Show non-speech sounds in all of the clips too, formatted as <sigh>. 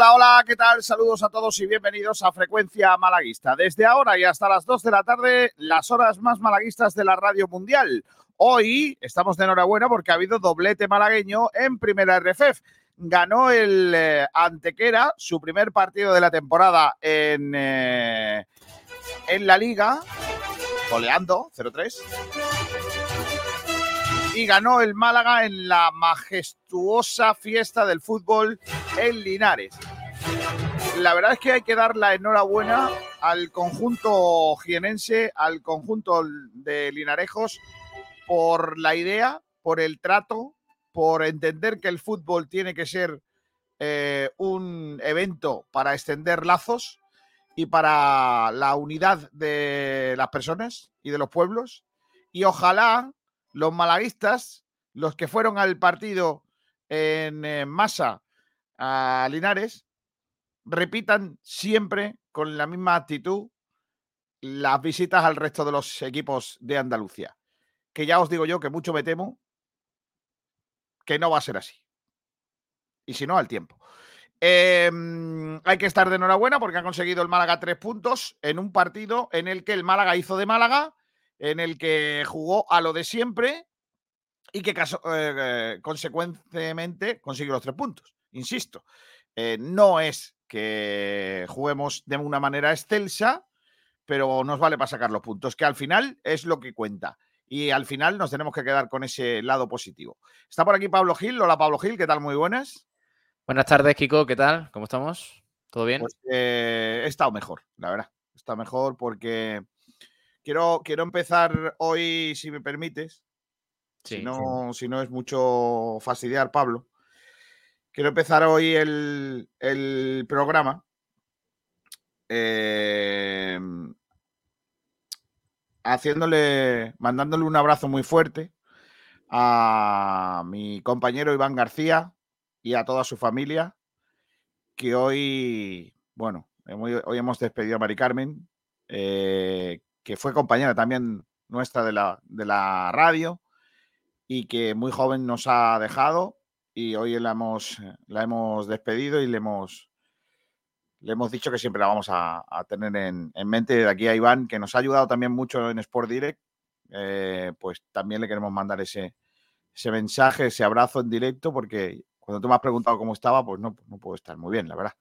Hola, hola, ¿qué tal? Saludos a todos y bienvenidos a Frecuencia Malaguista. Desde ahora y hasta las 2 de la tarde, las horas más malaguistas de la radio mundial. Hoy estamos de enhorabuena porque ha habido doblete malagueño en primera RFF. Ganó el eh, Antequera, su primer partido de la temporada en, eh, en la liga, goleando 0-3 y ganó el Málaga en la majestuosa fiesta del fútbol en Linares. La verdad es que hay que dar la enhorabuena al conjunto jienense, al conjunto de Linarejos, por la idea, por el trato, por entender que el fútbol tiene que ser eh, un evento para extender lazos y para la unidad de las personas y de los pueblos. Y ojalá los malaguistas, los que fueron al partido en, eh, masa a Linares, repitan siempre con la misma actitud las visitas al resto de los equipos de Andalucía. Que ya os digo yo que mucho me temo que no va a ser así. Y si no, al tiempo. Em, hay que estar de enhorabuena porque ha conseguido el Málaga tres puntos en un partido en el que el Málaga hizo de Málaga en el que jugó a lo de siempre y que caso, eh, consecuentemente consiguió los tres puntos. Insisto, eh, no es que juguemos de una manera excelsa, pero nos vale para sacar los puntos, que al final es lo que cuenta. Y al final nos tenemos que quedar con ese lado positivo. Está por aquí Pablo Gil. Hola Pablo Gil, ¿qué tal? Muy buenas. Buenas tardes, Kiko, ¿qué tal? ¿Cómo estamos? ¿Todo bien? Pues, eh, he estado mejor, la verdad. Está mejor porque Quiero, quiero empezar hoy, si me permites. si, no, si no es mucho fastidiar, Pablo. Quiero empezar hoy el, programa. Em, haciéndole, mandándole un abrazo muy fuerte a mi compañero Iván García y a toda su familia, que hoy, bueno, hoy hemos despedido a Mari Carmen, eh, que fue compañera también nuestra de la, de la radio y que muy joven nos ha dejado y hoy la hemos, la hemos despedido y le hemos, le hemos dicho que siempre la vamos a, tener en, mente. De aquí a Iván, que nos ha ayudado también mucho en Sport Direct, eh, pues también le queremos mandar ese, ese mensaje, ese abrazo en directo, porque cuando tú me has preguntado cómo estaba, pues no, no puedo estar muy bien, la verdad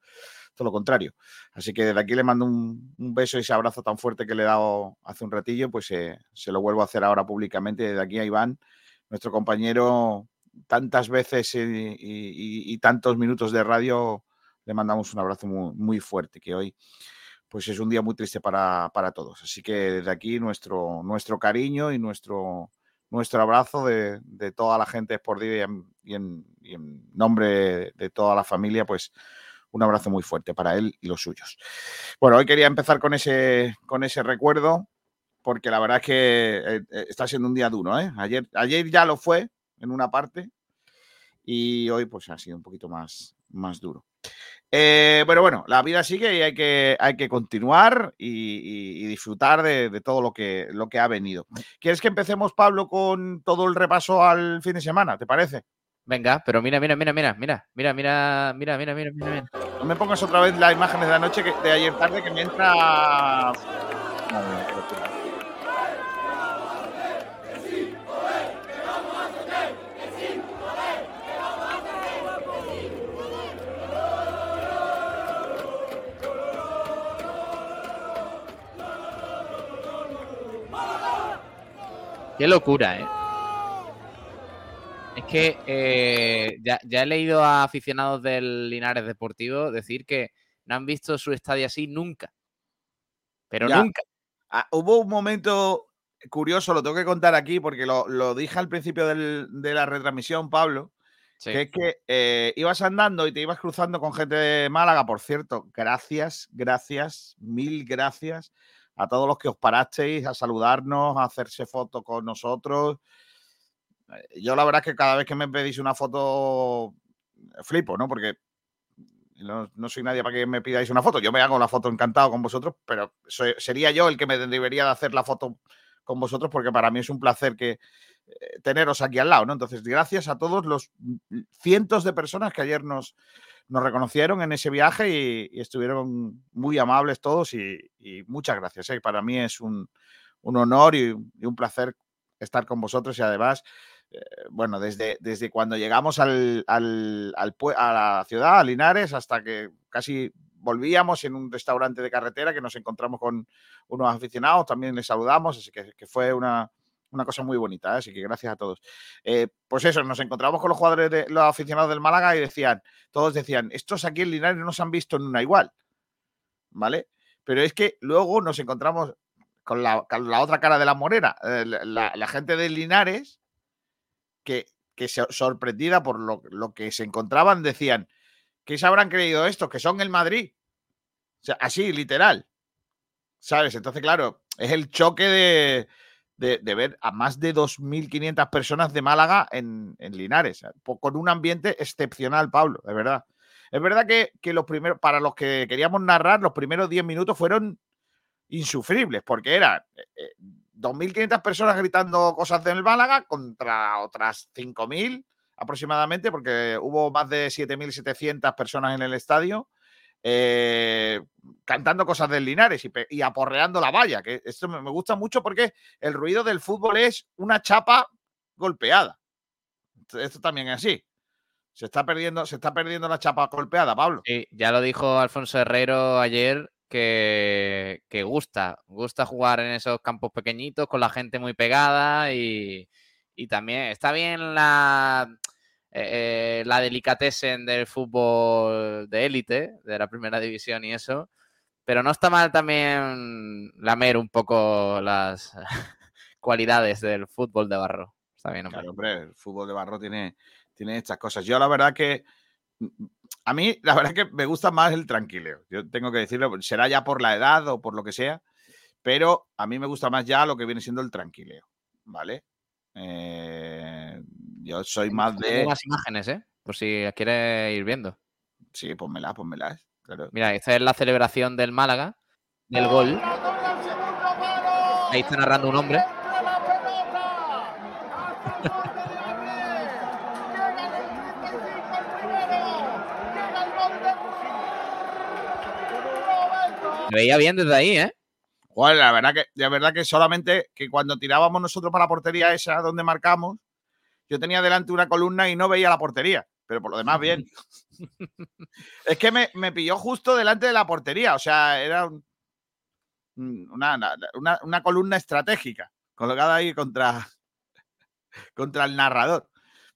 todo lo contrario. Así que desde aquí le mando un, beso y ese abrazo tan fuerte que le he dado hace un ratillo, pues eh, se lo vuelvo a hacer ahora públicamente desde aquí a Iván, nuestro compañero, tantas veces y, tantos minutos de radio, le mandamos un abrazo muy, fuerte, que hoy pues es un día muy triste para, todos. Así que desde aquí nuestro, nuestro cariño y nuestro, nuestro abrazo de, toda la gente de Sport y y en nombre de toda la familia, pues un abrazo muy fuerte para él y los suyos. Bueno, hoy quería empezar con ese, con ese recuerdo, porque la verdad es que eh, eh, está siendo un día duro. ¿eh? Ayer, ayer ya lo fue en una parte y hoy pues ha sido un poquito más, más duro. pero bueno, la vida sigue y hay que, hay que continuar y, disfrutar de, de, todo lo que, lo que ha venido. ¿Quieres que empecemos, Pablo, con todo el repaso al fin de semana? ¿Te parece? Venga, pero mira, mira, mira, mira, mira, mira, mira, mira, mira, mira, mira. No me pongas otra vez las imágenes de anoche que, de ayer tarde que me entra. Qué locura, ¿eh? Es que eh, ya, he leído a aficionados del Linares Deportivo decir que no han visto su estadio así nunca. Pero nunca. Ah, hubo un momento curioso, lo tengo que contar aquí porque lo, dije al principio de la retransmisión, Pablo, que es que eh, ibas andando y te ibas cruzando con gente de Málaga, por cierto. Gracias, gracias, mil gracias a todos los que os parasteis a saludarnos, a hacerse fotos con nosotros. Eh, yo la verdad es que cada vez que me pedís una foto, eh, flipo, ¿no? Porque no, soy nadie para que me pidáis una foto. Yo me hago la foto encantado con vosotros, pero sería yo el que me debería de hacer la foto con vosotros porque para mí es un placer que eh, teneros aquí al lado, ¿no? Entonces, gracias a todos los cientos de personas que ayer nos, nos reconocieron en ese viaje y, estuvieron muy amables todos y, muchas gracias. ¿eh? Para mí es un, honor y, un placer estar con vosotros y además, eh, bueno, desde, desde cuando llegamos al, al, a la ciudad, a Linares, hasta que casi volvíamos en un restaurante de carretera que nos encontramos con unos aficionados, también les saludamos, así que, fue una, cosa muy bonita, ¿eh? así que gracias a todos. Eh, pues eso, nos encontramos con los jugadores, de, los aficionados del Málaga y decían, todos decían, estos aquí en Linares no se han visto en una igual, ¿vale? Pero es que luego nos encontramos con la, otra cara de la morera, eh, la, gente de Linares, que, que sorprendida por lo, lo que se encontraban, decían, ¿Qué se habrán creído estos? Que son el Madrid. O sea, así, literal. ¿Sabes? Entonces, claro, es el choque de, de, ver a más de 2.500 personas de Málaga en, Linares, con un ambiente excepcional, Pablo, de verdad. Es verdad que, los primeros, para los que queríamos narrar, los primeros 10 minutos fueron insufribles, porque eran 2.500 eh, personas gritando cosas del Málaga contra otras 5.000 aproximadamente, porque hubo más de 7.700 personas en el estadio. Eh, cantando cosas del Linares y, aporreando la valla, que esto me, gusta mucho porque el ruido del fútbol es una chapa golpeada. Esto también es así. Se está perdiendo, se está perdiendo la chapa golpeada, Pablo. Sí, ya lo dijo Alfonso Herrero ayer que, gusta, gusta jugar en esos campos pequeñitos con la gente muy pegada y también está bien la, eh, la delicatessen del fútbol de élite, de la primera división y eso, pero no está mal también lamer un poco las <laughs> cualidades del fútbol de barro. Está bien, hombre. Claro, hombre, el fútbol de barro tiene, tiene estas cosas. Yo la verdad que a mí la verdad que me gusta más el tranquileo. Yo tengo que decirlo, será ya por la edad o por lo que sea, pero a mí me gusta más ya lo que viene siendo el tranquileo, ¿vale? Eh, yo soy más de. las imágenes, ¿eh? Por si quieres ir viendo. Sí, ponmela, ponmela. Mira, esta es la celebración del Málaga, del gol. Ahí está narrando un hombre. Me veía bien desde ahí, ¿eh? la verdad que, la verdad que solamente que cuando tirábamos nosotros para la portería esa donde marcamos, yo tenía delante una columna y no veía la portería, pero por lo demás bien. <laughs> es que me, pilló justo delante de la portería, o sea, era una, columna estratégica colocada ahí contra, <laughs> contra el narrador.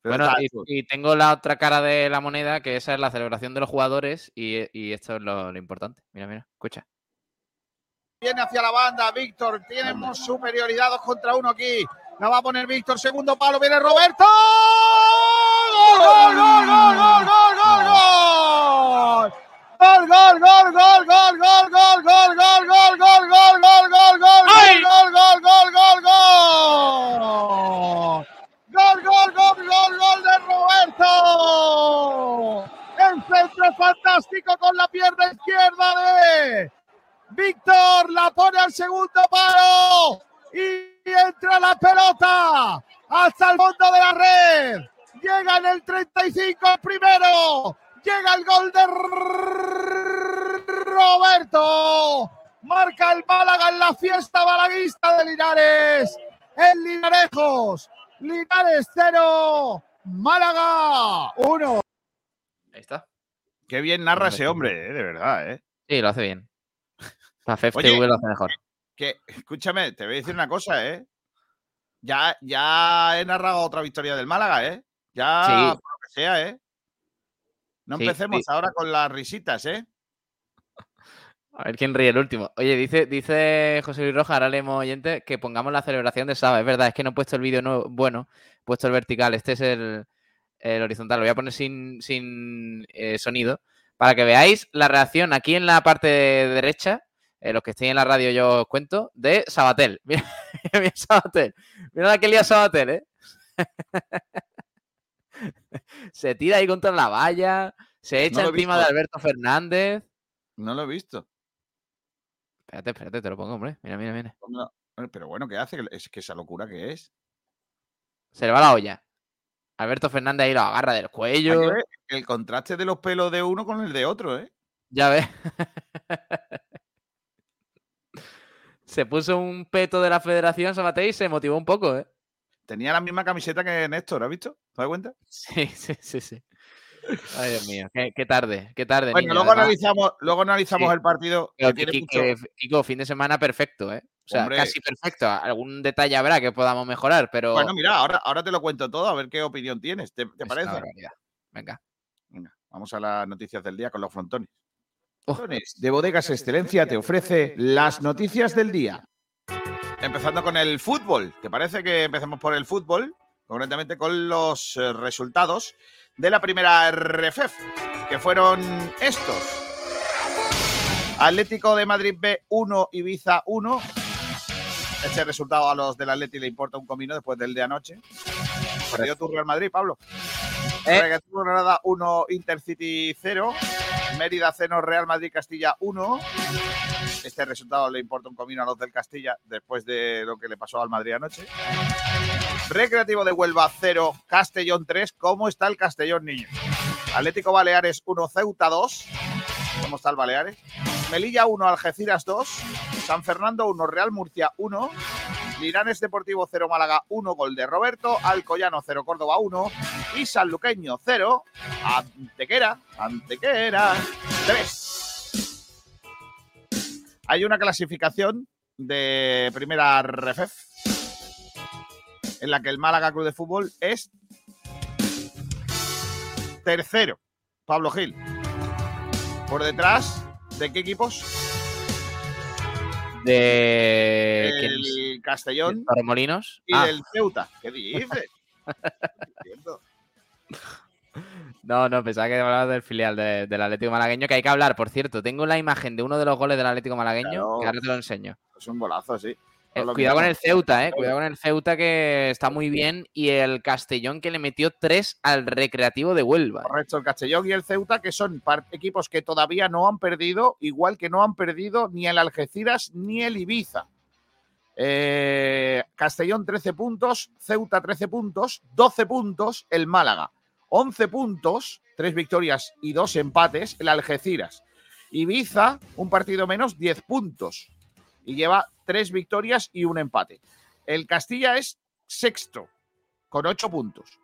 bueno, y, tengo la otra cara de la moneda, que esa es la celebración de los jugadores, y, esto es lo importante. Mira, mira, escucha. Viene hacia la banda, Víctor. Tenemos superioridad dos contra uno aquí. La va a poner Víctor, segundo palo, viene Roberto. ¡Gol, gol, gol, gol, gol, gol, gol! Gol, gol, gol, gol, gol, gol, gol, gol, gol, gol, gol, gol, gol, gol, gol, gol, gol, gol, gol, gol. Gol, gol, gol, gol, gol de Roberto. El centro fantástico con la pierna izquierda de Víctor la pone al segundo palo y entra la pelota hasta el fondo de la red. Llega en el 35 el primero. Llega el gol de Roberto. Marca el Málaga en la fiesta balaguista de Linares. En Linarejos. Linares 0. Málaga 1. Ahí está. Qué bien narra ese hombre, eh, de verdad, ¿eh? Sí, lo hace bien. La FFTV lo hace mejor. Que, escúchame, te voy a decir una cosa, ¿eh? Ya, ya he narrado otra victoria del Málaga, ¿eh? Ya, por lo que sea, ¿eh? No empecemos ahora con las risitas, ¿eh? A ver quién ríe el último. Oye, dice, dice José Luis Roja, ahora leemos oyente, que pongamos la celebración de Saba. Es verdad, es que no he puesto el vídeo no, bueno, he puesto el vertical. Este es el, horizontal. Lo voy a poner sin, sin eh, sonido para que veáis la reacción aquí en la parte derecha eh, los que estén en la radio yo os cuento, de Sabatel. <laughs> Mira, mira Sabatel. Mira la que lía Sabatel, ¿eh? <laughs> se tira ahí contra la valla, se echa encima de Alberto Fernández. No lo he visto. Espérate, espérate, te lo pongo, hombre. Mira, mira, mira. Pero bueno, ¿qué hace? Es que esa locura que es. Se le va la olla. Alberto Fernández ahí lo agarra del cuello. El contraste de los pelos de uno con el de otro, ¿eh? Ya ves. <laughs> se puso un peto de la Federación Sabatei y se motivó un poco, ¿eh? Tenía la misma camiseta que Néstor, ¿has visto? ¿Te das cuenta? Sí, <laughs> sí, sí, sí. Ay, Dios mío, qué, tarde, qué tarde. Bueno, luego, analizamos, luego analizamos el partido. Kiko, fin de semana perfecto, ¿eh? O sea, casi perfecto. Algún detalle habrá que podamos mejorar, pero. Bueno, mira, ahora, ahora te lo cuento todo, a ver qué opinión tienes. ¿Te, parece? Venga. Venga, vamos a las noticias del día con los frontones. De Bodegas Excelencia te ofrece las noticias del día. Empezando con el fútbol. ¿Te parece que empecemos por el fútbol? Concretamente con los eh, resultados de la primera RFF, que fueron estos. Atlético de Madrid B 1, Ibiza 1. Este resultado a los del Atlético le importa un comino después del de anoche. Perdió tu Real Madrid, Pablo. Eh. Granada 1, Intercity 0. Mérida 0, Real Madrid Castilla 1. Este resultado le importa un comino a los del Castilla después de lo que le pasó al Madrid anoche. Recreativo de Huelva 0, Castellón 3. ¿Cómo está el Castellón, niño? Atlético Baleares 1, Ceuta 2. ¿Cómo está el Baleares? Melilla 1, Algeciras 2. San Fernando 1, Real Murcia 1. Linares Deportivo 0, Málaga 1, gol de Roberto. Alcoyano 0, Córdoba 1. Y Sanluqueño 0, Antequera, Antequera 3. Hay una clasificación de primera RFF en la que el Málaga Club de Fútbol es tercero. Pablo Gil. Por detrás, ¿de qué equipos? De el Castellón. Y ah. del Ceuta. ¿Qué dices? <laughs> No, no, pensaba que hablabas del filial del Atlético Malagueño, que hay que hablar, por cierto. Tengo la imagen de uno de los goles del Atlético Malagueño, que ahora te lo enseño. Es un golazo, sí. Eh, cuidado con el Ceuta, eh. Cuidado con el Ceuta que está muy bien. Y el Castellón que le metió tres al Recreativo de Huelva. Correcto, el Castellón y el Ceuta que son equipos que todavía no han perdido, igual que no han perdido ni el Algeciras ni el Ibiza. Eh, Castellón 13 puntos, Ceuta 13 puntos, 12 puntos el Málaga, 11 puntos, 3 victorias y 2 empates el Algeciras. Ibiza, un partido menos, 10 puntos y lleva tres victorias y un empate. El Castilla es sexto, con ocho puntos.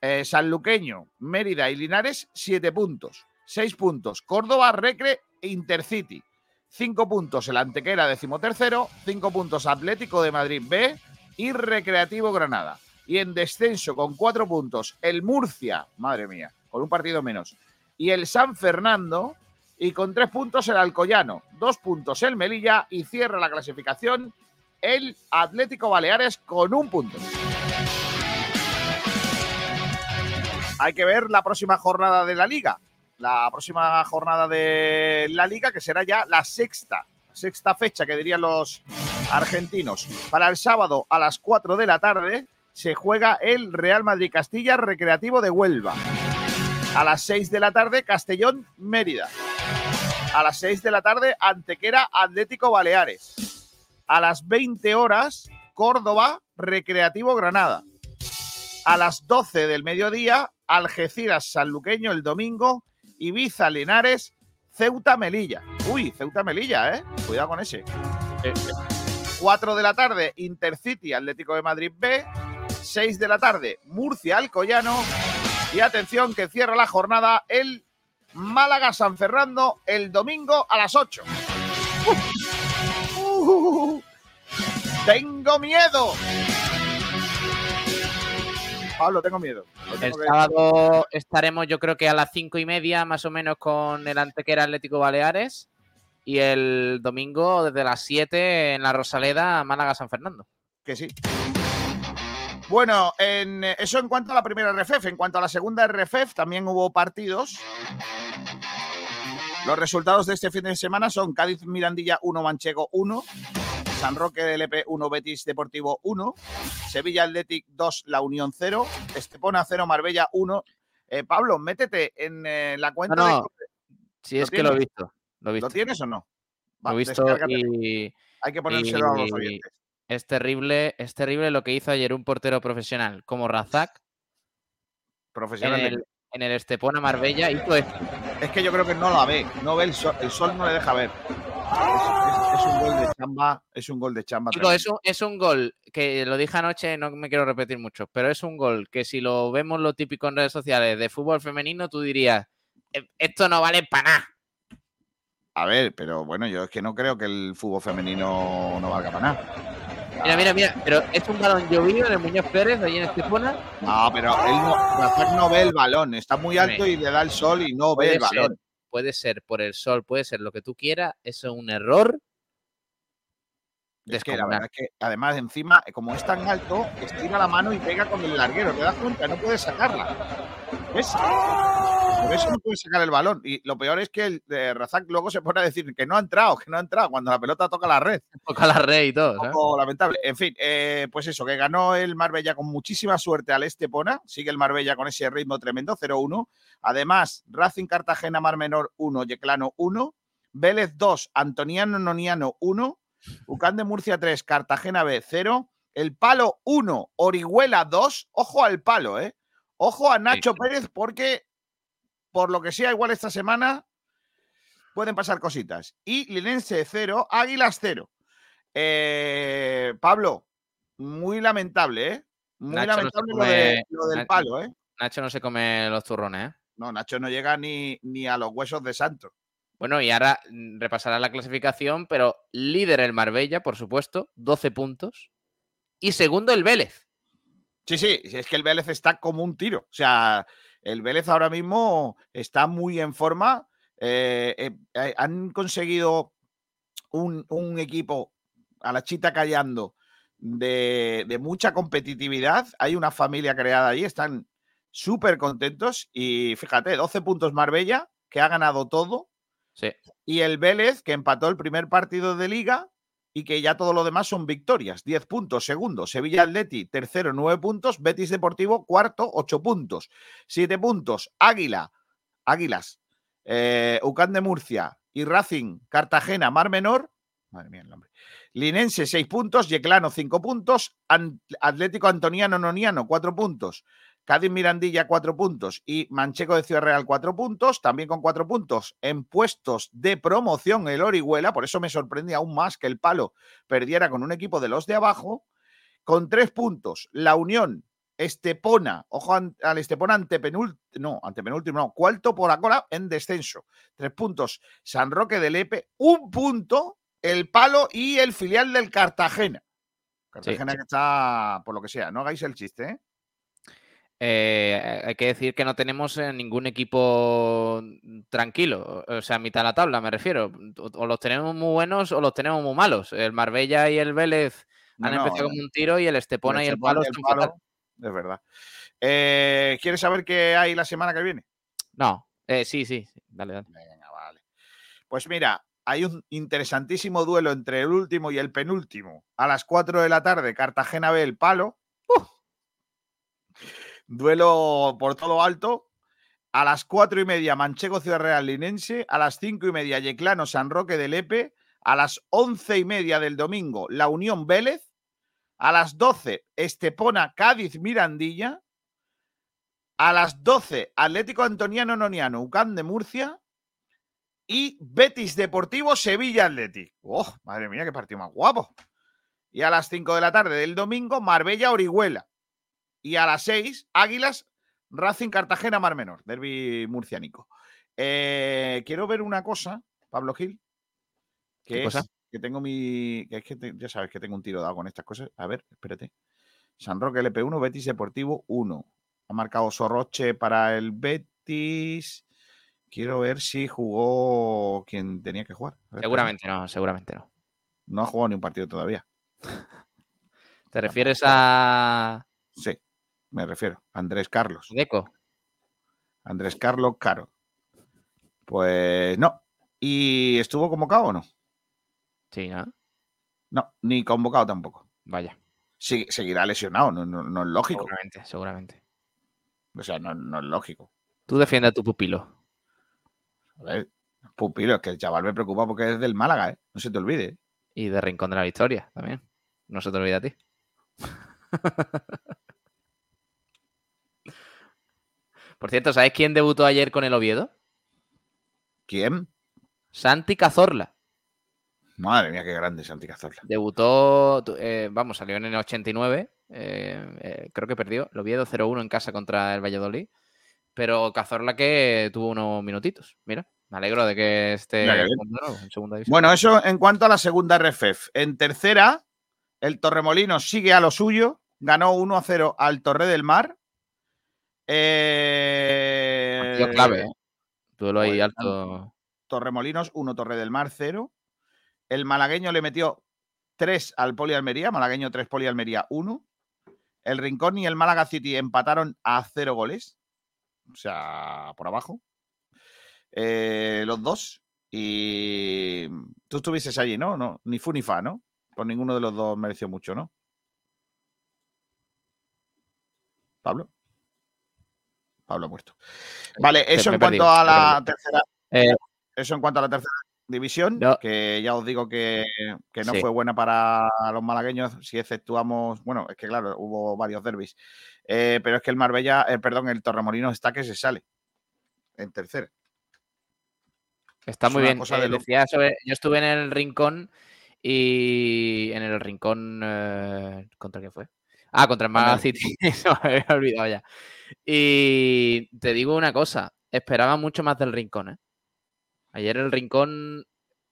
Eh, Sanluqueño, Mérida y Linares, siete puntos. Seis puntos. Córdoba, Recre e Intercity. Cinco puntos el Antequera, decimotercero. Cinco puntos Atlético de Madrid B y Recreativo Granada. Y en descenso con cuatro puntos el Murcia, madre mía, con un partido menos. Y el San Fernando, y con tres puntos el Alcoyano, dos puntos el Melilla y cierra la clasificación el Atlético Baleares con un punto. Hay que ver la próxima jornada de la liga. La próxima jornada de la liga, que será ya la sexta, sexta fecha que dirían los argentinos. Para el sábado a las 4 de la tarde se juega el Real Madrid Castilla Recreativo de Huelva. A las 6 de la tarde, Castellón Mérida. A las 6 de la tarde, Antequera Atlético Baleares. A las 20 horas, Córdoba Recreativo Granada. A las 12 del mediodía, Algeciras Sanluqueño el domingo. Ibiza Linares, Ceuta Melilla. Uy, Ceuta Melilla, ¿eh? Cuidado con ese. 4 de la tarde, Intercity Atlético de Madrid B. 6 de la tarde, Murcia Alcoyano. Y atención que cierra la jornada el Málaga San Fernando el domingo a las 8. Uh, tengo miedo. Pablo, tengo miedo. el sábado estaremos, yo creo que a las cinco y media, más o menos, con el Antequera Atlético Baleares. Y el domingo, desde las 7 en la Rosaleda, Málaga San Fernando. Que sí. Bueno, en, eh, eso en cuanto a la primera RFF. En cuanto a la segunda RFF, también hubo partidos. Los resultados de este fin de semana son Cádiz Mirandilla 1, Manchego 1, San Roque EP 1, Betis Deportivo 1, Sevilla Athletic 2, La Unión 0, Estepona 0, Marbella 1. Eh, Pablo, métete en eh, la cuenta. No, Si es que lo he, visto, lo lo tienes o no? lo he visto y... Hay que ponérselo a los oyentes. Es terrible, es terrible lo que hizo ayer un portero profesional como Razak Profesional. el, en el Estepona Marbella. Hizo esto. Es que yo creo que no la ve, no ve el sol, el sol no le deja ver. Es, es- es un gol de chamba, es un gol de chamba. Es un, es un gol que lo dije anoche, no me quiero repetir mucho, pero es un gol que si lo vemos lo típico en redes sociales de fútbol femenino, tú dirías, "Eh, esto no vale para nada. A ver, pero bueno, yo es que no creo que el fútbol femenino no valga para nada. Mira, mira, mira, pero es un balón llovido de Muñoz Pérez allí en Estepona. No, pero él no, no ve el balón, está muy alto y le da el sol y no ve el balón. ser, puede ser por el sol, puede ser lo que tú quieras, eso es un error. Es que la verdad es que además encima, como es tan alto, estira la mano y pega con el larguero, ¿te das cuenta? No puede sacarla. ¿Ves? Por eso no puede sacar el balón. Y lo peor es que el de Razak luego se pone a decir que no ha entrado, que no ha entrado cuando la pelota toca la red. <laughs> Toca la red y todo. Un lamentable. En fin, eh, pues eso, que ganó el Marbella con muchísima suerte al Estepona. Sigue el Marbella con ese ritmo tremendo, 0-1. Además, Racing Cartagena Mar Menor 1, Yeclano 1. Vélez 2, Antoniano Noniano 1. Ucán de Murcia 3, Cartagena B 0. El Palo 1, Orihuela 2. Ojo al palo, ¿eh? Ojo a Nacho sí. Pérez porque, por lo que sea, igual esta semana pueden pasar cositas. Y Linense 0, Águilas 0. Eh, Pablo, muy lamentable, ¿eh? Muy Nacho no lamentable lo, de- lo del Nacho- palo, ¿eh? Nacho no se come los turrones, ¿eh? No, Nacho no llega ni, ni a los huesos de santo. Bueno, y ahora mm, repasará la clasificación, pero líder el Marbella, por supuesto, 12 puntos. Y segundo el Vélez. Sí, sí, es que el Vélez está como un tiro. O sea, el Vélez ahora mismo está muy en forma. Eh, eh, eh, han conseguido un, un equipo a la chita callando de, de mucha competitividad. Hay una familia creada ahí, están súper contentos. Y fíjate, 12 puntos Marbella, que ha ganado todo. Sí. Y el Vélez, que empató el primer partido de liga y que ya todo lo demás son victorias. 10 puntos, segundo. Sevilla Atleti, tercero, 9 puntos. Betis Deportivo, cuarto, 8 puntos. 7 puntos. Águila, Águilas, eh, Ucán de Murcia y Racing, Cartagena, Mar Menor. Madre mía el nombre. Linense, 6 puntos. Yeclano, 5 puntos. Atlético Antoniano Noniano, 4 puntos. Cádiz Mirandilla, 4 puntos. Y Mancheco de Ciudad Real, 4 puntos. También con 4 puntos en puestos de promoción el Orihuela. Por eso me sorprende aún más que el Palo perdiera con un equipo de los de abajo. Con 3 puntos, la Unión, Estepona, ojo al Estepona antepenúltimo, no, antepenúltimo, no, cuarto por ahora en descenso. 3 puntos, San Roque del Epe, un punto, el Palo y el filial del Cartagena. Cartagena que está, por lo que sea, no hagáis el chiste, ¿eh? Eh, hay que decir que no tenemos eh, ningún equipo tranquilo, o sea, a mitad de la tabla me refiero. O los tenemos muy buenos o los tenemos muy malos. El Marbella y el Vélez han No, empezado como un tiro y el Estepona y el Palo están fatal. Es verdad. Eh, ¿Quieres saber qué hay la semana que viene? No, eh, sí, sí, sí, dale, dale. Venga, vale. Pues mira, hay un interesantísimo duelo entre el último y el penúltimo. A las 4 de la tarde, Cartagena ve el palo. Duelo por todo alto. A las 4 y media, Manchego Ciudad Real Linense. A las 5 y media, Yeclano San Roque del Epe. A las 11 y media del domingo, La Unión Vélez. A las 12, Estepona Cádiz Mirandilla. A las 12, Atlético Antoniano Noniano, Ucán de Murcia. Y Betis Deportivo Sevilla Athletic. ¡Oh, madre mía, qué partido más guapo! Y a las 5 de la tarde del domingo, Marbella Orihuela. Y a las 6, Águilas Racing Cartagena Mar Menor, derby murciánico. Eh, quiero ver una cosa, Pablo Gil, que ¿Qué es cosa? que tengo mi. que es que te- ya sabes que tengo un tiro dado con estas cosas. A ver, espérate. San Roque LP1, Betis Deportivo 1. Ha marcado Sorroche para el Betis. Quiero ver si jugó quien tenía que jugar. Ver. Seguramente no, seguramente no. No ha jugado ni un partido todavía. <laughs> ¿Te refieres a Sí, me refiero. Andrés Carlos. Deco? Andrés Carlos Caro. Pues no. ¿Y estuvo convocado o no? Sí, ¿no? No, ni convocado tampoco. Vaya, Sí, seguirá lesionado, no, no- no es lógico. seguramente, seguramente. O sea, no, no es lógico. Tú defiende a tu pupilo. A ver, pupilo, es que el chaval me preocupa porque es del Málaga, ¿eh? No se te olvide. ¿eh? Y de Rincón de la Victoria también. No se te olvida a ti. <laughs> Por cierto, ¿sabes quién debutó ayer con el Oviedo? ¿Quién? Santi Cazorla. Madre mía, qué grande Santi Cazorla. Debutó, eh, vamos, salió en el 89. Eh, eh, creo que perdió. El Oviedo 0-1 en casa contra el Valladolid. Pero Cazorla que tuvo unos minutitos. Mira, me alegro de que esté en segunda división. Bueno, eso en cuanto a la segunda RFEF. En tercera, el Torremolinos sigue a lo suyo. Ganó 1 a 0 al Torre del Mar. Eh, Partido clave, ¿eh? Duelo ahí Joder, alto. Torremolinos 1, Torre del Mar 0. El malagueño le metió 3 al Poli Almería, malagueño 3, Poli Almería 1. El Rincón y el Málaga City empataron a 0 goles. O sea, por abajo. Eh, los dos. Y tú estuvieses allí, ¿no? no ni fu ni fa, ¿no? Por ninguno de los dos mereció mucho, ¿no? Pablo. Pablo ha muerto. Vale, eso en perdido, cuanto a la tercera. Eh, Eso en cuanto a la tercera división, No. que ya os digo que, que no Sí. fue buena para los malagueños, si exceptuamos, bueno, es que claro, hubo varios derbis, eh, pero es que el Marbella, eh, perdón, el Torremolinos está que se sale en tercera. Está Es muy bien. cosa Eh, de loco. decía sobre- yo estuve en el rincón y en el rincón ¿contra qué fue? Ah, contra el Málaga City. <laughs> Se me había olvidado ya. Y te digo una cosa, esperaba mucho más del rincón, ¿eh? Ayer el rincón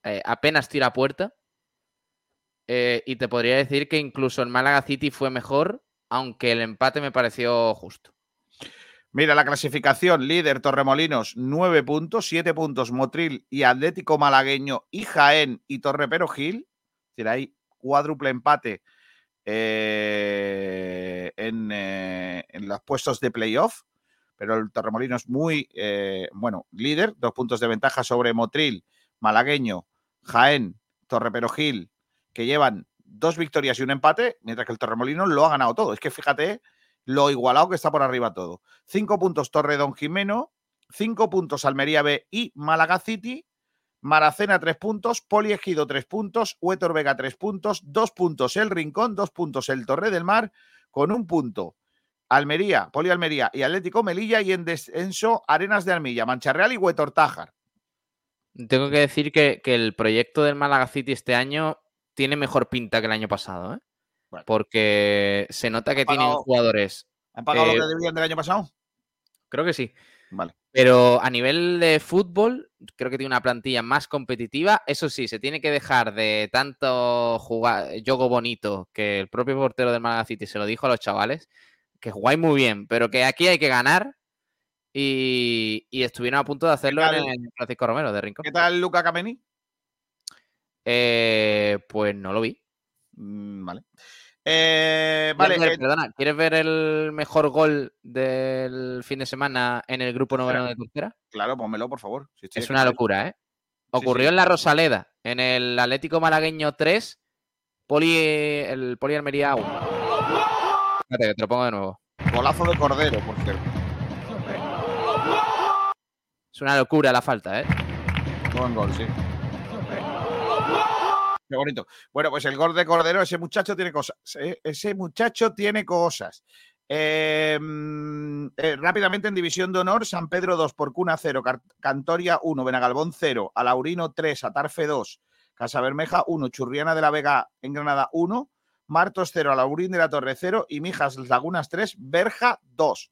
eh, apenas tira puerta. eh, y te podría decir que incluso el Málaga City fue mejor, aunque el empate me pareció justo. Mira la clasificación, líder Torremolinos, 9 puntos, 7 puntos Motril y Atlético Malagueño y Jaén y Torrepero Gil. Es decir, hay cuádruple empate eh, en, eh, en los puestos de playoff, pero el Torremolinos muy, eh, bueno, líder, dos puntos de ventaja sobre Motril, Malagueño, Jaén, Torrepero Gil, que llevan dos victorias y un empate, mientras que el Torremolinos lo ha ganado todo. Es que fíjate lo igualado que está por arriba todo. Cinco puntos Torre Don Jimeno, cinco puntos Almería B y Málaga City, Maracena tres puntos, Poli Ejido tres puntos, Huetor Vega tres puntos, dos puntos el Rincón, dos puntos el Torre del Mar, con un punto Almería, Poli Almería y Atlético Melilla y en descenso Arenas de Almilla, Mancharreal y Huetor Tájar. Tengo que decir que, que el proyecto del Málaga City este año tiene mejor pinta que el año pasado, ¿eh? Bueno. Porque se nota que tienen pagado- jugadores. ¿Han pagado Eh, lo que debían del año pasado? Creo que sí. Vale. Pero a nivel de fútbol, creo que tiene una plantilla más competitiva. Eso sí, se tiene que dejar de tanto jugar juego bonito que el propio portero del Málaga City se lo dijo a los chavales, que jugáis muy bien, pero que aquí hay que ganar. Y, y estuvieron a punto de hacerlo en el Francisco Romero de Rincón. ¿Qué tal Luca Cameni? Eh, pues no lo vi. Mm, vale. Eh, vale, ¿Quieres ver- eh, perdona, ¿quieres ver el mejor gol del fin de semana en el grupo noveno de tercera? claro, pónmelo, por favor. si Es una locura, ¿eh? Sí, Ocurrió sí. en la Rosaleda, en el Atlético Malagueño 3, Poli, el Poli Almería 1. Espérate, que te lo pongo de nuevo. Golazo de Cordero, por cierto. Es una locura la falta, ¿eh? Buen gol, sí. Qué bonito. Bueno, pues el gol de Cordero, ese muchacho tiene cosas. eh, Ese muchacho tiene cosas. Eh, eh, rápidamente en División de Honor, San Pedro 2, Porcuna 0, Car- Cantoria 1, Benagalbón 0, Alaurino 3, Atarfe 2, Casa Bermeja 1, Churriana de la Vega en Granada 1, Martos 0, Alaurín de la Torre 0 y Mijas Lagunas 3, Berja 2.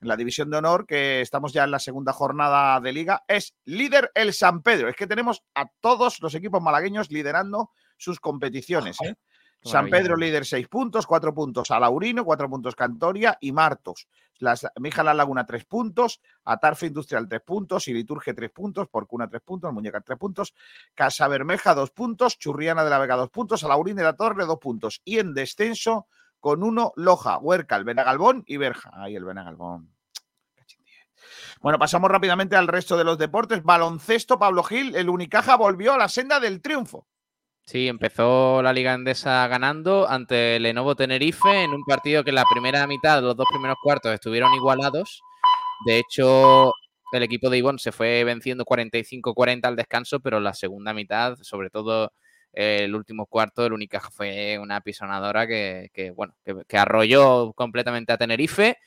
En la División de Honor, que estamos ya en la segunda jornada de liga, es líder el San Pedro. Es que tenemos a todos los equipos malagueños liderando sus competiciones. ¿eh? San. Pedro líder 6 puntos, 4 puntos Alaurino, 4 puntos Cantoria y Martos. Las, Mija La Laguna 3 puntos, Atarfe Industrial 3 puntos, Iliturge 3 puntos, Porcuna 3 puntos, Muñeca 3 puntos, Casa Bermeja 2 puntos, Churriana de la Vega 2 puntos, Alaurín de la Torre 2 puntos. Y en descenso con uno Loja, Huerca, el Benagalbón y Berja. Ahí el Benagalbón. Bueno, pasamos rápidamente al resto de los deportes. Baloncesto, Pablo Gil, el Unicaja volvió a la senda del triunfo. Sí, empezó la Liga Endesa ganando ante Lenovo Tenerife en un partido que la primera mitad, los dos primeros cuartos, estuvieron igualados. De hecho, el equipo de Ivonne se fue venciendo 45-40 al descanso, pero la segunda mitad, sobre todo el último cuarto el Unicaja fue una pisonadora que, bueno, que, arrolló completamente a Tenerife.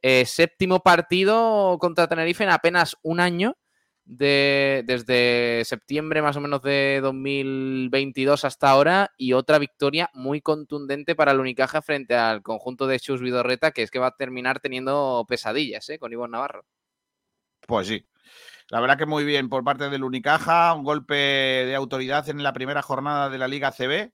Eh, séptimo partido contra Tenerife en apenas un año, de, desde septiembre más o menos de 2022 hasta ahora, y otra victoria muy contundente para el Unicaja frente al conjunto de Chus Vidorreta, que es que va a terminar teniendo pesadillas ¿eh? con Ivonne Navarro. Pues sí, la verdad que muy bien por parte del Unicaja, un golpe de autoridad en la primera jornada de la Liga CB.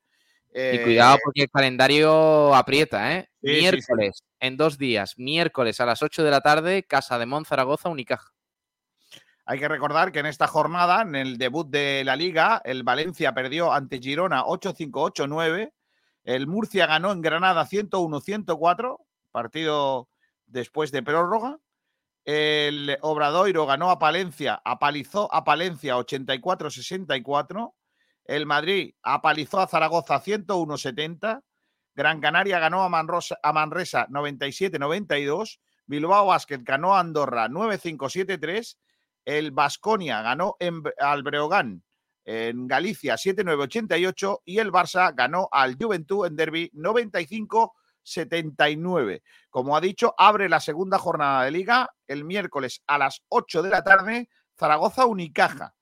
y cuidado eh, porque el calendario aprieta, ¿eh? miércoles, en dos días, miércoles a las 8 de la tarde, Casa de Monzaragoza, Unicaja. Hay que recordar que en esta jornada, en el debut de la Liga, el Valencia perdió ante Girona 8-5-8-9. El Murcia ganó en Granada 101-104, partido después de prórroga. El Obradoiro ganó a Palencia, apalizó a Palencia 84-64. El Madrid apalizó a Zaragoza 101-70. Gran Canaria ganó a, Manresa 97-92. Bilbao Basket ganó a Andorra 9-5-7-3. El Basconia ganó en, al Breogán en Galicia 7-9-88. Y el Barça ganó al Juventud en Derby 95 79. Como ha dicho, abre la segunda jornada de liga el miércoles a las 8 de la tarde, Zaragoza Unicaja.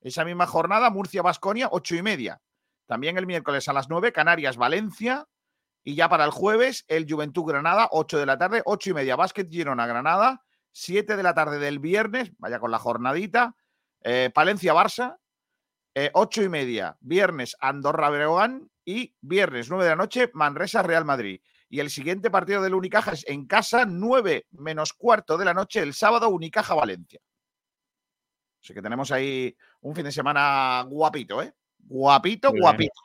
Esa misma jornada, Murcia Basconia, 8 y media. También el miércoles a las 9, Canarias Valencia. Y ya para el jueves, el Juventud Granada, 8 de la tarde, 8 y media. Básquet Girona Granada, 7 de la tarde del viernes, vaya con la jornadita. Eh, Palencia Barça, 8 eh, y media. Viernes Andorra Breogán y viernes 9 de la noche Manresa Real Madrid. Y el siguiente partido del Unicaja es en casa, 9 menos cuarto de la noche, el sábado, Unicaja Valencia. Así que tenemos ahí un fin de semana guapito, ¿eh? Guapito, guapito.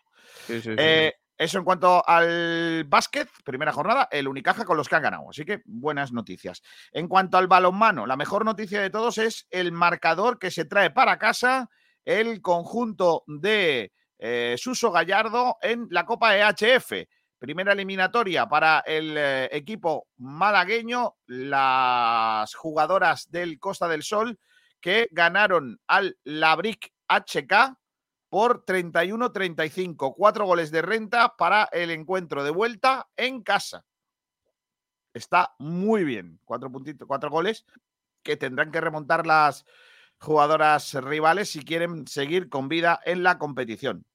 Eh, eso en cuanto al básquet, primera jornada, el Unicaja con los que han ganado. Así que buenas noticias. En cuanto al balonmano, la mejor noticia de todos es el marcador que se trae para casa el conjunto de eh, Suso Gallardo en la Copa EHF. Primera eliminatoria para el eh, equipo malagueño, las jugadoras del Costa del Sol que ganaron al Labric HK por 31-35. Cuatro goles de renta para el encuentro de vuelta en casa. Está muy bien. Cuatro puntitos, cuatro goles que tendrán que remontar las jugadoras rivales si quieren seguir con vida en la competición.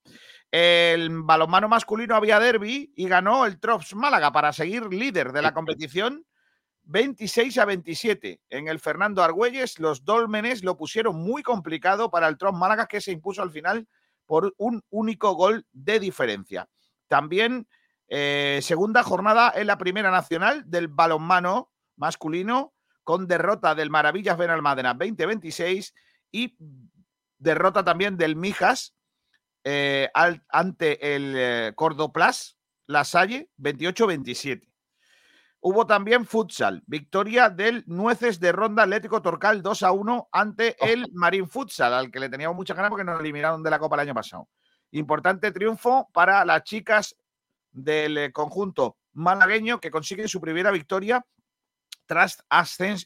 El balonmano masculino había derby y ganó el Trops Málaga para seguir líder de la competición 26 a 27. En el Fernando Argüelles, los Dólmenes lo pusieron muy complicado para el Trops Málaga que se impuso al final por un único gol de diferencia. También eh, segunda jornada en la primera nacional del balonmano masculino con derrota del Maravillas Benalmádena 20-26 y derrota también del Mijas eh, ante el eh, Cordoplas, La Salle, 28-27. Hubo también futsal, victoria del Nueces de Ronda Atlético Torcal 2 a 1 ante oh. el Marín Futsal, al que le teníamos mucha ganas porque nos eliminaron de la Copa el año pasado. Importante triunfo para las chicas del eh, conjunto malagueño que consiguen su primera victoria tras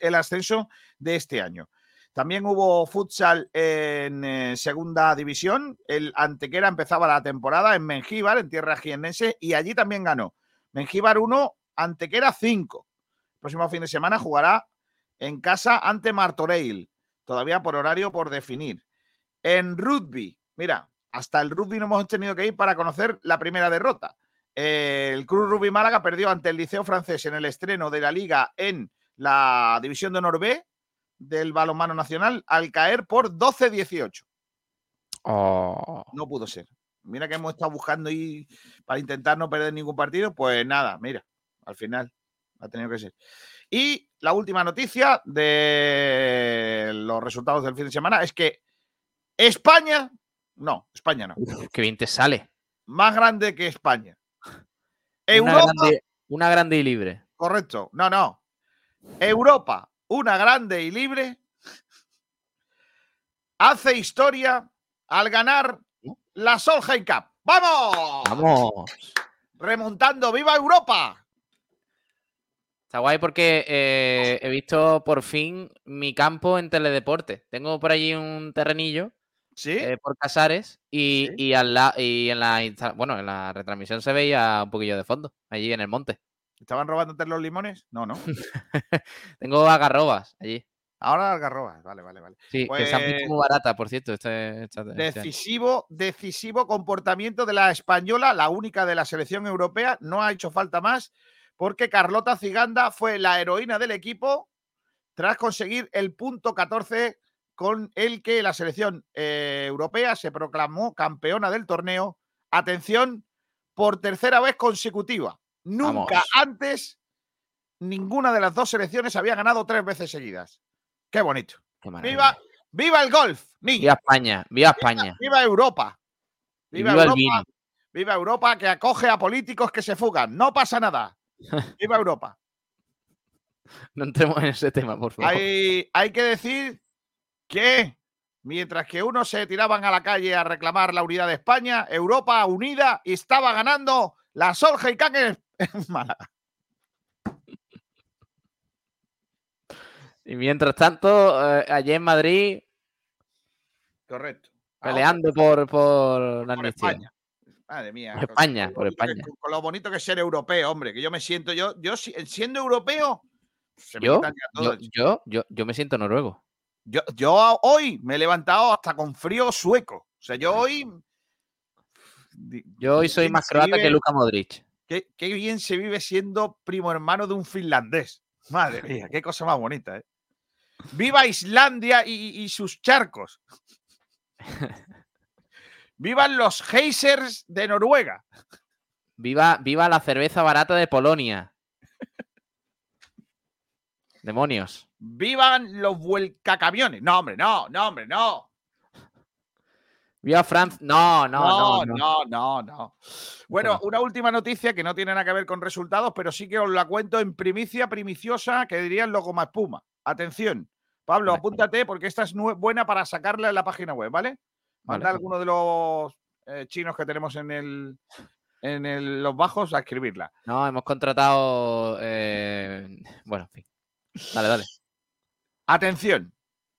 el ascenso de este año. También hubo futsal en eh, segunda división. El Antequera empezaba la temporada en Mengíbar, en tierra jiennense, y allí también ganó. Mengíbar 1, Antequera 5. El próximo fin de semana jugará en casa ante Martorell, todavía por horario por definir. En rugby, mira, hasta el rugby no hemos tenido que ir para conocer la primera derrota. El Cruz Rugby Málaga perdió ante el Liceo Francés en el estreno de la liga en la división de B del balonmano nacional al caer por 12-18. No pudo ser. Mira que hemos estado buscando ahí para intentar no perder ningún partido. Pues nada, mira, al final ha tenido que ser. Y la última noticia de los resultados del fin de semana es que España, no, España no. qué bien te sale. Más grande que España. Europa. una grande y libre. Correcto. No, no. Europa una grande y libre, hace historia al ganar la Solheim Cup. ¡Vamos! ¡Vamos! Remontando, ¡viva Europa! Está guay porque eh, he visto por fin mi campo en teledeporte. Tengo por allí un terrenillo ¿Sí? eh, por Casares y, Sí. y, al la- y en la bueno, en la retransmisión se veía un poquillo de fondo, allí en el monte. ¿Estaban robándote los limones? No, no. <laughs> Tengo agarrobas allí. Ahora algarrobas. Vale, vale, vale. Sí, que se han Pues- visto muy baratas, por cierto. Este, este. Decisivo, decisivo comportamiento de la española, la única de la selección europea. No ha hecho falta más porque Carlota Ciganda fue la heroína del equipo tras conseguir el punto 14 con el que la selección eh, europea se proclamó campeona del torneo. Atención, por tercera vez consecutiva. Nunca Vamos. antes ninguna de las dos selecciones había ganado tres veces seguidas. Qué bonito. Qué. ¡Viva, viva el golf! niño! Viva España, viva España. ¡Viva Europa! ¡Viva, Europa! ¡Viva Europa que acoge a políticos que se fugan! ¡No pasa nada! <laughs> ¡Viva Europa! No entremos en ese tema, por favor. Hay, hay que decir que mientras que unos se tiraban a la calle a reclamar la unidad de España, Europa unida estaba ganando la Solja y en <laughs> en Málaga. Y mientras tanto, eh, allí en Madrid, Correcto. peleando por, por la por amnistía. España. Madre mía. Por España, con por España. con lo bonito que es ser europeo, hombre, que yo me siento, yo, yo si- siendo europeo, se me Yo, todo. yo, yo, yo, yo me siento noruego. Yo, yo hoy me he levantado hasta con frío sueco. O sea, yo hoy. Yo hoy soy más croata que Luka Modric. Qué, qué bien se vive siendo primo hermano de un finlandés. Madre mía, qué cosa más bonita, ¿eh? ¡Viva Islandia y, y sus charcos! ¡Vivan los geysers de Noruega! Viva, viva la cerveza barata de Polonia. Demonios. ¡Vivan los vuelcacamiones! No, hombre, no, no, hombre, no. Viva Francia. No, no, no. no. no, no, no. Bueno, una última noticia que no tiene nada que ver con resultados, pero sí que os la cuento en primicia, primiciosa, que dirían lo como espuma. Atención, Pablo, apúntate porque esta es buena para sacarla en la página web, ¿vale? Manda a Vale. alguno de los eh, chinos que tenemos en el en el- los bajos a escribirla. No, hemos contratado. eh, Bueno, en fin. Dale, dale. Atención,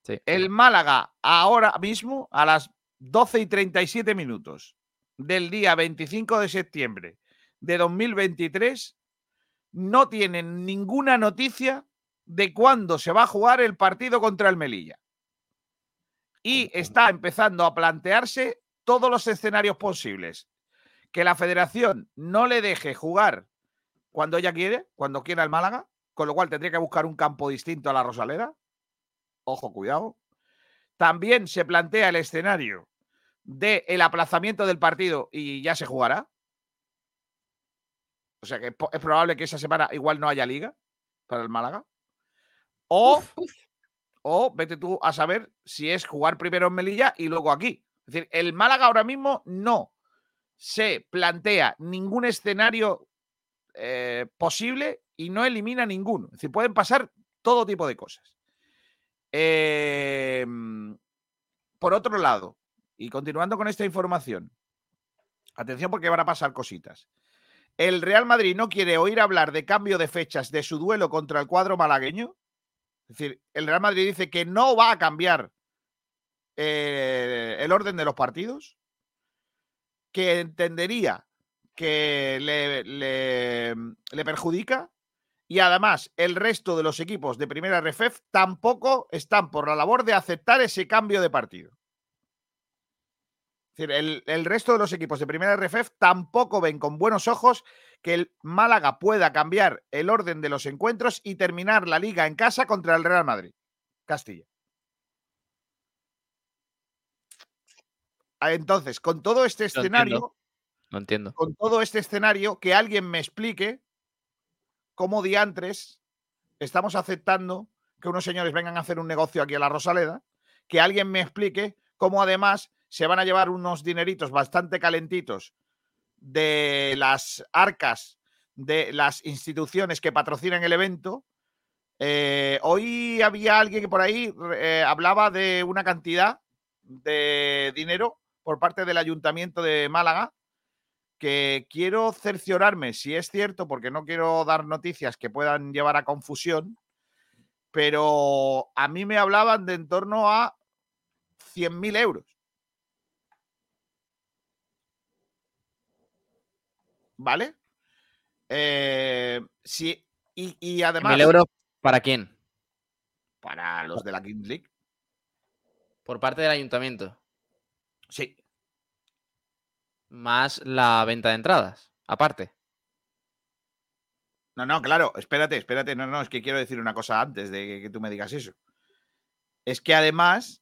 Sí. el Málaga ahora mismo a las 12 y 37 minutos del día 25 de septiembre de 2023 no tienen ninguna noticia de cuándo se va a jugar el partido contra el Melilla. Y está empezando a plantearse todos los escenarios posibles. Que la federación no le deje jugar cuando ella quiere, cuando quiera el Málaga, con lo cual tendría que buscar un campo distinto a la Rosaleda. Ojo, cuidado. También se plantea el escenario del el aplazamiento del partido y ya se jugará. O sea que es probable que esa semana igual no haya liga para el Málaga. O, o vete tú a saber si es jugar primero en Melilla y luego aquí. Es decir, el Málaga ahora mismo no se plantea ningún escenario eh, posible y no elimina ninguno. Es decir, pueden pasar todo tipo de cosas. Eh, por otro lado, y continuando con esta información, atención porque van a pasar cositas. El Real Madrid no quiere oír hablar de cambio de fechas de su duelo contra el cuadro malagueño. Es decir, el Real Madrid dice que no va a cambiar eh, el orden de los partidos, que entendería que le, le- perjudica y además el resto de los equipos de primera RFEF tampoco están por la labor de aceptar ese cambio de partido. Es decir, el, el resto de los equipos de primera RFEF tampoco ven con buenos ojos que el Málaga pueda cambiar el orden de los encuentros y terminar la liga en casa contra el Real Madrid. Castilla. Ah, Entonces, con todo este escenario, entiendo. No entiendo. con todo este escenario, que alguien me explique cómo diantres estamos aceptando que unos señores vengan a hacer un negocio aquí a la Rosaleda, que alguien me explique cómo además se van a llevar unos dineritos bastante calentitos de las arcas de las instituciones que patrocinan el evento. Eh, hoy había alguien que por ahí eh, hablaba de una cantidad de dinero por parte del Ayuntamiento de Málaga que quiero cerciorarme si es cierto, porque no quiero dar noticias que puedan llevar a confusión, pero a mí me hablaban de en torno a 100.000 euros. ¿Vale? Eh, sí, y, además. ¿Mil euros para quién? Para los de la Kings League. Por parte del ayuntamiento. Sí. Más la venta de entradas, aparte. No, no, claro, espérate, espérate. No, no, es que quiero decir una cosa antes de que, tú me digas eso. Es que además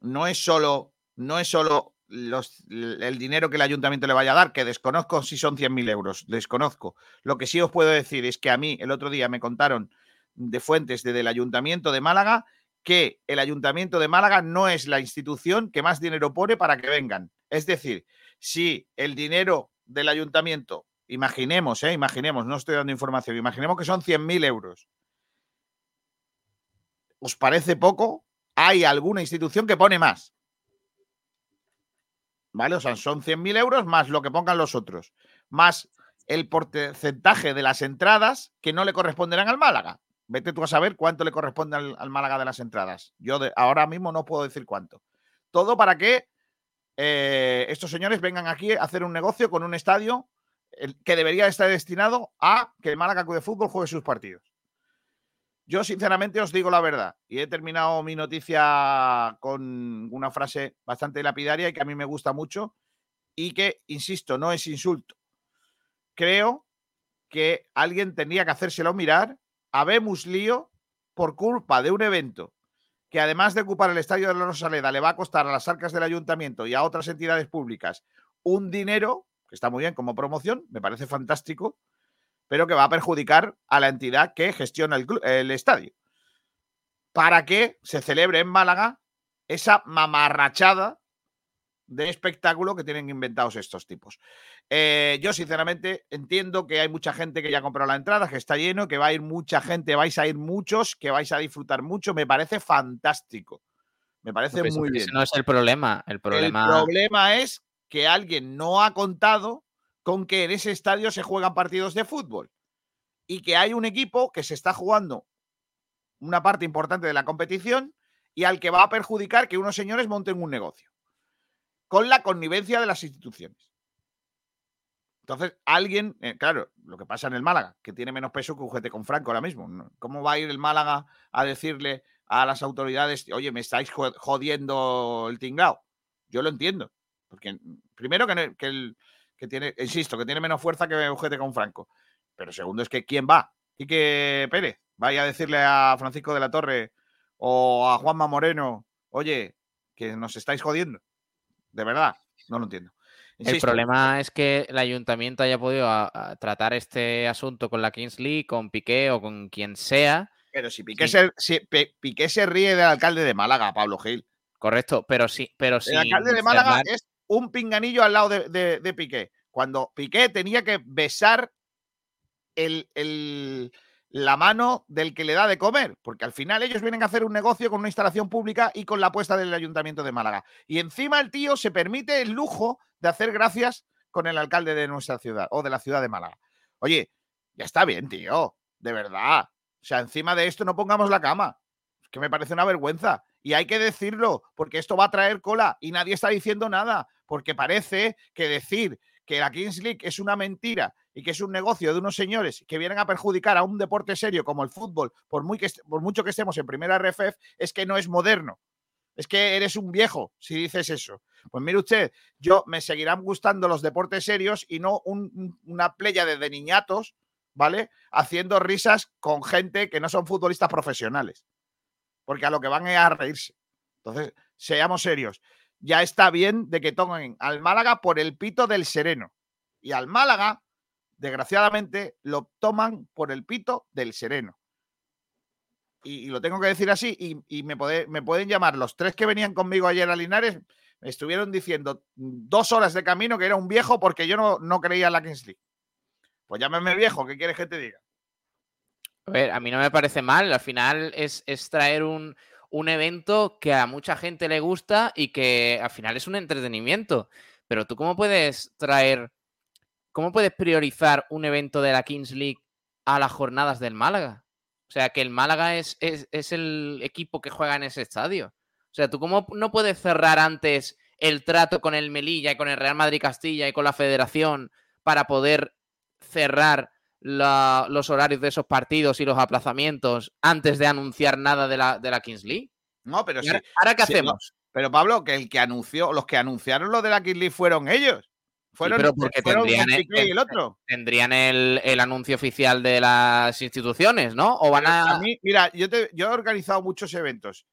no es solo, no es solo el dinero que el ayuntamiento le vaya a dar, que desconozco si son 100.000 euros, desconozco. Lo que sí os puedo decir es que a mí el otro día me contaron de fuentes desde el ayuntamiento de Málaga que el ayuntamiento de Málaga no es la institución que más dinero pone para que vengan. Es decir, si el dinero del ayuntamiento, imaginemos, eh, imaginemos, no estoy dando información, imaginemos que son 100.000 euros. ¿Os parece poco? Hay alguna institución que pone más. ¿Vale? O sea, son 100.000 euros más lo que pongan los otros, más el porcentaje de las entradas que no le corresponderán al Málaga. Vete tú a saber cuánto le corresponde al, Málaga de las entradas. Yo ahora mismo no puedo decir cuánto. Todo para que eh, estos señores vengan aquí a hacer un negocio con un estadio que debería estar destinado a que el Málaga de Fútbol juegue sus partidos. Yo sinceramente os digo la verdad y he terminado mi noticia con una frase bastante lapidaria y que a mí me gusta mucho y que, insisto, no es insulto. Creo que alguien tendría que hacérselo mirar habemos lío por culpa de un evento que además de ocupar el estadio de la Rosaleda le va a costar a las arcas del ayuntamiento y a otras entidades públicas un dinero, que está muy bien como promoción, me parece fantástico, pero que va a perjudicar a la entidad que gestiona el, el estadio. Para que se celebre en Málaga esa mamarrachada de espectáculo que tienen inventados estos tipos. Eh, yo, sinceramente, entiendo que hay mucha gente que ya ha comprado la entrada, que está lleno, que va a ir mucha gente, vais a ir muchos, que vais a disfrutar mucho. Me parece fantástico. Me parece muy bien. no es el problema. El problema... el problema es que alguien no ha contado con que en ese estadio se juegan partidos de fútbol y que hay un equipo que se está jugando una parte importante de la competición y al que va a perjudicar que unos señores monten un negocio con la connivencia de las instituciones. Entonces, alguien, eh, claro, lo que pasa en el Málaga, que tiene menos peso que un GT con Franco ahora mismo. ¿Cómo va a ir el Málaga a decirle a las autoridades, oye, me estáis jodiendo el tingao? Yo lo entiendo. Porque primero que, el, que tiene, insisto, que tiene menos fuerza que GT con Franco. Pero segundo es que ¿quién va? ¿Y que Pérez vaya a decirle a Francisco de la Torre o a Juanma Moreno, oye, que nos estáis jodiendo. De verdad, no lo entiendo. El problema es que el ayuntamiento haya podido tratar este asunto con la Kings League, con Piqué o con quien sea. Pero si Piqué, se, Piqué se ríe del alcalde de Málaga, Pablo Gil. Correcto, pero sí, pero sí. El alcalde de Málaga es un pinganillo al lado de, Piqué. Cuando Piqué tenía que besar el, la mano del que le da de comer, porque al final ellos vienen a hacer un negocio con una instalación pública y con la apuesta del Ayuntamiento de Málaga. Y encima el tío se permite el lujo de hacer gracias con el alcalde de nuestra ciudad o de la ciudad de Málaga. Oye, ya está bien, tío, de verdad. O sea, encima de esto no pongamos la cama. Es que me parece una vergüenza. Y hay que decirlo, porque esto va a traer cola y nadie está diciendo nada, porque parece que decir que la Kings League es una mentira y que es un negocio de unos señores que vienen a perjudicar a un deporte serio como el fútbol, por, muy que, por mucho que estemos en primera RFF, es que no es moderno. Es que eres un viejo si dices eso. Pues mire usted, yo me seguirán gustando los deportes serios y no una playa de niñatos, ¿vale? Haciendo risas con gente que no son futbolistas profesionales. Porque a lo que van es a reírse. Entonces, seamos serios. Ya está bien de que tomen al Málaga por el pito del sereno. Y al Málaga desgraciadamente, lo toman por el pito del sereno. Y, lo tengo que decir así, y, me, pueden llamar los tres que venían conmigo ayer a Linares, me estuvieron diciendo dos horas de camino que era un viejo porque yo no, no creía en la Kingsley. Pues llámeme viejo, ¿qué quieres que te diga? A ver, a mí no me parece mal, al final es, es traer un, un evento que a mucha gente le gusta y que al final es un entretenimiento. Pero tú cómo puedes traer ¿cómo puedes priorizar un evento de la Kings League a las jornadas del Málaga? O sea, que el Málaga es, es, el equipo que juega en ese estadio. O sea, ¿tú cómo no puedes cerrar antes el trato con el Melilla y con el Real Madrid Castilla y con la Federación para poder cerrar los horarios de esos partidos y los aplazamientos antes de anunciar nada de la, de la Kings League? No, pero sí. Ahora, qué hacemos? pero Pablo, que el que anunció, los que anunciaron lo de la Kings League fueron ellos. Fueron, pero porque tendrían, el, el otro. tendrían el, anuncio oficial de las instituciones, ¿no? O van a... mira, yo, te, yo he organizado muchos eventos,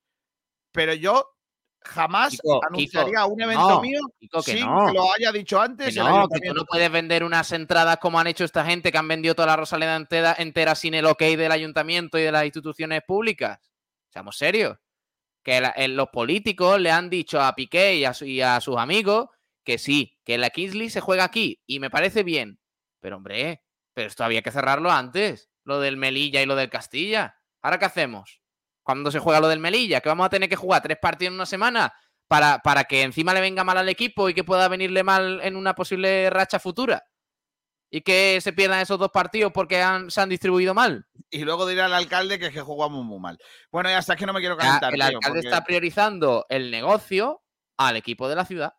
pero yo jamás anunciaría un evento mío que sin que lo haya dicho antes. no, que tú no puedes vender unas entradas como han hecho esta gente que han vendido toda la Rosaleda entera, entera sin el ok del ayuntamiento y de las instituciones públicas. Seamos serios. Que los políticos le han dicho a Piqué y a, sus amigos que sí, que la Kingsley se juega aquí y me parece bien. Pero hombre, pero esto había que cerrarlo antes, lo del Melilla y lo del Castilla. ¿Ahora qué hacemos? Cuando se juega lo del Melilla, que vamos a tener que jugar tres partidos en una semana para, para que encima le venga mal al equipo y que pueda venirle mal en una posible racha futura. Y que se pierdan esos dos partidos porque se han distribuido mal. Y luego dirá al alcalde que es que jugamos muy mal. Bueno, ya está, es que no me quiero calentar. el alcalde está priorizando el negocio al equipo de la ciudad.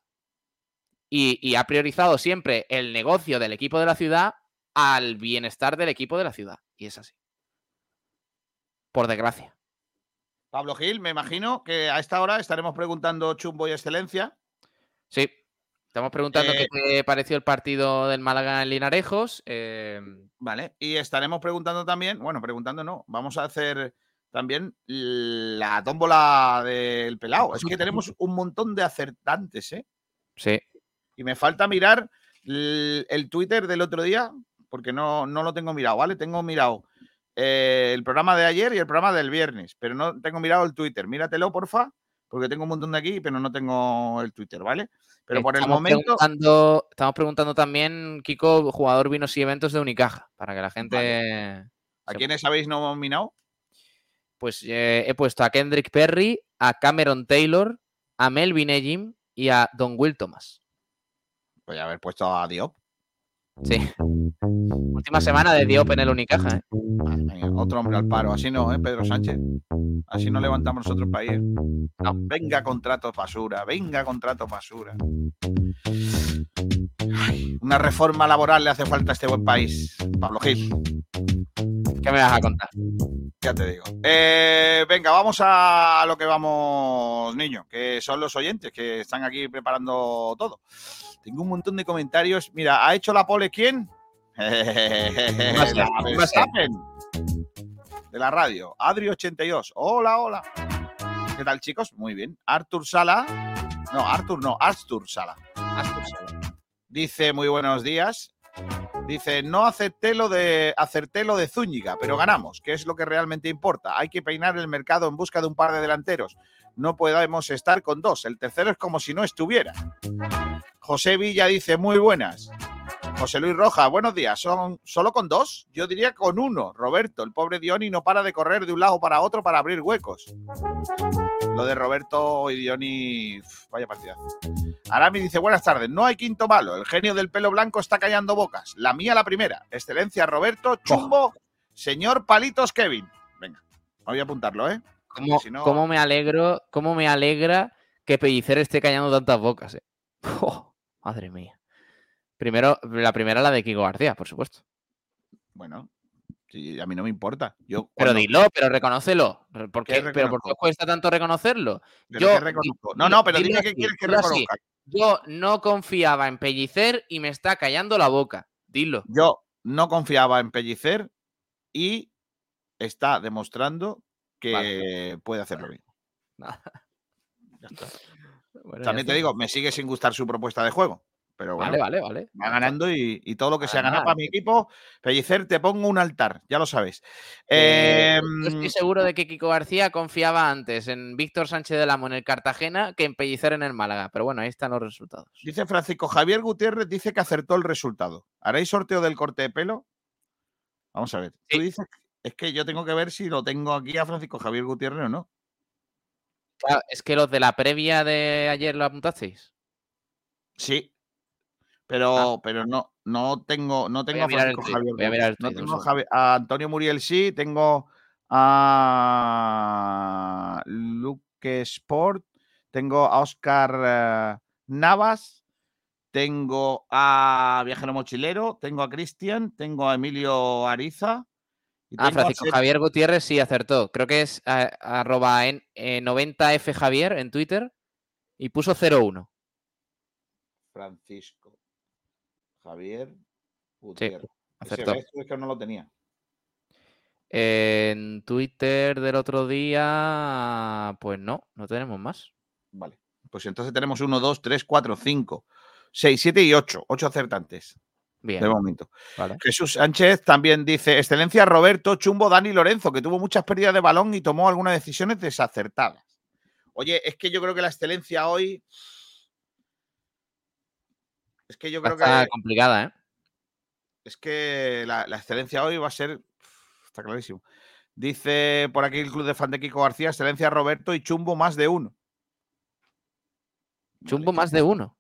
Y, y, ha priorizado siempre el negocio del equipo de la ciudad al bienestar del equipo de la ciudad. Y es así. Por desgracia. Pablo Gil, me imagino que a esta hora estaremos preguntando Chumbo y Excelencia. Sí, estamos preguntando qué eh, te pareció el partido del Málaga en Linarejos. Em, vale, y estaremos preguntando también, bueno, preguntando no, vamos a hacer también la tómbola del pelado. Es que tenemos un montón de acertantes, ¿eh? Sí. Y me falta mirar el, Twitter del otro día, porque no, no lo tengo mirado, ¿vale? Tengo mirado eh, el programa de ayer y el programa del viernes, pero no tengo mirado el Twitter. Míratelo, porfa, porque tengo un montón de aquí, pero no tengo el Twitter, ¿vale? Pero por el momento. estamos preguntando también, Kiko, jugador vinos y eventos de Unicaja, para que la gente. ¿A quiénes habéis nominado? Pues eh, he puesto a Kendrick Perry, a Cameron Taylor, a Melvin Ejim y a Don Will Thomas. Voy a haber puesto a Diop. Sí. Última semana de Diop en el Unicaja. ¿eh? otro hombre al paro. Así no, ¿eh, Pedro Sánchez? Así no levantamos nosotros el país. ¿eh? venga contrato basura, venga contrato basura. una reforma laboral le hace falta a este buen país. Pablo Gil. ¿Qué me vas a contar? Ya te digo. Eh, venga, vamos a lo que vamos, niño, que son los oyentes que están aquí preparando todo. Tengo un montón de comentarios. Mira, ¿ha hecho la pole quién? <laughs> De la radio. Adri82. Hola, hola. ¿Qué tal, chicos? Muy bien. Artur Sala. No, Artur no, Artur Sala. Artur Sala. Dice, muy buenos días. Dice, no acepté lo de acerté lo de Zúñiga, pero ganamos, que es lo que realmente importa. Hay que peinar el mercado en busca de un par de delanteros. No podemos estar con dos. El tercero es como si no estuviera. José Villa dice, muy buenas. José Luis Roja, buenos días. ¿Son solo con dos? Yo diría con uno. Roberto, el pobre Dioni no para de correr de un lado para otro para abrir huecos. Lo de Roberto y Dioni, vaya partida. Arami dice, buenas tardes. No hay quinto malo. El genio del pelo blanco está callando bocas. La mía la primera. Excelencia Roberto, chumbo, señor Palitos Kevin. Venga, voy a apuntarlo, ¿eh? ¿Cómo, me alegro, cómo me alegra que Pellicer esté callando tantas bocas, eh? <laughs> madre mía. Primero, la primera la de Kiko García, por supuesto. Bueno, a mí no me importa. Yo, Pero dilo, pero reconócelo. ¿Por qué, ¿Pero por qué cuesta tanto reconocerlo? Yo, no, no, pero dime qué quieres que reconozca. Yo no confiaba en Pellicer y me está callando la boca. Dilo. Yo no confiaba en Pellicer y está demostrando que puede hacerlo bien. <laughs> También te digo, me sigue sin gustar su propuesta de juego. Pero bueno, vale, vale, vale. Va ganando y, todo lo que sea ganar para mi equipo, Pellicer, te pongo un altar, ya lo sabes. estoy em, seguro de que Kiko García confiaba antes en Víctor Sánchez del Amo en el Cartagena que en Pellicer en el Málaga. Pero bueno, ahí están los resultados. Dice Francisco Javier Gutiérrez, dice que acertó el resultado. ¿Haréis sorteo del corte de pelo? Vamos a ver. Tú dices, es que yo tengo que ver si lo tengo aquí a Francisco Javier Gutiérrez o no. Claro, es que los de la previa de ayer lo apuntasteis. Sí, pero, ah. pero no, no tengo, no tengo a, Francisco Javier. no tengo a Antonio Muriel sí, tengo a Luke Sport, tengo a Oscar eh, Navas tengo a Viajero Mochilero, tengo a Cristian, tengo a Emilio Ariza. Ah, Francisco Javier Gutiérrez sí acertó. Creo que es arroba en, 90F Javier en Twitter y puso 01. Francisco Javier Gutiérrez. Sí, acertó. es que no lo tenía. En Twitter del otro día, pues no, no tenemos más. Vale. Pues entonces tenemos 1, 2, 3, 4, 5, 6, 7 y 8. 8 acertantes. Bien. De momento. Jesús Sánchez también dice: Excelencia Roberto, Chumbo, Dani Lorenzo, que tuvo muchas pérdidas de balón y tomó algunas decisiones desacertadas. Oye, es que yo creo que la excelencia hoy. Es que yo creo que. Complicada, ¿eh? Es que la, excelencia hoy va a ser. Está clarísimo. Dice por aquí el club de fan de Kiko García: Excelencia Roberto y Chumbo más de uno. Chumbo más de uno.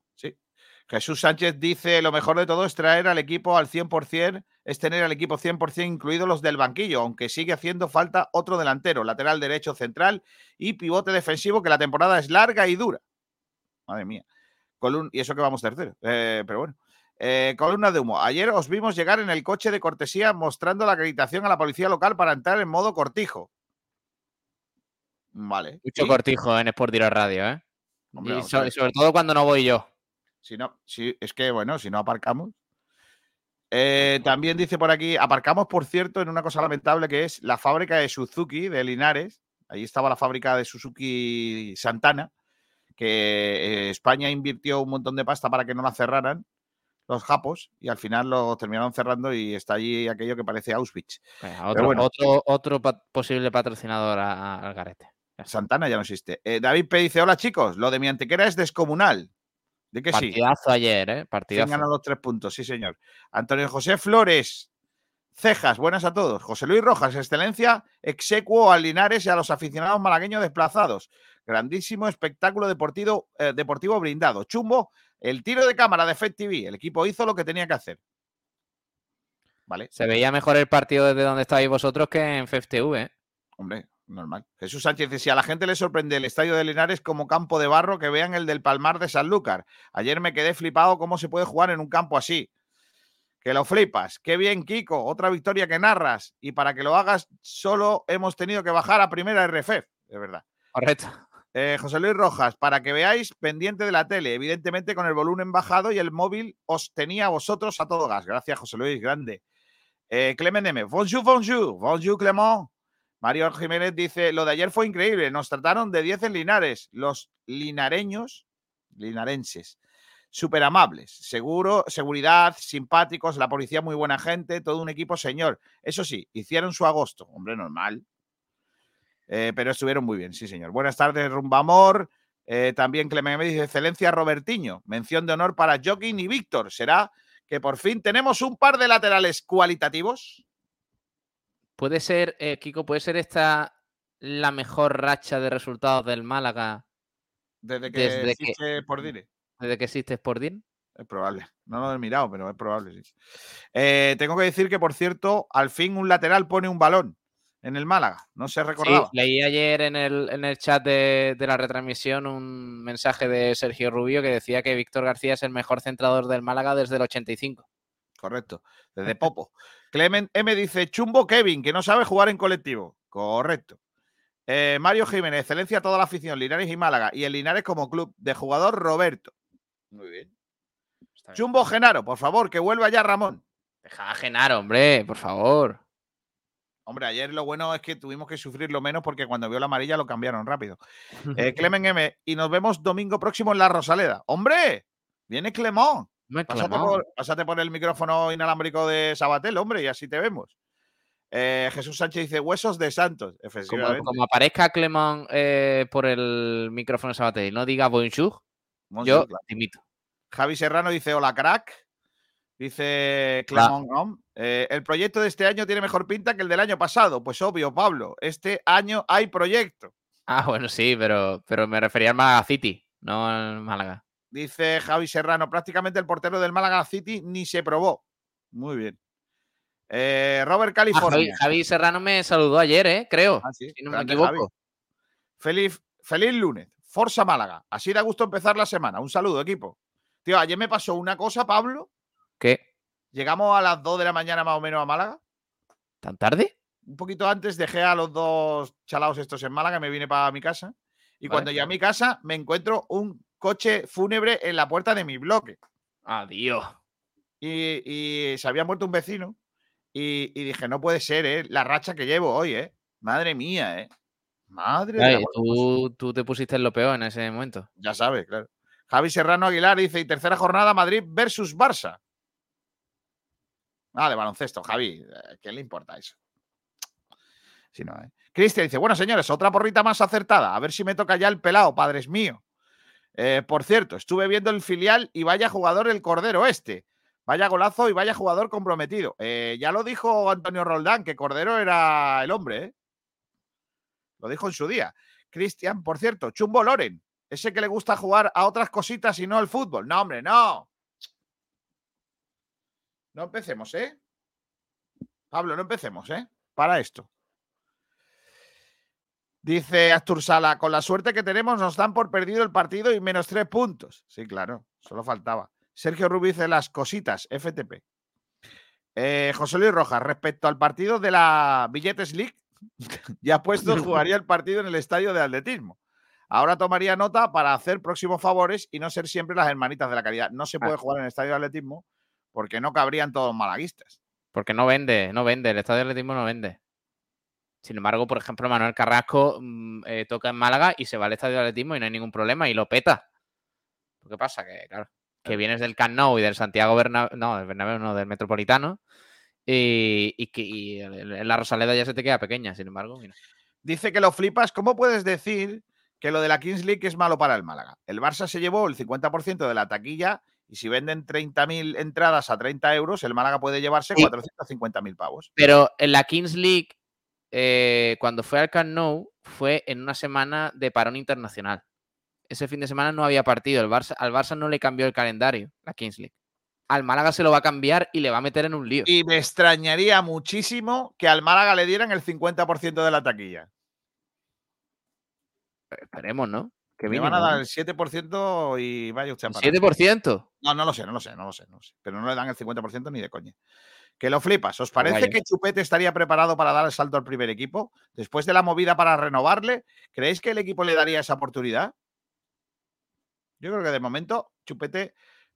Jesús Sánchez dice, lo mejor de todo es traer al equipo al 100%, es tener al equipo 100% incluidos los del banquillo, aunque sigue haciendo falta otro delantero, lateral derecho central y pivote defensivo, que la temporada es larga y dura. Madre mía. y eso que vamos tercero. Eh, pero bueno. Eh, columna de humo. Ayer os vimos llegar en el coche de cortesía mostrando la acreditación a la policía local para entrar en modo cortijo. Vale. Mucho cortijo en Sport Radio, ¿eh? y sobre todo cuando no voy yo. Si no, si, es que bueno, si no aparcamos. Eh, también dice por aquí, aparcamos, por cierto, en una cosa lamentable que es la fábrica de Suzuki de Linares. Ahí estaba la fábrica de Suzuki Santana, que eh, España invirtió un montón de pasta para que no la cerraran los japos y al final lo terminaron cerrando y está allí aquello que parece Auschwitz. otro, otro, posible patrocinador al garete. Santana ya no existe. Eh, David P. dice: Hola chicos, lo de mi antequera es descomunal. ¿De que Partidazo ayer, ¿eh? Partidazo. ganado los tres puntos, sí, señor. Antonio José Flores. Cejas, buenas a todos. José Luis Rojas, excelencia, execuo a Linares y a los aficionados malagueños desplazados. Grandísimo espectáculo deportivo, eh, deportivo brindado. Chumbo, el tiro de cámara de FED TV. El equipo hizo lo que tenía que hacer. ¿Vale? Se veía mejor el partido desde donde estáis vosotros que en FED TV, ¿eh? Hombre, normal. Jesús Sánchez dice, si a la gente le sorprende el estadio de Linares como campo de barro, que vean el del Palmar de Sanlúcar. Ayer me quedé flipado cómo se puede jugar en un campo así. Que lo flipas. Qué bien, Kiko. Otra victoria que narras. Y para que lo hagas, solo hemos tenido que bajar a primera RF. De verdad. Correcto. Eh, José Luis Rojas, para que veáis, pendiente de la tele, evidentemente con el volumen bajado y el móvil os tenía a vosotros a todo gas. Gracias, José Luis, grande. Eh, Clement M. Bonjour, bonjour. Bonjour, Clement. Mario Jiménez dice, lo de ayer fue increíble, nos trataron de 10 en Linares, los linareños, linarenses, súper amables, seguro, seguridad, simpáticos, la policía muy buena gente, todo un equipo señor. Eso sí, hicieron su agosto, hombre, normal. Eh, pero estuvieron muy bien, sí señor. Buenas tardes, Rumbamor. Eh, también Clemente dice, excelencia Robertiño, mención de honor para Joaquín y Víctor. ¿Será que por fin tenemos un par de laterales cualitativos? Puede ser, eh, Kiko, puede ser esta la mejor racha de resultados del Málaga desde que existe Sporting. Desde que existe Sporting. Es probable. No lo he mirado, pero es probable, sí. Eh, tengo que decir que, por cierto, al fin un lateral pone un balón en el Málaga. No se recordaba. Sí, leí ayer en el, en el chat de, de, la retransmisión un mensaje de Sergio Rubio que decía que Víctor García es el mejor centrador del Málaga desde el 85. Correcto, <laughs> desde Popo. Clement M dice, chumbo Kevin, que no sabe jugar en colectivo. Correcto. Eh, Mario Jiménez, excelencia a toda la afición, Linares y Málaga. Y el Linares como club de jugador Roberto. Muy bien. Chumbo Genaro, por favor, que vuelva ya Ramón. Deja a Genaro, hombre, por favor. Hombre, ayer lo bueno es que tuvimos que sufrirlo menos porque cuando vio la amarilla lo cambiaron rápido. <laughs> Eh, Clemen M, y nos vemos domingo próximo en La Rosaleda. ¡Hombre! Viene Clemón. Pásate por, el micrófono inalámbrico de Sabatel, hombre, y así te vemos. Eh, Jesús Sánchez dice huesos de Santos. Como, aparezca Clemón eh, por el micrófono de Sabatel y no diga bonjour, yo te invito. Javi Serrano dice hola crack. Dice Clemón, eh, el proyecto de este año tiene mejor pinta que el del año pasado. Pues obvio, Pablo, este año hay proyecto. Ah, bueno, sí, pero, pero me refería más a City, no al Málaga. Dice Javi Serrano, prácticamente el portero del Málaga City ni se probó. Muy bien. Eh, Robert ah, California. Javi, Serrano me saludó ayer, ¿eh? creo. Ah, si no me equivoco. Feliz, feliz lunes. Forza Málaga. Así da gusto empezar la semana. Un saludo, equipo. Tío, ayer me pasó una cosa, Pablo. ¿Qué? Llegamos a las 2 de la mañana más o menos a Málaga. ¿Tan tarde? Un poquito antes dejé a los dos chalaos estos en Málaga, me vine para mi casa. Y Vale. cuando llegué a mi casa me encuentro un coche fúnebre en la puerta de mi bloque. Adiós. Y, y se había muerto un vecino. Y, y dije, no puede ser, ¿eh? La racha que llevo hoy, ¿eh? Madre mía, ¿eh? Madre cosa. tú, tú te pusiste en lo peor en ese momento. Ya sabes, claro. Javi Serrano Aguilar dice, y tercera jornada, Madrid versus Barça. Ah, de baloncesto, Javi. eh, ¿Qué le importa eso? Si no, ¿eh? Cristian dice, bueno, señores, otra porrita más acertada. A ver si me toca ya el pelado, padres mío. Eh, por cierto, estuve viendo el filial y vaya jugador el Cordero este. Vaya golazo y vaya jugador comprometido. Eh, ya lo dijo Antonio Roldán, que Cordero era el hombre, ¿eh? Lo dijo en su día. Cristian, por cierto, Chumbo Loren, ese que le gusta jugar a otras cositas y no al fútbol. No, hombre, no. No empecemos, ¿eh? Pablo, no empecemos, ¿eh? Para esto. Dice Astur Sala, con la suerte que tenemos nos dan por perdido el partido y menos tres puntos. Sí, claro, solo faltaba. Sergio Rubí dice las cositas, FTP. Eh, José Luis Rojas, respecto al partido de la Billetes League, <laughs> ya puesto <laughs> jugaría el partido en el estadio de atletismo. Ahora tomaría nota para hacer próximos favores y no ser siempre las hermanitas de la caridad. No se puede jugar en el estadio de atletismo porque no cabrían todos malaguistas. Porque no vende, no vende. El estadio de atletismo no vende. Sin embargo, por ejemplo, Manuel Carrasco mm, eh, toca en Málaga y se va al estadio de atletismo y no hay ningún problema y lo peta. ¿Qué pasa? Que, claro, que vienes del Camp Nou y del Santiago Bernabéu, no, del Bernabéu no, del Metropolitano y, y que y la Rosaleda ya se te queda pequeña, sin embargo, mira. Dice que lo flipas. ¿Cómo puedes decir que lo de la Kings League es malo para el Málaga? El Barça se llevó el 50% de la taquilla y si venden 30.000 entradas a 30 euros, el Málaga puede llevarse Sí. 450.000 pavos. Pero en la Kings League, eh, cuando fue al Camp Nou, fue en una semana de parón internacional. Ese fin de semana no había partido. El Barça, al Barça no le cambió el calendario, la Kings League. Al Málaga se lo va a cambiar y le va a meter en un lío. Y me extrañaría muchísimo que al Málaga le dieran el 50% de la taquilla. Esperemos, ¿no? Que Me van a dar el 7% y vaya usted a ¿Un parar. 7%. No, no lo sé, no lo sé, no lo sé, no lo sé. Pero no le dan el 50% ni de coña. Que lo flipas. ¿Os parece vaya. que Chupete estaría preparado para dar el salto al primer equipo? Después de la movida para renovarle, ¿creéis que el equipo le daría esa oportunidad? Yo creo que de momento Chupete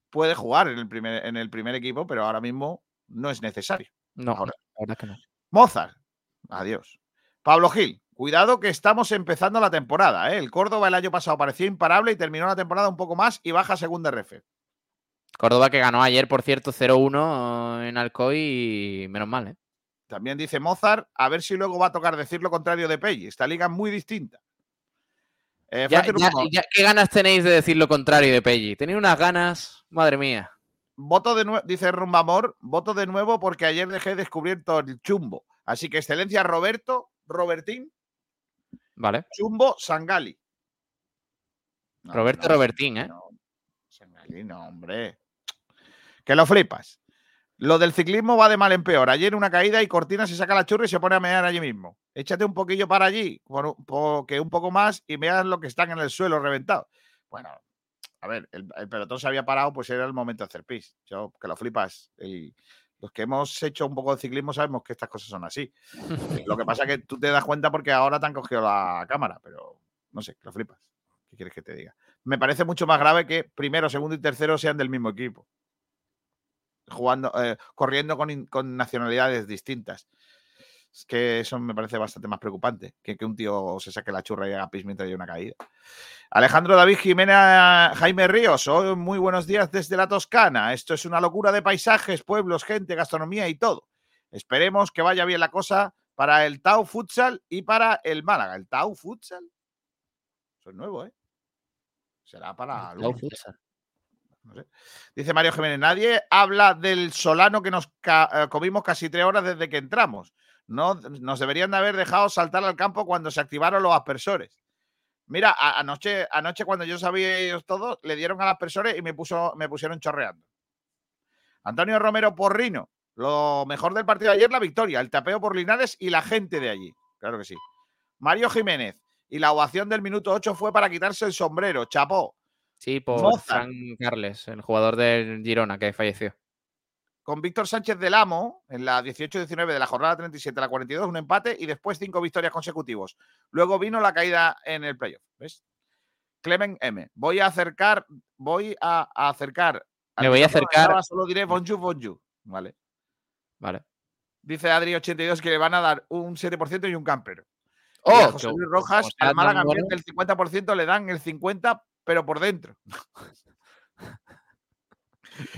puede jugar en el primer, en el primer equipo, pero ahora mismo no es necesario. No, Ahora. la verdad que no. Mozart, adiós. Pablo Gil, cuidado que estamos empezando la temporada. ¿eh? El Córdoba el año pasado parecía imparable y terminó la temporada un poco más y baja segunda RF. Córdoba que ganó ayer, por cierto, 0-1 en Alcoy y menos mal, ¿eh? También dice Mozart, a ver si luego va a tocar decir lo contrario de Pelli. Esta liga es muy distinta. Eh, Ya- ¿Qué ganas tenéis de decir lo contrario de Pelli? Tenéis unas ganas, madre mía. voto de nuevo, dice Rumbamor, voto de nuevo porque ayer dejé descubierto el chumbo. Así que excelencia Roberto, Robertín, Vale. chumbo, Sangali. No, Roberto no, Robertín, ¿eh? no, Sangali, no, hombre. Que lo flipas. Lo del ciclismo va de mal en peor. Ayer una caída y Cortina se saca la churra y se pone a mear allí mismo. Échate un poquillo para allí, por, un- po- que un poco más y veas lo que están en el suelo reventado. Bueno, a ver, el, el pelotón se había parado, pues era el momento de hacer pis. Yo, que lo flipas. El- los que hemos hecho un poco de ciclismo sabemos que estas cosas son así. <laughs> Lo que pasa es que tú te das cuenta porque ahora te han cogido la cámara, pero no sé, que lo flipas. ¿Qué quieres que te diga? Me parece mucho más grave que primero, segundo y tercero sean del mismo equipo. Jugando, eh, corriendo con, con nacionalidades distintas. Es que eso me parece bastante más preocupante que que un tío se saque la churra y haga pis mientras hay una caída. Alejandro David Jiménez Jaime Ríos, hoy muy buenos días desde la Toscana. Esto es una locura de paisajes, pueblos, gente, gastronomía y todo. Esperemos que vaya bien la cosa para el Tau Futsal y para el Málaga. ¿El Tau Futsal? Eso es nuevo, ¿eh? Será para Tau lunes. Futsal. Dice Mario Jiménez, nadie habla del solano que nos eh, comimos casi tres horas desde que entramos. No, nos deberían de haber dejado saltar al campo cuando se activaron los aspersores. Mira, a- anoche, anoche cuando yo sabía ellos todos, le dieron al aspersores y me, puso, me pusieron chorreando. Antonio Romero Porrino, lo mejor del partido de ayer, la victoria, el tapeo por Linares y la gente de allí. Claro que sí. Mario Jiménez, y la ovación del minuto 8 fue para quitarse el sombrero, chapó. Sí, por Mozart. Frank Carles, el jugador del Girona que falleció. Con Víctor Sánchez del Amo, en la 18-19 de la jornada 37 a la 42, un empate y después cinco victorias consecutivos. Luego vino la caída en el playoff. ¿Ves? Clemen M. Voy a acercar, voy a, a acercar. Me voy a acercar. ahora Solo diré bonjour, bonjour. Vale. Vale. Dice Adri82 que le van a dar un 7% y un camper. Y ¡Oh! a José Luis Rojas, al Málaga del 50% le dan el 50%, pero por dentro. <laughs>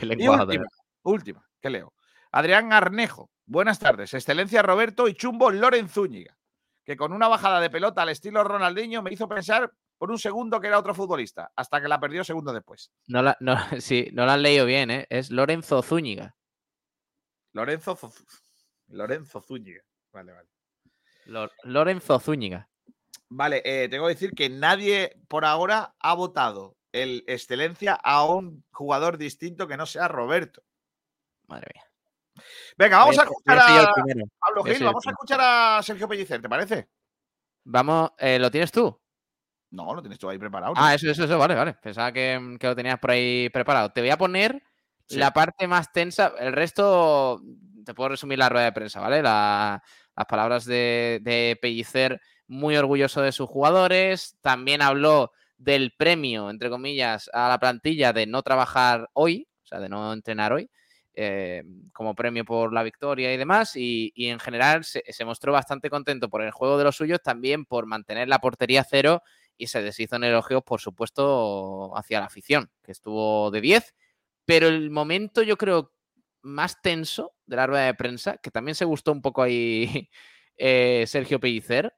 Y última, última, que leo. Adrián Arnejo, buenas tardes. Excelencia Roberto y Chumbo Loren Zúñiga, que con una bajada de pelota al estilo Ronaldinho me hizo pensar por un segundo que era otro futbolista, hasta que la perdió segundos después. No la, no, <laughs> sí, no la han leído bien, ¿eh? Es Lorenzo Zúñiga. Lorenzo, Zo- Lorenzo Zúñiga. Vale, vale. Lo- Lorenzo Zúñiga. Vale, eh, tengo que decir que nadie por ahora ha votado el excelencia a un jugador distinto que no sea Roberto. Madre mía. Venga, vamos a escuchar a. Pablo Gil, vamos a escuchar a Sergio Pellicer, ¿te parece? Vamos, eh, ¿lo tienes tú? No, lo tienes tú ahí preparado. ¿no? Ah, eso, eso, eso, vale, vale. Pensaba que, que lo tenías por ahí preparado. Te voy a poner Sí. la parte más tensa. El resto, te puedo resumir la rueda de prensa, ¿vale? La- las palabras de, de Pellicer, muy orgulloso de sus jugadores. También habló del premio, entre comillas, a la plantilla de no trabajar hoy, o sea, de no entrenar hoy, eh, como premio por la victoria y demás. Y, y en general se, mostró bastante contento por el juego de los suyos, también por mantener la portería cero y se deshizo en elogios, por supuesto, hacia la afición, que estuvo de 10. Pero el momento, yo creo, más tenso de la rueda de prensa, que también se gustó un poco ahí <laughs> eh, Sergio Pellicer,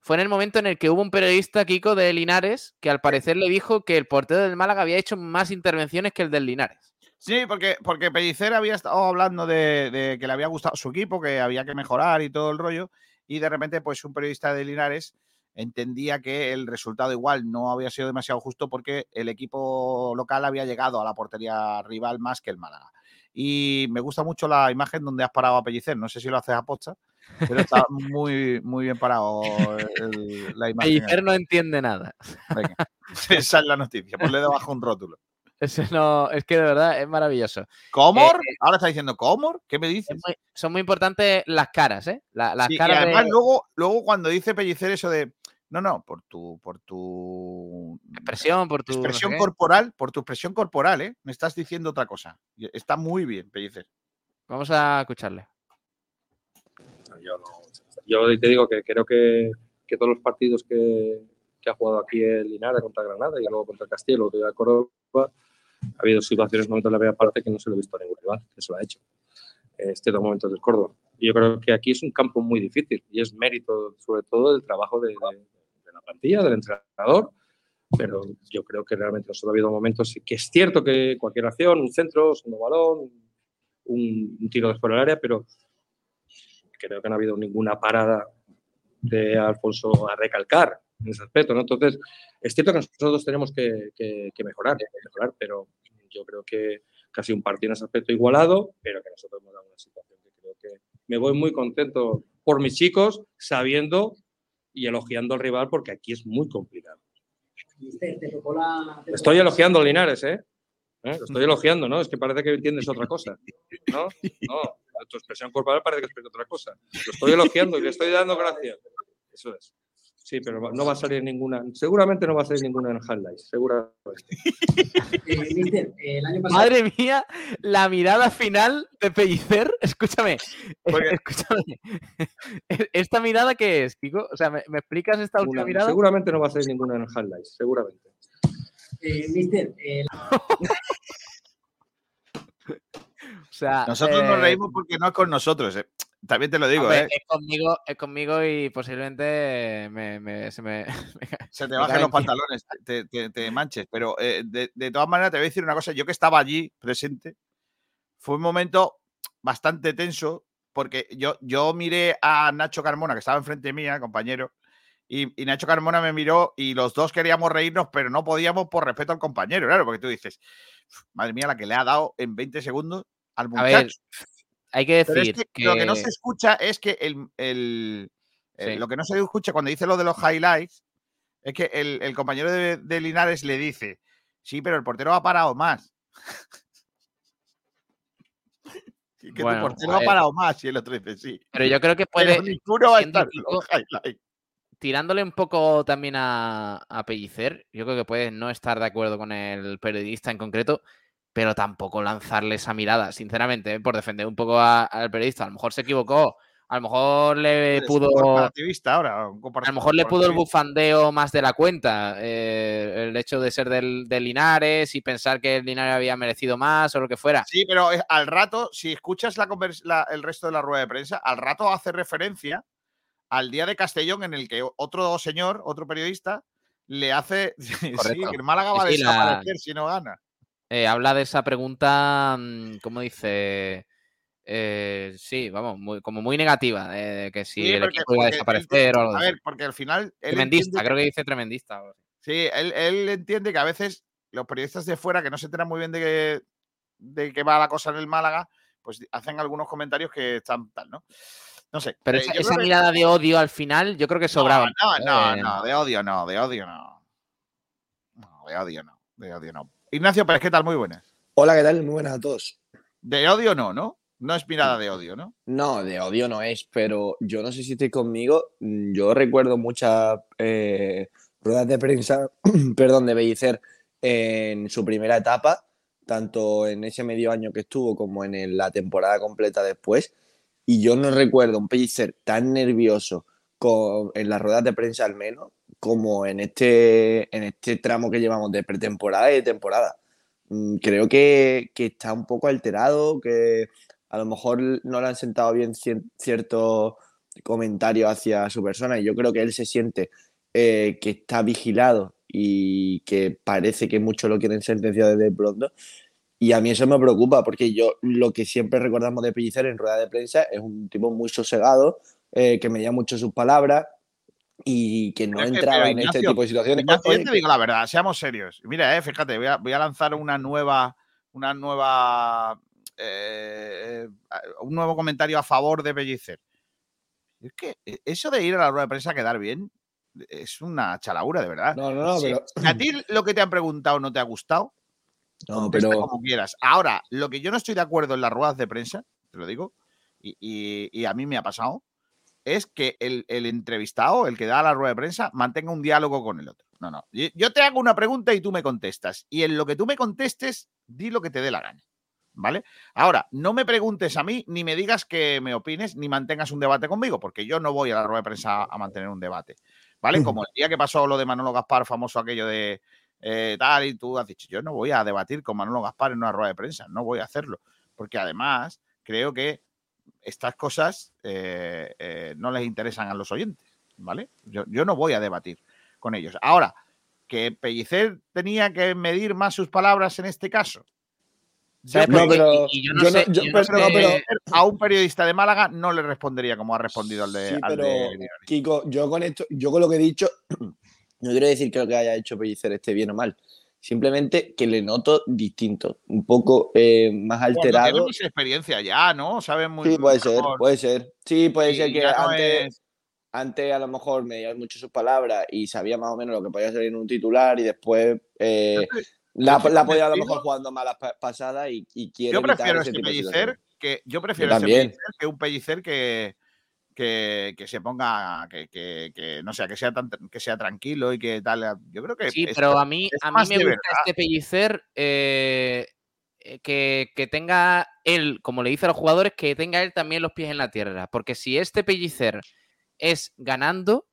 fue en el momento en el que hubo un periodista, Kiko, de Linares, que al parecer le dijo que el portero del Málaga había hecho más intervenciones que el del Linares. Sí, porque, porque Pellicer había estado hablando de, que le había gustado su equipo, que había que mejorar y todo el rollo, y de repente, pues un periodista de Linares entendía que el resultado igual no había sido demasiado justo porque el equipo local había llegado a la portería rival más que el Málaga. Y me gusta mucho la imagen donde has parado a Pellicer. No sé si lo haces a posta, pero está muy, muy bien parado el- la <laughs> imagen. Pellicer no entiende nada. Venga, <laughs> <laughs> esa es la noticia. Ponle debajo un rótulo. Ese no, es que de verdad es maravilloso. ¿Comor? Ahora está diciendo Comor. ¿Qué me Es dices? muy- son muy importantes las caras, ¿eh? La- las Sí, y de- además, luego, luego cuando dice Pellicer eso de no, no, por tu, por tu expresión, por tu no sé expresión corporal, por tu expresión corporal, ¿eh? Me estás diciendo otra cosa. Está muy bien, Pellicer. Vamos a escucharle. Yo, no- yo te digo que creo que, que todos los partidos que, que ha jugado aquí el Linares contra Granada y luego contra el Castilla, luego de Córdoba, ha habido situaciones, momentos en la primera parte que no se lo he visto a ningún rival, que se lo ha hecho. Este dos momentos del Córdoba. Yo creo que aquí es un campo muy difícil y es mérito, sobre todo, del trabajo de, de- de la plantilla, del entrenador. Pero yo creo que realmente nosotros ha habido momentos que es cierto que cualquier acción, un centro, segundo balón, un, un tiro de fuera del área, pero creo que no ha habido ninguna parada de Alfonso a recalcar en ese aspecto. ¿no? Entonces, es cierto que nosotros tenemos que, mejorar, mejorar, pero yo creo que casi un partido en ese aspecto igualado, pero que nosotros hemos dado una situación que creo que me voy muy contento por mis chicos, sabiendo y elogiando al rival, porque aquí es muy complicado. Estoy elogiando a Linares, ¿eh? ¿Eh? Lo estoy elogiando, ¿no? Es que parece que entiendes otra cosa. ¿No? No, tu expresión corporal parece que explica otra cosa. Lo estoy elogiando y le estoy dando gracias. Eso es. Sí, pero no va a salir ninguna, seguramente no va a salir ninguna en highlights, seguramente. <laughs> Eh, mister, eh, el año pasado. Madre mía, la mirada final de Pellicer. <laughs> Escúchame, Porque- <laughs> escúchame. ¿Esta mirada qué es, Kiko? O sea, ¿me, me explicas esta última Una- mirada? seguramente no va a salir ninguna en highlights, seguramente. eh, mister, eh, O sea, Nosotros nos eh, reímos porque no es con nosotros. ¿eh? También te lo digo, hombre, ¿eh? es, conmigo, es conmigo y posiblemente me, me- se me... <laughs> Se te bajen los pantalones, te, te- te manches. Pero eh, de, de todas maneras, te voy a decir una cosa. Yo que estaba allí presente, fue un momento bastante tenso porque yo, yo miré a Nacho Carmona, que estaba enfrente mía, compañero, y, y Nacho Carmona me miró y los dos queríamos reírnos, pero no podíamos por respeto al compañero, claro, porque tú dices, madre mía, la que le ha dado en 20 segundos al A muchacho. ver, hay que Pero es decir que lo que no se escucha es que el, el- Sí. lo que no se escucha cuando dice lo de los highlights es que el, el compañero de, de Linares le dice Sí, pero el portero ha parado más. <laughs> Y que Bueno, tu portero ha parado más y el otro dice sí. Pero yo creo que <laughs> Pero puede, ninguno va a siendo estar en Kiko- los highlights. tirándole un poco también a, a Pellicer, yo creo que puede no estar de acuerdo con el periodista en concreto, pero tampoco lanzarle esa mirada, sinceramente, ¿eh? por defender un poco a- al periodista. A lo mejor se equivocó, a lo mejor le pudo. ahora. A lo mejor le pudo el bufandeo más de la cuenta. eh, el hecho de ser del, del Linares y pensar que el Linares había merecido más o lo que fuera. Sí, pero es- al rato, si escuchas la la- el resto de la rueda de prensa, al rato hace referencia al día de Castellón en el que otro señor, otro periodista, le hace <laughs> sí, que el Málaga va a sí, la- desaparecer si no gana. Eh, habla de esa pregunta, mm, ¿cómo dice? Eh, sí, vamos, muy- como muy negativa, de que si Sí, el porque- equipo iba a desaparecer o algo A ver, porque al final. Tremendista, creo que dice tremendista. Sí, él, él entiende que a veces los periodistas de fuera que no se enteran muy bien de qué de qué va la cosa en el Málaga, pues hacen algunos comentarios que están tal, ¿no? No sé. Pero eh, esa, que- mirada de odio al final, yo creo que sobraba. No, no, ¿eh? no, de odio no, de odio no. No, de odio no, de odio no. Ignacio Pérez, ¿qué tal? Muy buenas. Hola, ¿qué tal? Muy buenas a todos. De odio no, ¿no? No es mirada de odio, ¿no? No, de odio no es, pero yo no sé si estáis conmigo. mm, Yo recuerdo muchas eh, ruedas de prensa, <clears throat> perdón, de Bellicer en su primera etapa, tanto en ese medio año que estuvo como en la temporada completa después. Y yo no recuerdo un Pellicer tan nervioso con- en las ruedas de prensa al menos como en este, en este tramo que llevamos de pretemporada y de temporada. Mm, Creo que, que está un poco alterado, que a lo mejor no le han sentado bien cier- ciertos comentarios hacia su persona y yo creo que él se siente eh, que está vigilado y que parece que muchos lo quieren sentenciar desde pronto. Y a mí eso me preocupa porque yo lo que siempre recordamos de Pellicer en rueda de prensa es un tipo muy sosegado, eh, que medía mucho sus palabras y que no Pero es que- entraba en este tipo de situaciones. Ignacio, yo te digo la verdad, seamos serios. Mira, eh, fíjate, voy a, voy a lanzar una nueva, una nueva, eh, un nuevo comentario a favor de Bellicer. Es que eh, eso de ir a la rueda de prensa a quedar bien es una chalaura, de verdad. No, no, no, Si- pero, a ti lo que te han preguntado no te ha gustado, no, pero como quieras. Ahora, lo que yo no estoy de acuerdo en las ruedas de prensa, te lo digo, y, y- y a mí me ha pasado, es que el, el entrevistado, el que da la rueda de prensa, mantenga un diálogo con el otro. No, no. Yo, te hago una pregunta y tú me contestas. Y en lo que tú me contestes, di lo que te dé la gana. ¿Vale? Ahora, no me preguntes a mí, ni me digas que me opines, ni mantengas un debate conmigo, porque yo no voy a la rueda de prensa a mantener un debate. ¿Vale? Como el día que pasó lo de Manolo Gaspar, famoso aquello de eh, tal, y tú has dicho, yo no voy a debatir con Manolo Gaspar en una rueda de prensa, no voy a hacerlo, porque además creo que estas cosas eh, eh, no les interesan a los oyentes, ¿vale? Yo, yo no voy a debatir con ellos. Ahora, que Pellicer tenía que medir más sus palabras en este caso. A un periodista de Málaga no le respondería como ha respondido al de, Sí, al pero de. Kiko, yo con esto, yo con lo que he dicho, <clears throat> no quiero decir que lo que haya hecho Pellicer esté bien o mal. Simplemente que le noto distinto, un poco eh, más Bueno, alterado. tiene mucha experiencia ya, ¿no? Sabe muy Sí, puede ser, puede ser. Sí, puede ser que no antes, es- antes a lo mejor medía mucho sus palabras y sabía más o menos lo que podía salir en un titular y después eh, la, la podía a lo mejor jugando malas pa- pasadas y, y quiere Yo prefiero de pellicer que yo prefiero Yo ese pellicer que un pellicer que, que, que se ponga que, que, que, no sé que sea tan, que sea tranquilo y que tal yo creo que Sí, es- pero a mí, a mí me gusta verdad. este pellicer eh, eh, que, que tenga él, como le dice a los jugadores, que tenga él también los pies en la tierra. Porque si este pellicer es ganando,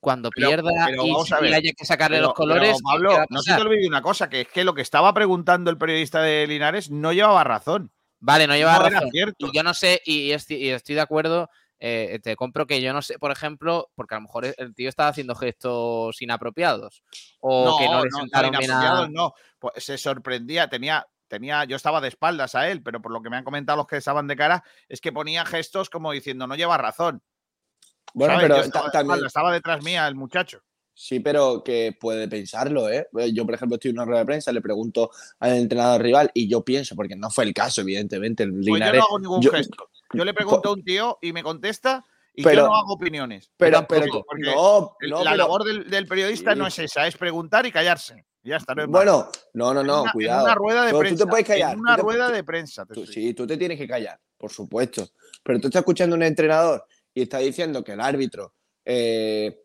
cuando Pero- pierda pero y, ver, haya que sacarle Pero- los colores, pero, ¿qué- Pablo, no se te olvide una cosa, que es que lo que estaba preguntando el periodista de Linares no llevaba razón. Vale, no lleva no razón. cierto. Y yo no sé, y estoy, y estoy de acuerdo, eh, te compro que yo no sé, por ejemplo, porque a lo mejor el tío estaba haciendo gestos inapropiados o que no le sentaron bien a... inapropiados no. Pues se sorprendía, tenía, tenía, yo estaba de espaldas a él, pero por lo que me han comentado los que estaban de cara, es que ponía gestos como diciendo, no lleva razón. Bueno, ¿sabes? pero Yo estaba, también, espaldas, estaba detrás mía el muchacho. Sí, pero que puede pensarlo, ¿eh? Yo, por ejemplo, estoy en una rueda de prensa, le pregunto al entrenador rival y yo pienso, porque no fue el caso, evidentemente, el Pues yo no hago ningún yo- gesto. Yo le pregunto a un tío y me contesta y Pero- yo no hago opiniones. Pero, Tampoco, pero, porque no, el- no, la pero- labor del, del periodista Sí. no es esa, es preguntar y callarse. Ya está, no es. Bueno, no, no, En no, una- cuidado. En una rueda de Pero prensa. tú te puedes callar. En una te- rueda de prensa. te tú- sí, tú te tienes que callar, por supuesto. Pero tú estás escuchando a un entrenador y está diciendo que el árbitro eh,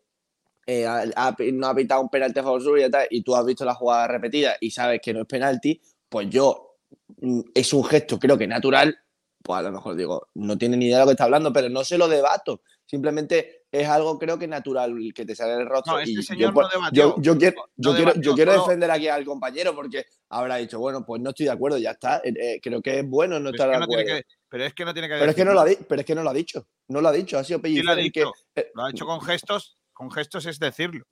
eh, ha- ha- no ha pitado un penalti a favor suyo y tal, y tú has visto la jugada repetida y sabes que no es penalti, pues yo mm, es un gesto, creo que natural. Pues a lo mejor digo, no tiene ni idea de lo que está hablando, pero no se lo debato. Simplemente es algo, creo que natural que te sale el rostro. No, este y yo, señor pues, no debatió. yo, yo quiero, yo No quiero, yo quiero defender aquí al compañero porque habrá dicho, bueno, pues no estoy de acuerdo, ya está. Eh, eh, creo que es bueno no estar de acuerdo. pero es que no tiene que Pero es que no lo ha pero es que no lo ha dicho. No lo ha dicho. Ha sido Sí Pellicer lo ha que. dicho. eh, Lo ha hecho con gestos. Con gestos es decirlo.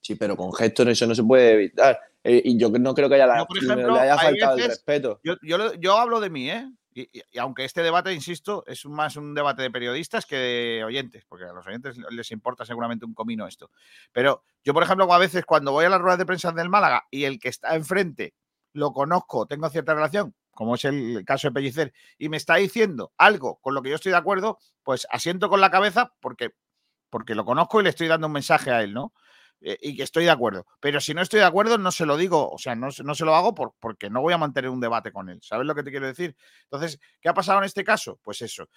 Sí, pero con gestos eso no se puede evitar. Eh, y yo no creo que haya, la- por ejemplo, le haya faltado el respeto. Yo, yo, lo- yo hablo de mí, ¿eh? Y, y- y aunque este debate, insisto, es más un debate de periodistas que de oyentes, porque a los oyentes les importa seguramente un comino esto. Pero yo, por ejemplo, a veces cuando voy a las ruedas de prensa del Málaga y el que está enfrente lo conozco, tengo cierta relación, como es el caso de Pellicer, y me está diciendo algo con lo que yo estoy de acuerdo, pues asiento con la cabeza porque, porque lo conozco y le estoy dando un mensaje a él, ¿no? Eh, y que estoy de acuerdo. Pero si no estoy de acuerdo, no se lo digo, o sea, no, se- no se lo hago por- porque no voy a mantener un debate con él. ¿Sabes lo que te quiero decir? Entonces, ¿qué ha pasado en este caso? Pues eso.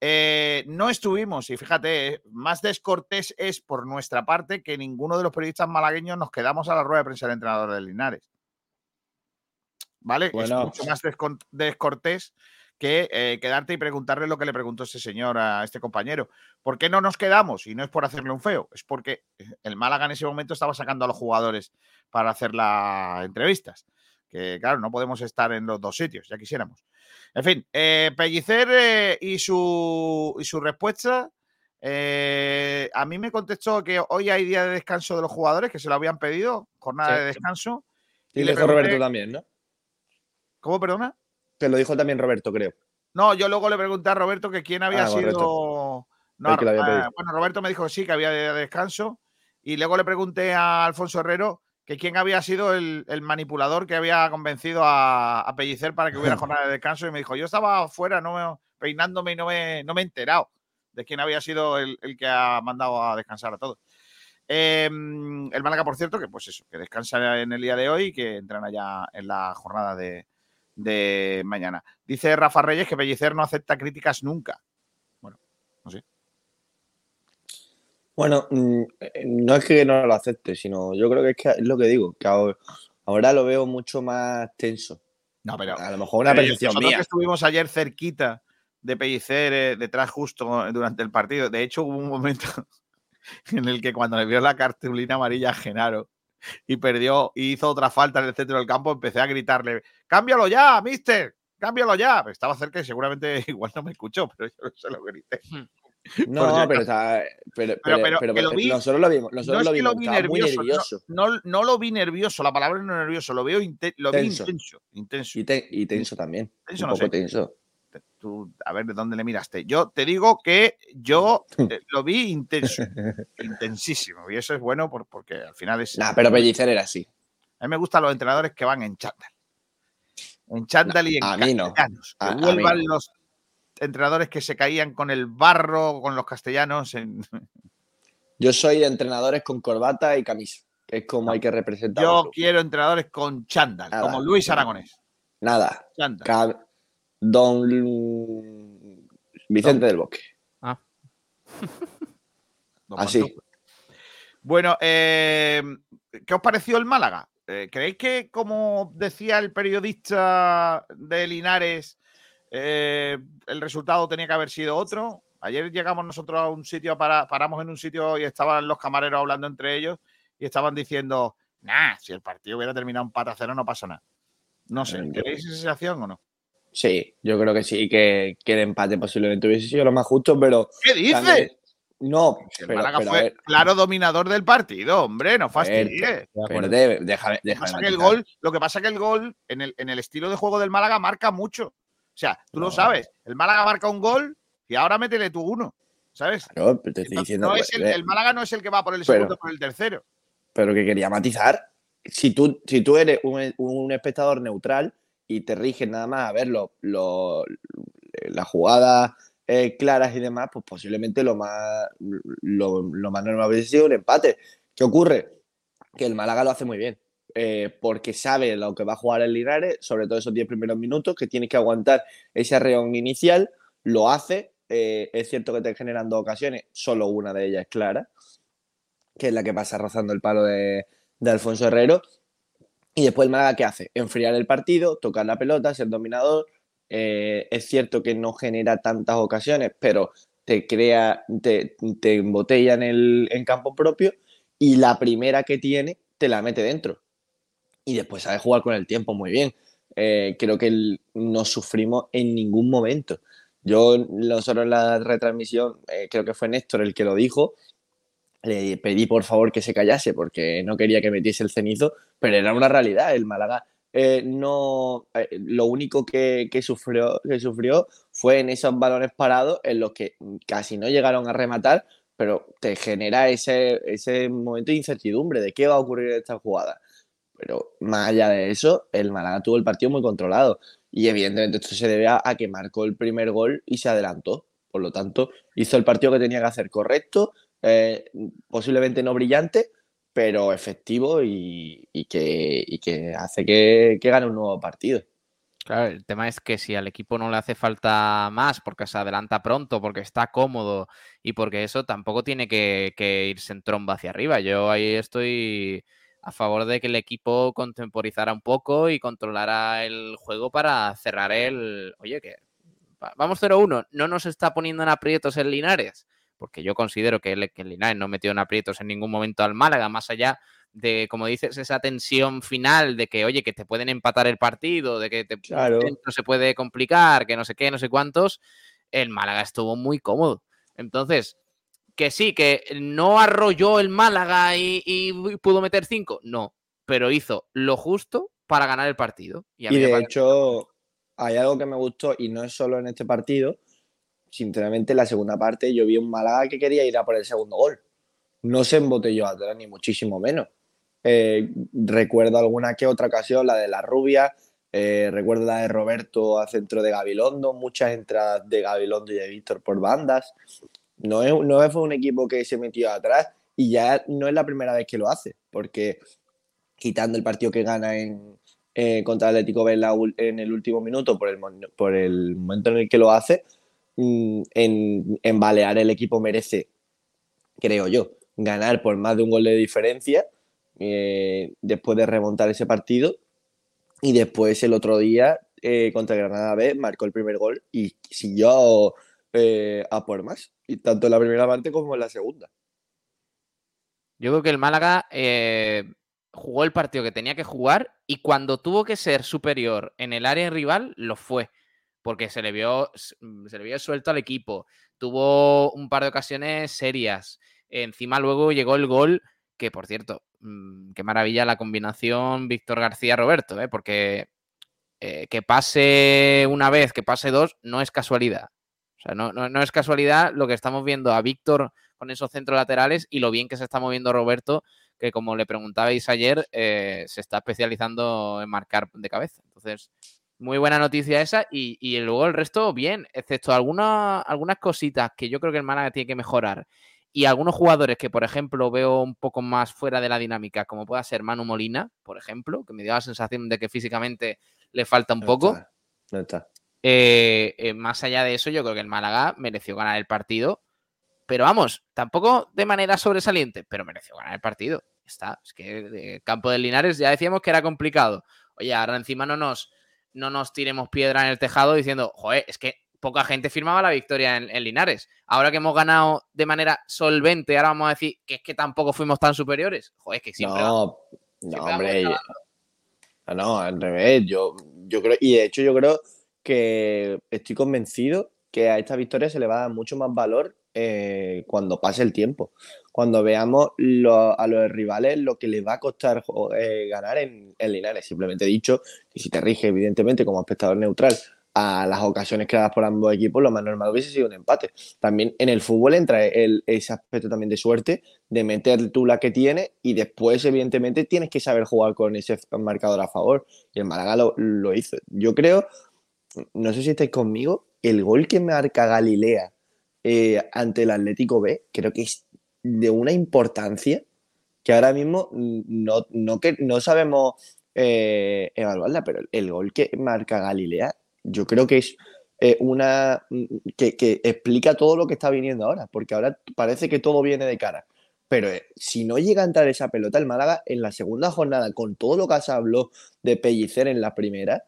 Eh, no estuvimos, y fíjate, eh, más descortés es por nuestra parte que ninguno de los periodistas malagueños nos quedamos a la rueda de prensa del entrenador de Linares. ¿Vale? Bueno. Es mucho más descortés que eh, quedarte y preguntarle lo que le preguntó ese señor a este compañero. ¿Por qué no nos quedamos? Y no es por hacerle un feo, es porque <laughs> el Málaga en ese momento estaba sacando a los jugadores para hacer las entrevistas. Que claro, no podemos estar en los dos sitios, ya quisiéramos. En fin, eh, Pellicer eh, y, su, y su respuesta. a mí me contestó que hoy hay día de descanso de los jugadores, que se lo habían pedido, jornada Sí. de descanso. Y le dijo Roberto también, ¿no? ¿Cómo, perdona? Que lo dijo también Roberto, creo. No, yo luego le pregunté a Roberto que quién había Ah, sido. No, había bueno, Roberto me dijo que sí, que había de descanso. Y luego le pregunté a Alfonso Herrero que quién había sido el, el manipulador que había convencido a, a Pellicer para que hubiera <laughs> jornada de descanso. Y me dijo, yo estaba afuera no me- peinándome y no me, no me he enterado de quién había sido el, el que ha mandado a descansar a todos. Eh, el Málaga, por cierto, que pues eso, que descansa en el día de hoy y que entran allá en la jornada de, de mañana. Dice Rafa Reyes que Pellicer no acepta críticas nunca. Bueno, no sé. Bueno, mm, eh, no es que no lo acepte, sino yo creo que es, que es lo que digo, que ahora, ahora lo veo mucho más tenso. No, pero. A lo mejor una percepción nosotros mía. que estuvimos ayer cerquita de Pellicer, eh, detrás justo durante el partido. De hecho, hubo un momento <laughs> en el que cuando le vio la cartulina amarilla a Genaro y perdió y hizo otra falta en el centro del campo, empecé a gritarle: ¡Cámbialo ya, mister! ¡Cámbialo ya! Estaba cerca y seguramente <laughs> igual no me escuchó, pero yo se lo grité. <laughs> No, pero, está, pero, Pero- pero, pero pero- que lo vi- nosotros lo vimos, nosotros no es lo que lo vi muy nervioso, nervioso No, no lo vi nervioso, la palabra no nervioso, lo veo inte- lo vi Tenso. intenso. intenso. y, te- y tenso también, Tenso un no poco sé. tenso. Tú, a ver de dónde le miraste. Yo te digo que yo <laughs> eh, lo vi intenso, intensísimo. Y eso es bueno por- porque al final es. Nah, pero Pellicer era así. A mí me gustan los entrenadores que van en chándal. En chándal y en a mí no. castellanos. Que A- a mí vuelvan no. los entrenadores que se caían con el barro, con los castellanos. En... <laughs> Yo soy de entrenadores con corbata y camisa, que es como hay que representar. Yo quiero entrenadores con chándal, Nada, como Luis. Aragonés. Nada. Chándal. Don Vicente del Bosque. <laughs> Don Así. Pantufla. Bueno, eh, ¿qué os pareció el Málaga? Eh, ¿Creéis que, como decía el periodista de Linares, eh, el resultado tenía que haber sido otro? Ayer llegamos nosotros a un sitio, para, paramos en un sitio y estaban los camareros hablando entre ellos y estaban diciendo, nah, si el partido hubiera terminado un pata cero no pasa nada. No sé, ¿tenéis esa sensación o no? Sí, yo creo que sí, que, que el empate posiblemente hubiese sido lo más justo, pero. ¿Qué dices? también- No, el pero, Málaga pero fue ver, claro dominador del partido, hombre, no fastidies. pero déjame, déjame, Lo que pasa que el matizar. gol, lo que pasa que el gol en el, en el estilo de juego del Málaga marca mucho. O sea, tú lo sabes, el Málaga marca un gol y ahora métele tú uno, ¿sabes? Claro, pero te estoy Entonces, diciendo. no pues, es el, eh, el Málaga no es el que va por el pero- segundo, por el tercero. pero que quería matizar. Si tú, si tú eres un, un espectador neutral y te riges nada más a ver lo- lo- las jugadas eh, claras y demás, pues posiblemente lo más, lo, lo más normal hubiese sido un empate. ¿Qué ocurre? Que el Málaga lo hace muy bien. eh, porque sabe lo que va a jugar el Linares, sobre todo esos 10 primeros minutos, que tiene que aguantar ese arreón inicial, lo hace. eh, es cierto que te generan dos ocasiones, solo una de ellas es clara, que es la que pasa rozando el palo de, de Alfonso Herrero. Y después el Málaga, ¿qué hace? Enfriar el partido, tocar la pelota, ser dominador. Eh, es cierto que no genera tantas ocasiones, pero te crea, te, te embotella en, el, en campo propio y la primera que tiene te la mete dentro. Y después sabe jugar con el tiempo muy bien. Eh, creo que el- no sufrimos en ningún momento. Yo, nosotros en la retransmisión, eh, creo que fue Néstor el que lo dijo, le pedí por favor que se callase porque no quería que metiese el cenizo, pero era una realidad. El Málaga eh, no. eh, lo único que, que sufrió, que sufrió fue en esos balones parados en los que casi no llegaron a rematar, pero te genera ese, ese momento de incertidumbre de qué va a ocurrir en esta jugada. Pero más allá de eso, el Málaga tuvo el partido muy controlado. Y evidentemente esto se debe a, a que marcó el primer gol y se adelantó. Por lo tanto, hizo el partido que tenía que hacer correcto, eh, posiblemente no brillante, pero efectivo y, que, hace que, gane un nuevo partido. Claro, el tema es que si al equipo no le hace falta más porque se adelanta pronto, porque está cómodo y porque eso tampoco tiene que, que irse en tromba hacia arriba. Yo ahí estoy a favor de que el equipo contemporizara un poco y controlara el juego para cerrar el... Oye, que va- vamos 0-1, no nos está poniendo en aprietos el Linares, porque yo considero que el, que el Linares no metió en aprietos en ningún momento al Málaga, más allá de, como dices, esa tensión final de que, oye, que te pueden empatar el partido, de que te, Claro. dentro se puede complicar, que no sé qué, no sé cuántos, el Málaga estuvo muy cómodo. Entonces, que sí, que no arrolló el Málaga y, y pudo meter cinco, no, pero hizo lo justo para ganar el partido. Y, Y de hecho, hay algo que me gustó y no es solo en este partido. Sinceramente, en la segunda parte yo vi un Málaga que quería ir a por el segundo gol. No se embotelló atrás, ni muchísimo menos. Eh, recuerdo alguna que otra ocasión, la de la rubia, eh, recuerdo la de Roberto a centro de Gabilondo, muchas entradas de Gabilondo y de Víctor por bandas. No, es, no fue un equipo que se metió atrás y ya no es la primera vez que lo hace, porque quitando el partido que gana en, eh, contra Atlético en, el último minuto por el, por el momento en el que lo hace, mm, en, en Balear el equipo merece, creo yo, ganar por más de un gol de diferencia eh, después de remontar ese partido. Y después el otro día eh, contra Granada B marcó el primer gol y siguió eh, a por más, y tanto en la primera parte como en la segunda. Yo creo que el Málaga jugó el partido que tenía que jugar y cuando tuvo que ser superior en el área rival, lo fue. Porque se le vio, se le vio suelto al equipo. Tuvo un par de ocasiones serias. Encima luego llegó el gol, que por cierto, mm, qué maravilla la combinación Víctor García-Roberto, ¿eh? porque eh, que pase una vez, que pase dos, no es casualidad. O sea, no, no, no es casualidad lo que estamos viendo a Víctor con esos centros laterales y lo bien que se está moviendo Roberto, que como le preguntabais ayer, eh, se está especializando en marcar de cabeza. Entonces, muy buena noticia esa y, y luego el resto bien, excepto alguna- algunas cositas que yo creo que el Málaga tiene que mejorar y algunos jugadores que, por ejemplo, veo un poco más fuera de la dinámica, como pueda ser Manu Molina, por ejemplo, que me dio la sensación de que físicamente le falta un No poco. está, no está. Eh, eh, más allá de eso, yo creo que el Málaga mereció ganar el partido. Pero vamos, tampoco de manera sobresaliente, pero mereció ganar el partido. Está. Es que el campo del Linares ya decíamos que era complicado. Oye, ahora encima no nos, no nos tiremos piedra en el tejado diciendo, joder, es que poca gente firmaba la victoria en, en Linares. Ahora que hemos ganado de manera solvente, ahora vamos a decir que es que tampoco fuimos tan superiores. Joder, es que siempre. No, no, siempre hombre. no, al revés. Yo, yo creo, y de hecho, yo creo que estoy convencido que a esta victoria se le va a dar mucho más valor eh, cuando pase el tiempo. Cuando veamos a los rivales lo que les va a costar eh, ganar en, en Linares. Simplemente dicho que si te rige, evidentemente, como espectador neutral a las ocasiones creadas por ambos equipos, lo más normal hubiese sido un empate. También en el fútbol entra el- ese aspecto también de suerte, de meter tú la que tienes y después, evidentemente, tienes que saber jugar con ese marcador a favor. Y el Málaga lo, lo hizo. Yo creo, no sé si estáis conmigo, el gol que marca Galilea eh, ante el Atlético B, creo que es de una importancia que ahora mismo no, no, que, no sabemos eh, evaluarla, pero el gol que marca Galilea, yo creo que es eh, una que, que, explica todo lo que está viniendo ahora, porque ahora parece que todo viene de cara. Pero si no llega a entrar esa pelota, el Málaga en la segunda jornada, con todo lo que se habló de Pellicer en la primera,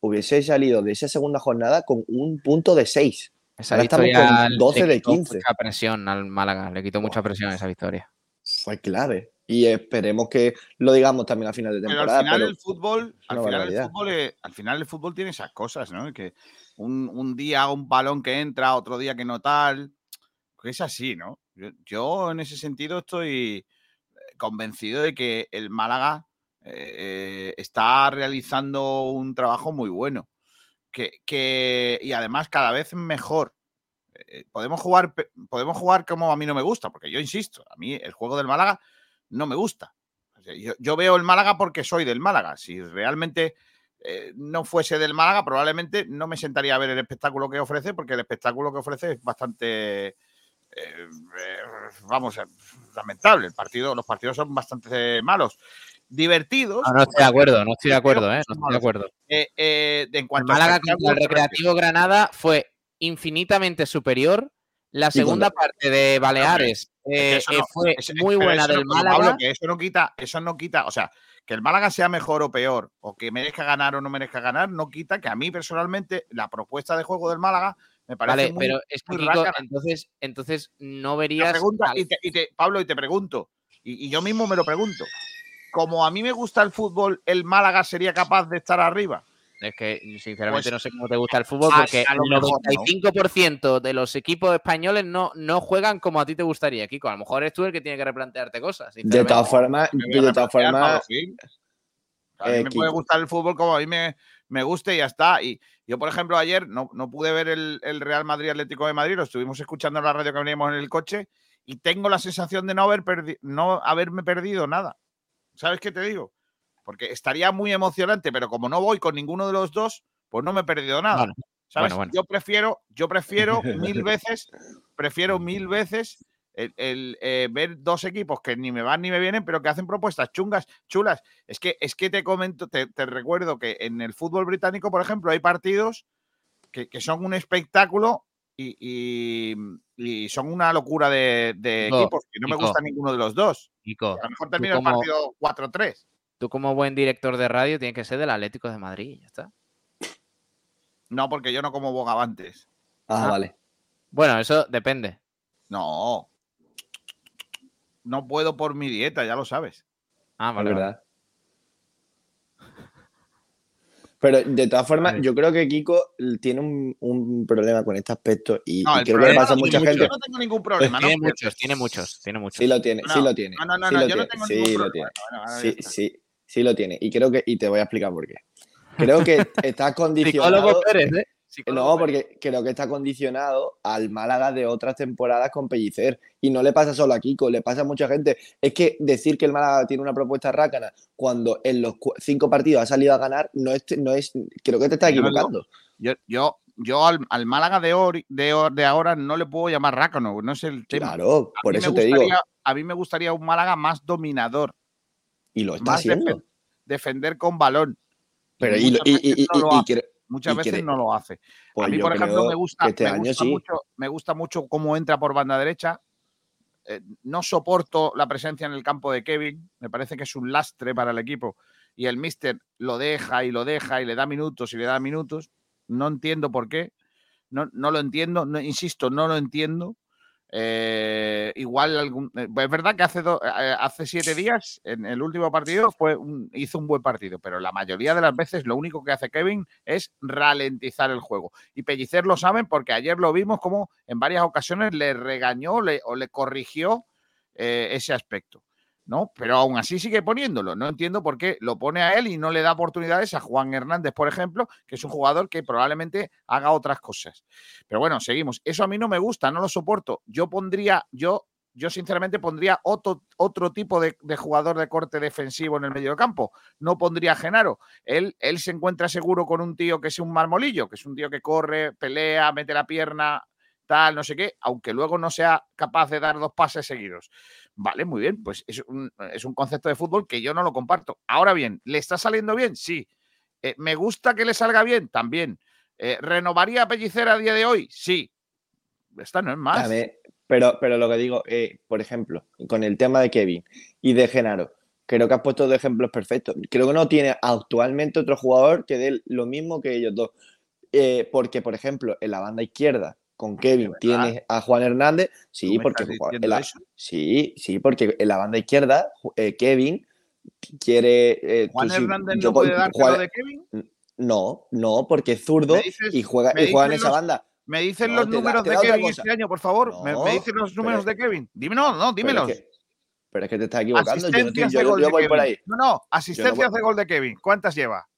hubiese salido de esa segunda jornada con un punto de 6. Esa Ahora estamos victoria con 12 le de quitó 15. Mucha presión al Málaga, le quitó mucha presión esa victoria. Fue clave. Y esperemos que lo digamos también a final de Pero temporada. al final pero el fútbol, al final el fútbol, eh, al final el fútbol tiene esas cosas, ¿no? Que un, un día un balón que entra, otro día que no tal. que Es así, ¿no? Yo, yo en ese sentido estoy eh, convencido de que el Málaga eh, está realizando un trabajo muy bueno. Que, que- y además cada vez mejor. Eh, podemos jugar, podemos jugar como a mí no me gusta, porque yo insisto, a mí el juego del Málaga no me gusta. Yo, veo el Málaga porque soy del Málaga. Si realmente eh, no fuese del Málaga, probablemente no me sentaría a ver el espectáculo que ofrece, porque el espectáculo que ofrece es bastante, eh, eh, vamos, eh, lamentable. El partido, los partidos son bastante malos. Divertidos. No, no estoy de acuerdo, no estoy de acuerdo, ¿eh? No estoy de acuerdo. Eh, eh, en cuanto a Málaga contra el. Recreativo Granada fue infinitamente superior. La segunda parte de Baleares eh, eh, no- fue Eso- muy buena del no- Málaga. Pablo, que eso no quita, eso no quita, o sea, que el Málaga sea mejor o peor, o que merezca ganar o no merezca ganar, no quita que a mí personalmente la propuesta de juego del Málaga me parece Vale, muy, pero es muy entonces, entonces no verías. al- y te- y te- Pablo, y te pregunto, y, y yo mismo me lo pregunto, como a mí me gusta el fútbol, ¿el Málaga sería capaz de estar arriba? Es que sinceramente Pues, no sé cómo te gusta el fútbol porque el mejor, ¿no? 95% de los equipos españoles no, no juegan como a ti te gustaría, Kiko. A lo mejor eres tú el que tiene que replantearte cosas. de todas formas, de todas formas. A mí eh, me puede Kiko. gustar el fútbol como a mí me, me guste y ya está. Y yo, por ejemplo, ayer no, no pude ver el, el Real Madrid Atlético de Madrid, lo estuvimos escuchando en la radio que veníamos en el coche y tengo la sensación de no, haber perdi- no haberme perdido nada. ¿Sabes qué te digo? Porque estaría muy emocionante, pero como no voy con ninguno de los dos, pues no me he perdido nada. ¿Sabes? bueno, bueno. Yo prefiero, yo prefiero <laughs> mil veces, prefiero mil veces el, el, eh, ver dos equipos que ni me van ni me vienen, pero que hacen propuestas chungas, chulas. Es que, es que te comento, te, te recuerdo que en el fútbol británico, por ejemplo, hay partidos que, que son un espectáculo y, y- y son una locura de, de Nico, equipos, que no me gusta ninguno de los dos. A lo mejor termina el partido 4-3. tú como buen director de radio tienes que ser del Atlético de Madrid, ya está. No, porque yo no como bogavantes. ah, Ah. vale. Bueno, eso depende. No. No puedo por mi dieta, ya lo sabes. Ah, Es vale, vale. verdad. Pero de todas formas, yo creo que Kiko tiene un, un problema con este aspecto y, No, y el creo que le problema pasa a no mucha tiene gente. Yo no tengo ningún problema. Tiene no, muchos, tiene muchos, tiene muchos. Sí lo tiene, sí No, lo tiene. No, no, no, sí no, lo yo no tiene, tengo sí ningún lo problema. tiene. Ahora ya Sí, sí, sí lo tiene. Y creo que, y te voy a explicar por qué. Creo que <laughs> está Psicólogo condicionado. Pérez, ¿eh? No, porque creo que está condicionado al Málaga de otras temporadas con Pellicer. Y no le pasa solo a Kiko, le pasa a mucha gente. Es que decir que el Málaga tiene una propuesta rácana cuando en los cinco partidos ha salido a ganar, no es, no es creo que te estás equivocando. Yo, yo, yo al, al Málaga de, or- de ahora no le puedo llamar rácano, no es el tema. Claro, por eso te digo. A mí me gustaría un Málaga más dominador, Y lo está más haciendo. defen- defender con balón. Pero y, y- y- no muchas veces no lo hace. pues a mí, yo por ejemplo, me gusta, este me año gusta sí. mucho, me gusta mucho cómo entra por banda derecha. Eh, no soporto la presencia en el campo de Kevin. Me parece que es un lastre para el equipo. Y el Mister lo deja y lo deja y le da minutos y le da minutos. No entiendo por qué. No, no lo entiendo. No, insisto, no lo entiendo. Eh, igual algún, eh, pues es verdad que hace, eh, hace siete días, en el último partido, hizo un buen partido, pero la mayoría de las veces lo único que hace Kevin es ralentizar el juego. Y Pellicer lo saben porque ayer lo vimos como en varias ocasiones le regañó o le corrigió ese aspecto. ¿No? Pero aún así sigue poniéndolo. No entiendo por qué lo pone a él y no le da oportunidades a Juan Hernández, por ejemplo, que es un jugador que probablemente haga otras cosas. Pero bueno, seguimos. Eso a mí no me gusta, no lo soporto. Yo pondría, yo, yo sinceramente pondría otro, otro tipo de, de jugador de corte defensivo en el medio campo. No pondría a Genaro. Él, él se encuentra seguro con un tío que es un marmolillo, que es un tío que corre, pelea, mete la pierna, tal, no sé qué, aunque luego no sea capaz de dar dos pases seguidos. Vale, muy bien, pues es un, es un concepto de fútbol que yo no lo comparto. Ahora bien, ¿le está saliendo bien? Sí. Eh, ¿Me gusta que le salga bien? También. Eh, ¿Renovaría a Pellicer a día de hoy? Sí. Esta no es más. A ver, pero, pero lo que digo, eh, por ejemplo, con el tema de Kevin y de Genaro, creo que has puesto dos ejemplos perfectos. Creo que no tiene actualmente otro jugador que dé lo mismo que ellos dos. Eh, porque, por ejemplo, en la banda izquierda con Kevin tienes a Juan Hernández. ¿Tú Sí, porque la- sí, sí, porque en la banda izquierda eh, Kevin quiere. eh, ¿Juan sí- Hernández yo no puede Juan- de Kevin? No, no, porque es zurdo dices- y juega, y juega en esa los- banda. ¿Me dicen No, los da- números de Kevin este año, por favor? ¿Me, dicen los números de Kevin? Dime, no, no, Pero dímelos. es, que, pero es que te estás equivocando. Yo no, estoy- voy Kevin. por ahí. No, no, asistencias voy- de gol de Kevin. ¿Cuántas lleva?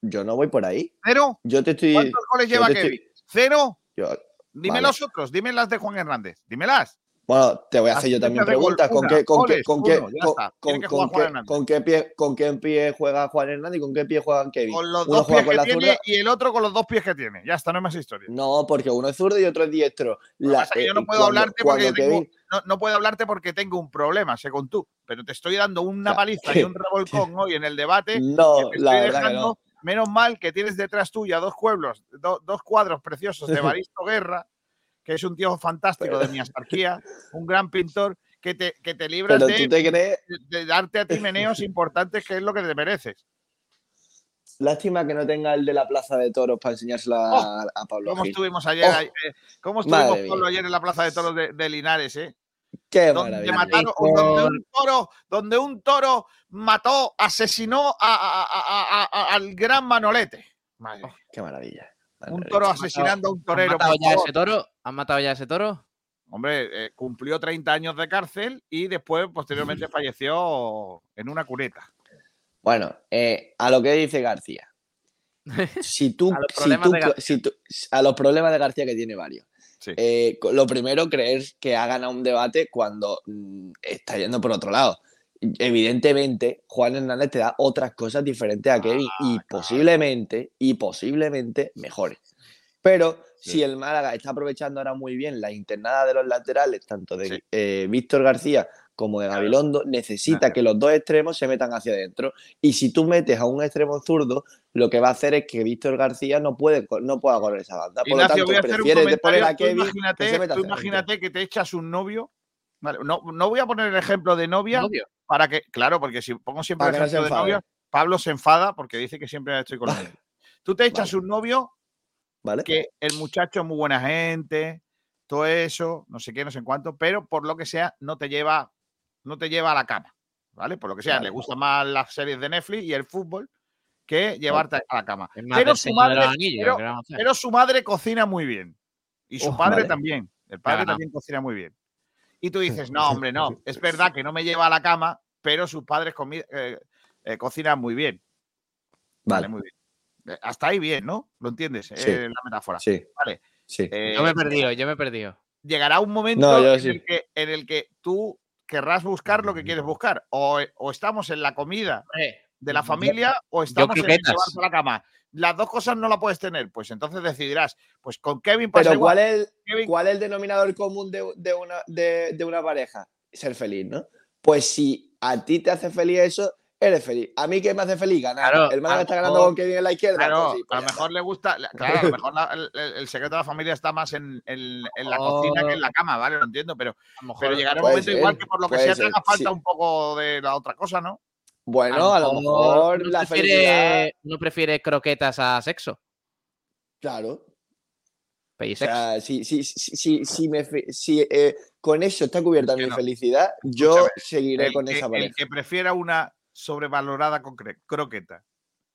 Yo no voy por ahí. ¿Cero? Yo te estoy. ¿Cuántos goles lleva estoy- Kevin? ¿Cero? yo- Dime Vale. los otros, dime las de Juan Hernández. Dímelas. Bueno, te voy a hacer yo también preguntas. ¿Con qué, con qué, con qué, con, con- con qué, con qué pie, con juega Juan Hernández y con qué pie juega Kevin? Con los Uno dos pies con que tiene zurda. y el otro con los dos pies que tiene. Ya está, no hay más historia. No, porque uno es zurdo y otro es diestro. La- yo eh, no puedo cuando- hablarte porque tengo- no, no puedo hablarte porque tengo un problema, según tú. Pero te estoy dando una paliza y <laughs> un revolcón hoy en el debate. No, que te la estoy verdad que dejando, no. Menos mal que tienes detrás tuya dos pueblos, do- dos cuadros preciosos de <laughs> Baristo Guerra, que es un tío fantástico de mi astarquía, un gran pintor, que te, que te libras de, crees. darte a ti <laughs> meneos importantes, que es lo que te mereces. Lástima que no tenga el de la Plaza de Toros para enseñárselo a, a Pablo ¿Cómo Gil. estuvimos ayer? Oh, eh, ¿Cómo estuvimos, Pablo, ayer en la Plaza de Toros de, de Linares? Eh? Qué donde mataron, Con- donde un toro, donde un toro mató, asesinó a- al gran Manolete. Madre mía. Qué maravilla. un toro ¿Han asesinando a un ¿Han torero. matado por ya ese toro? ¿Han matado ya ese toro? Hombre, eh, cumplió 30 años de cárcel y después, posteriormente, <laughs> falleció en una cuneta. Bueno, eh, a lo que dice García. <laughs> Si tú, A los si problemas tú- de García. si tú- a los problemas de García que tiene varios. Sí. Eh, lo primero, creer que ha ganado un debate cuando mm, está yendo por otro lado. Evidentemente, Juan Hernández te da otras cosas diferentes a Kevin Ah, y posiblemente, y posiblemente mejores. Pero Sí. si el Málaga está aprovechando ahora muy bien la internada de los laterales, tanto de Sí. eh, Víctor García como de. Gabilondo, necesita Claro. que los dos extremos se metan hacia adentro. Y si tú metes a un extremo zurdo, lo que va a hacer es que Víctor García no puede no pueda correr esa banda. Por Ignacio, lo tanto, prefieres poner a Kevin que imagínate, se meta tú imagínate que te echas un novio. Vale, no, no voy a poner el ejemplo de novia Novio. para que, claro, porque si pongo siempre el no ejemplo de novia, Pablo se enfada porque dice que siempre estoy con él. Tú te echas un novio ¿Vale? que el muchacho es muy buena gente, todo eso, no sé qué, no sé en cuánto, pero por lo que sea, no te lleva, no te lleva a la cama, ¿vale? Por lo que sea, le gustan más las series de Netflix y el fútbol que llevarte a la cama. Pero su madre, pero- pero su madre cocina muy bien. Y su Oh, padre también. El padre también cocina muy bien. Y tú dices, no, <laughs> hombre, no. <laughs> Es verdad que no me lleva a la cama, pero sus padres eh, eh, cocinan muy bien. Vale, Vale. muy bien. Eh, Hasta ahí bien, ¿no? ¿Lo entiendes? Sí. Eh, la metáfora. Sí, Vale. sí. Eh, Yo me he perdido, yo me he perdido. llegará un momento No, yo en, sí. el que, en el que tú querrás buscar lo que quieres buscar. O, o estamos en la comida de la Yo- familia o estamos en llevarse a la cama. Las dos cosas no la puedes tener, pues entonces decidirás. Pues con Kevin pasa Pero igual. ¿cuál es, Kevin- ¿cuál es el denominador común de, de una, de, de una pareja? Ser feliz, ¿no? Pues si a ti te hace feliz eso, eres feliz. A mí, ¿qué me hace feliz? Ganar. Claro, el Málaga está ganando con Kevin en la izquierda. Claro, pues sí, pues a lo mejor le gusta, la- claro, a lo mejor la- el, el- el secreto de la familia está más en, en- en la cocina que en la cama, ¿vale? Lo entiendo, pero, A lo mejor- pero llegará un momento ser, igual que por lo que sea te ser, haga falta sí. un poco de la otra cosa, ¿no? Bueno, a lo mejor ¿no la prefiere, felicidad. ¿No prefiere croquetas a sexo? Claro. O sea, si, si, si, si, si me si, eh, con eso está cubierta mi no. felicidad, yo Escúchame, seguiré El con que, esa el pareja. que prefiera una sobrevalorada concre- croqueta.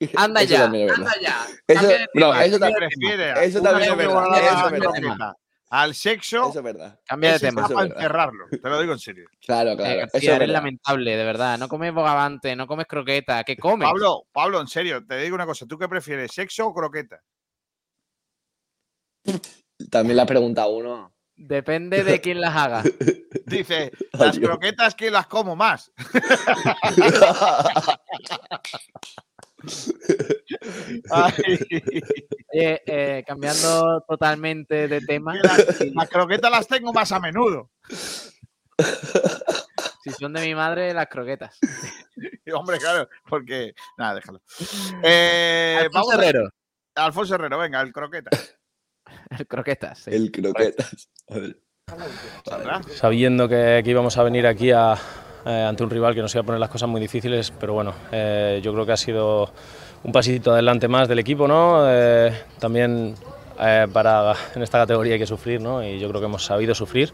<laughs> Anda Eso ya, también anda ya. Eso, no, eso, que ta- cambia de tema. prefiere eso también es verdad, al sexo, eso es verdad. ese eso está es para verdad. encerrarlo. Te lo digo en serio. <laughs> Claro, Eh, claro. García, eso es lamentable, de verdad. No comes bogavante, no comes croqueta. ¿Qué comes? Pablo, Pablo, en serio, te digo una cosa. ¿Tú qué prefieres, sexo o croqueta? También la pregunta uno. Depende de quién las haga. <laughs> Dice, las croquetas que las como más. <laughs> Oye, eh, cambiando totalmente de tema. Las, las croquetas las tengo más a menudo. Si son de mi madre, las croquetas. <laughs> Hombre, claro, porque. Nada, déjalo. Eh, Alfonso vamos a- Herrero. Alfonso Herrero, venga, el croqueta. <laughs> El croquetas. sí. El croquetas. A ver. Saldrá. sabiendo que, que íbamos a venir aquí a, eh, ante un rival que nos iba a poner las cosas muy difíciles, pero bueno, eh, yo creo que ha sido un pasito adelante más del equipo, ¿no? Eh, también para en esta categoría hay que sufrir, ¿no? Y yo creo que hemos sabido sufrir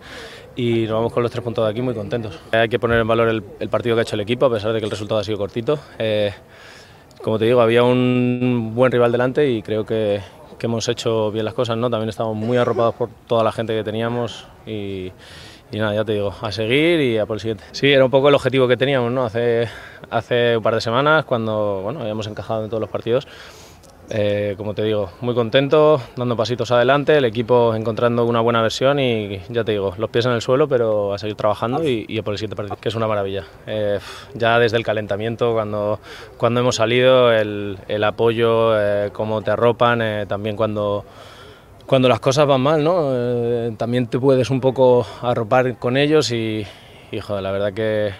y nos vamos con los tres puntos de aquí muy contentos. Hay que poner en valor el, partido que ha hecho el equipo, a pesar de que el resultado ha sido cortito. Como te digo, había un buen rival delante y creo que, que hemos hecho bien las cosas, ¿no? También estamos muy arropados por toda la gente que teníamos y, y nada, ya te digo, a seguir y a por el siguiente. Sí, era un poco el objetivo que teníamos, ¿no? Hace, hace un par de semanas, cuando bueno, habíamos encajado en todos los partidos. Eh, como te digo, muy contento, dando pasitos adelante, el equipo encontrando una buena versión y ya te digo, los pies en el suelo, pero a seguir trabajando y, y a por el siguiente partido, que es una maravilla. Eh, ya desde el calentamiento, cuando, cuando hemos salido, el, el apoyo, eh, cómo te arropan, eh, también cuando, cuando las cosas van mal, ¿no? Eh, también te puedes un poco arropar con ellos y, y joder, la verdad que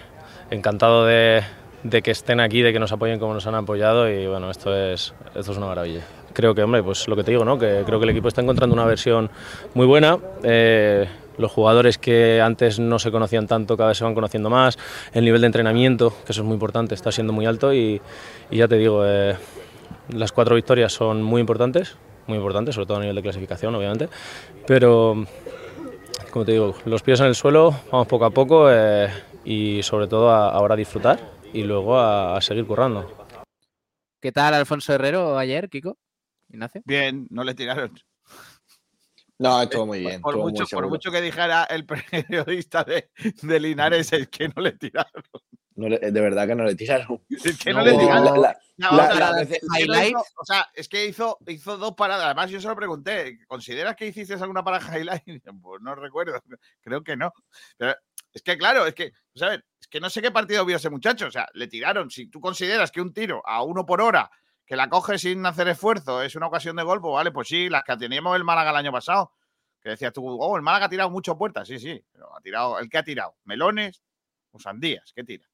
encantado de, de que estén aquí, de que nos apoyen como nos han apoyado y bueno, esto es, esto es una maravilla. Creo que, hombre, pues lo que te digo, ¿no? Que creo que el equipo está encontrando una versión muy buena. Eh, los jugadores que antes no se conocían tanto cada vez se van conociendo más. El nivel de entrenamiento, que eso es muy importante, está siendo muy alto y, y ya te digo, eh, las cuatro victorias son muy importantes, muy importantes, sobre todo a nivel de clasificación, obviamente. Pero, como te digo, los pies en el suelo, vamos poco a poco eh, y sobre todo a, ahora a disfrutar y luego a, a seguir currando. ¿Qué tal Alfonso Herrero ayer, Kiko? Ignacio. Bien, no le tiraron. No, estuvo muy bien. Por muy mucho que dijera el <laughs> periodista de, de Linares, es que no le tiraron. No le- de verdad que no le tiraron. <laughs> Es que no, No, le tiraron. la- la- la highlight. hizo- o sea, es que hizo, hizo dos paradas. Además, yo se lo pregunté. ¿Consideras que hiciste alguna parada highlight? <laughs> Pues no recuerdo. Creo que no. Pero es que, claro, es que, ¿sabes? Es que no sé qué partido vio ese muchacho. O sea, le tiraron. Si tú consideras que un tiro a uno por hora, que la coge sin hacer esfuerzo, es una ocasión de gol, pues vale, pues sí, las que teníamos el Málaga el año pasado. Que decías tú, oh, el Málaga ha tirado mucho puertas. Sí, sí. Pero ha tirado, ¿el que ha tirado? ¿Melones o sandías? ¿Qué tira?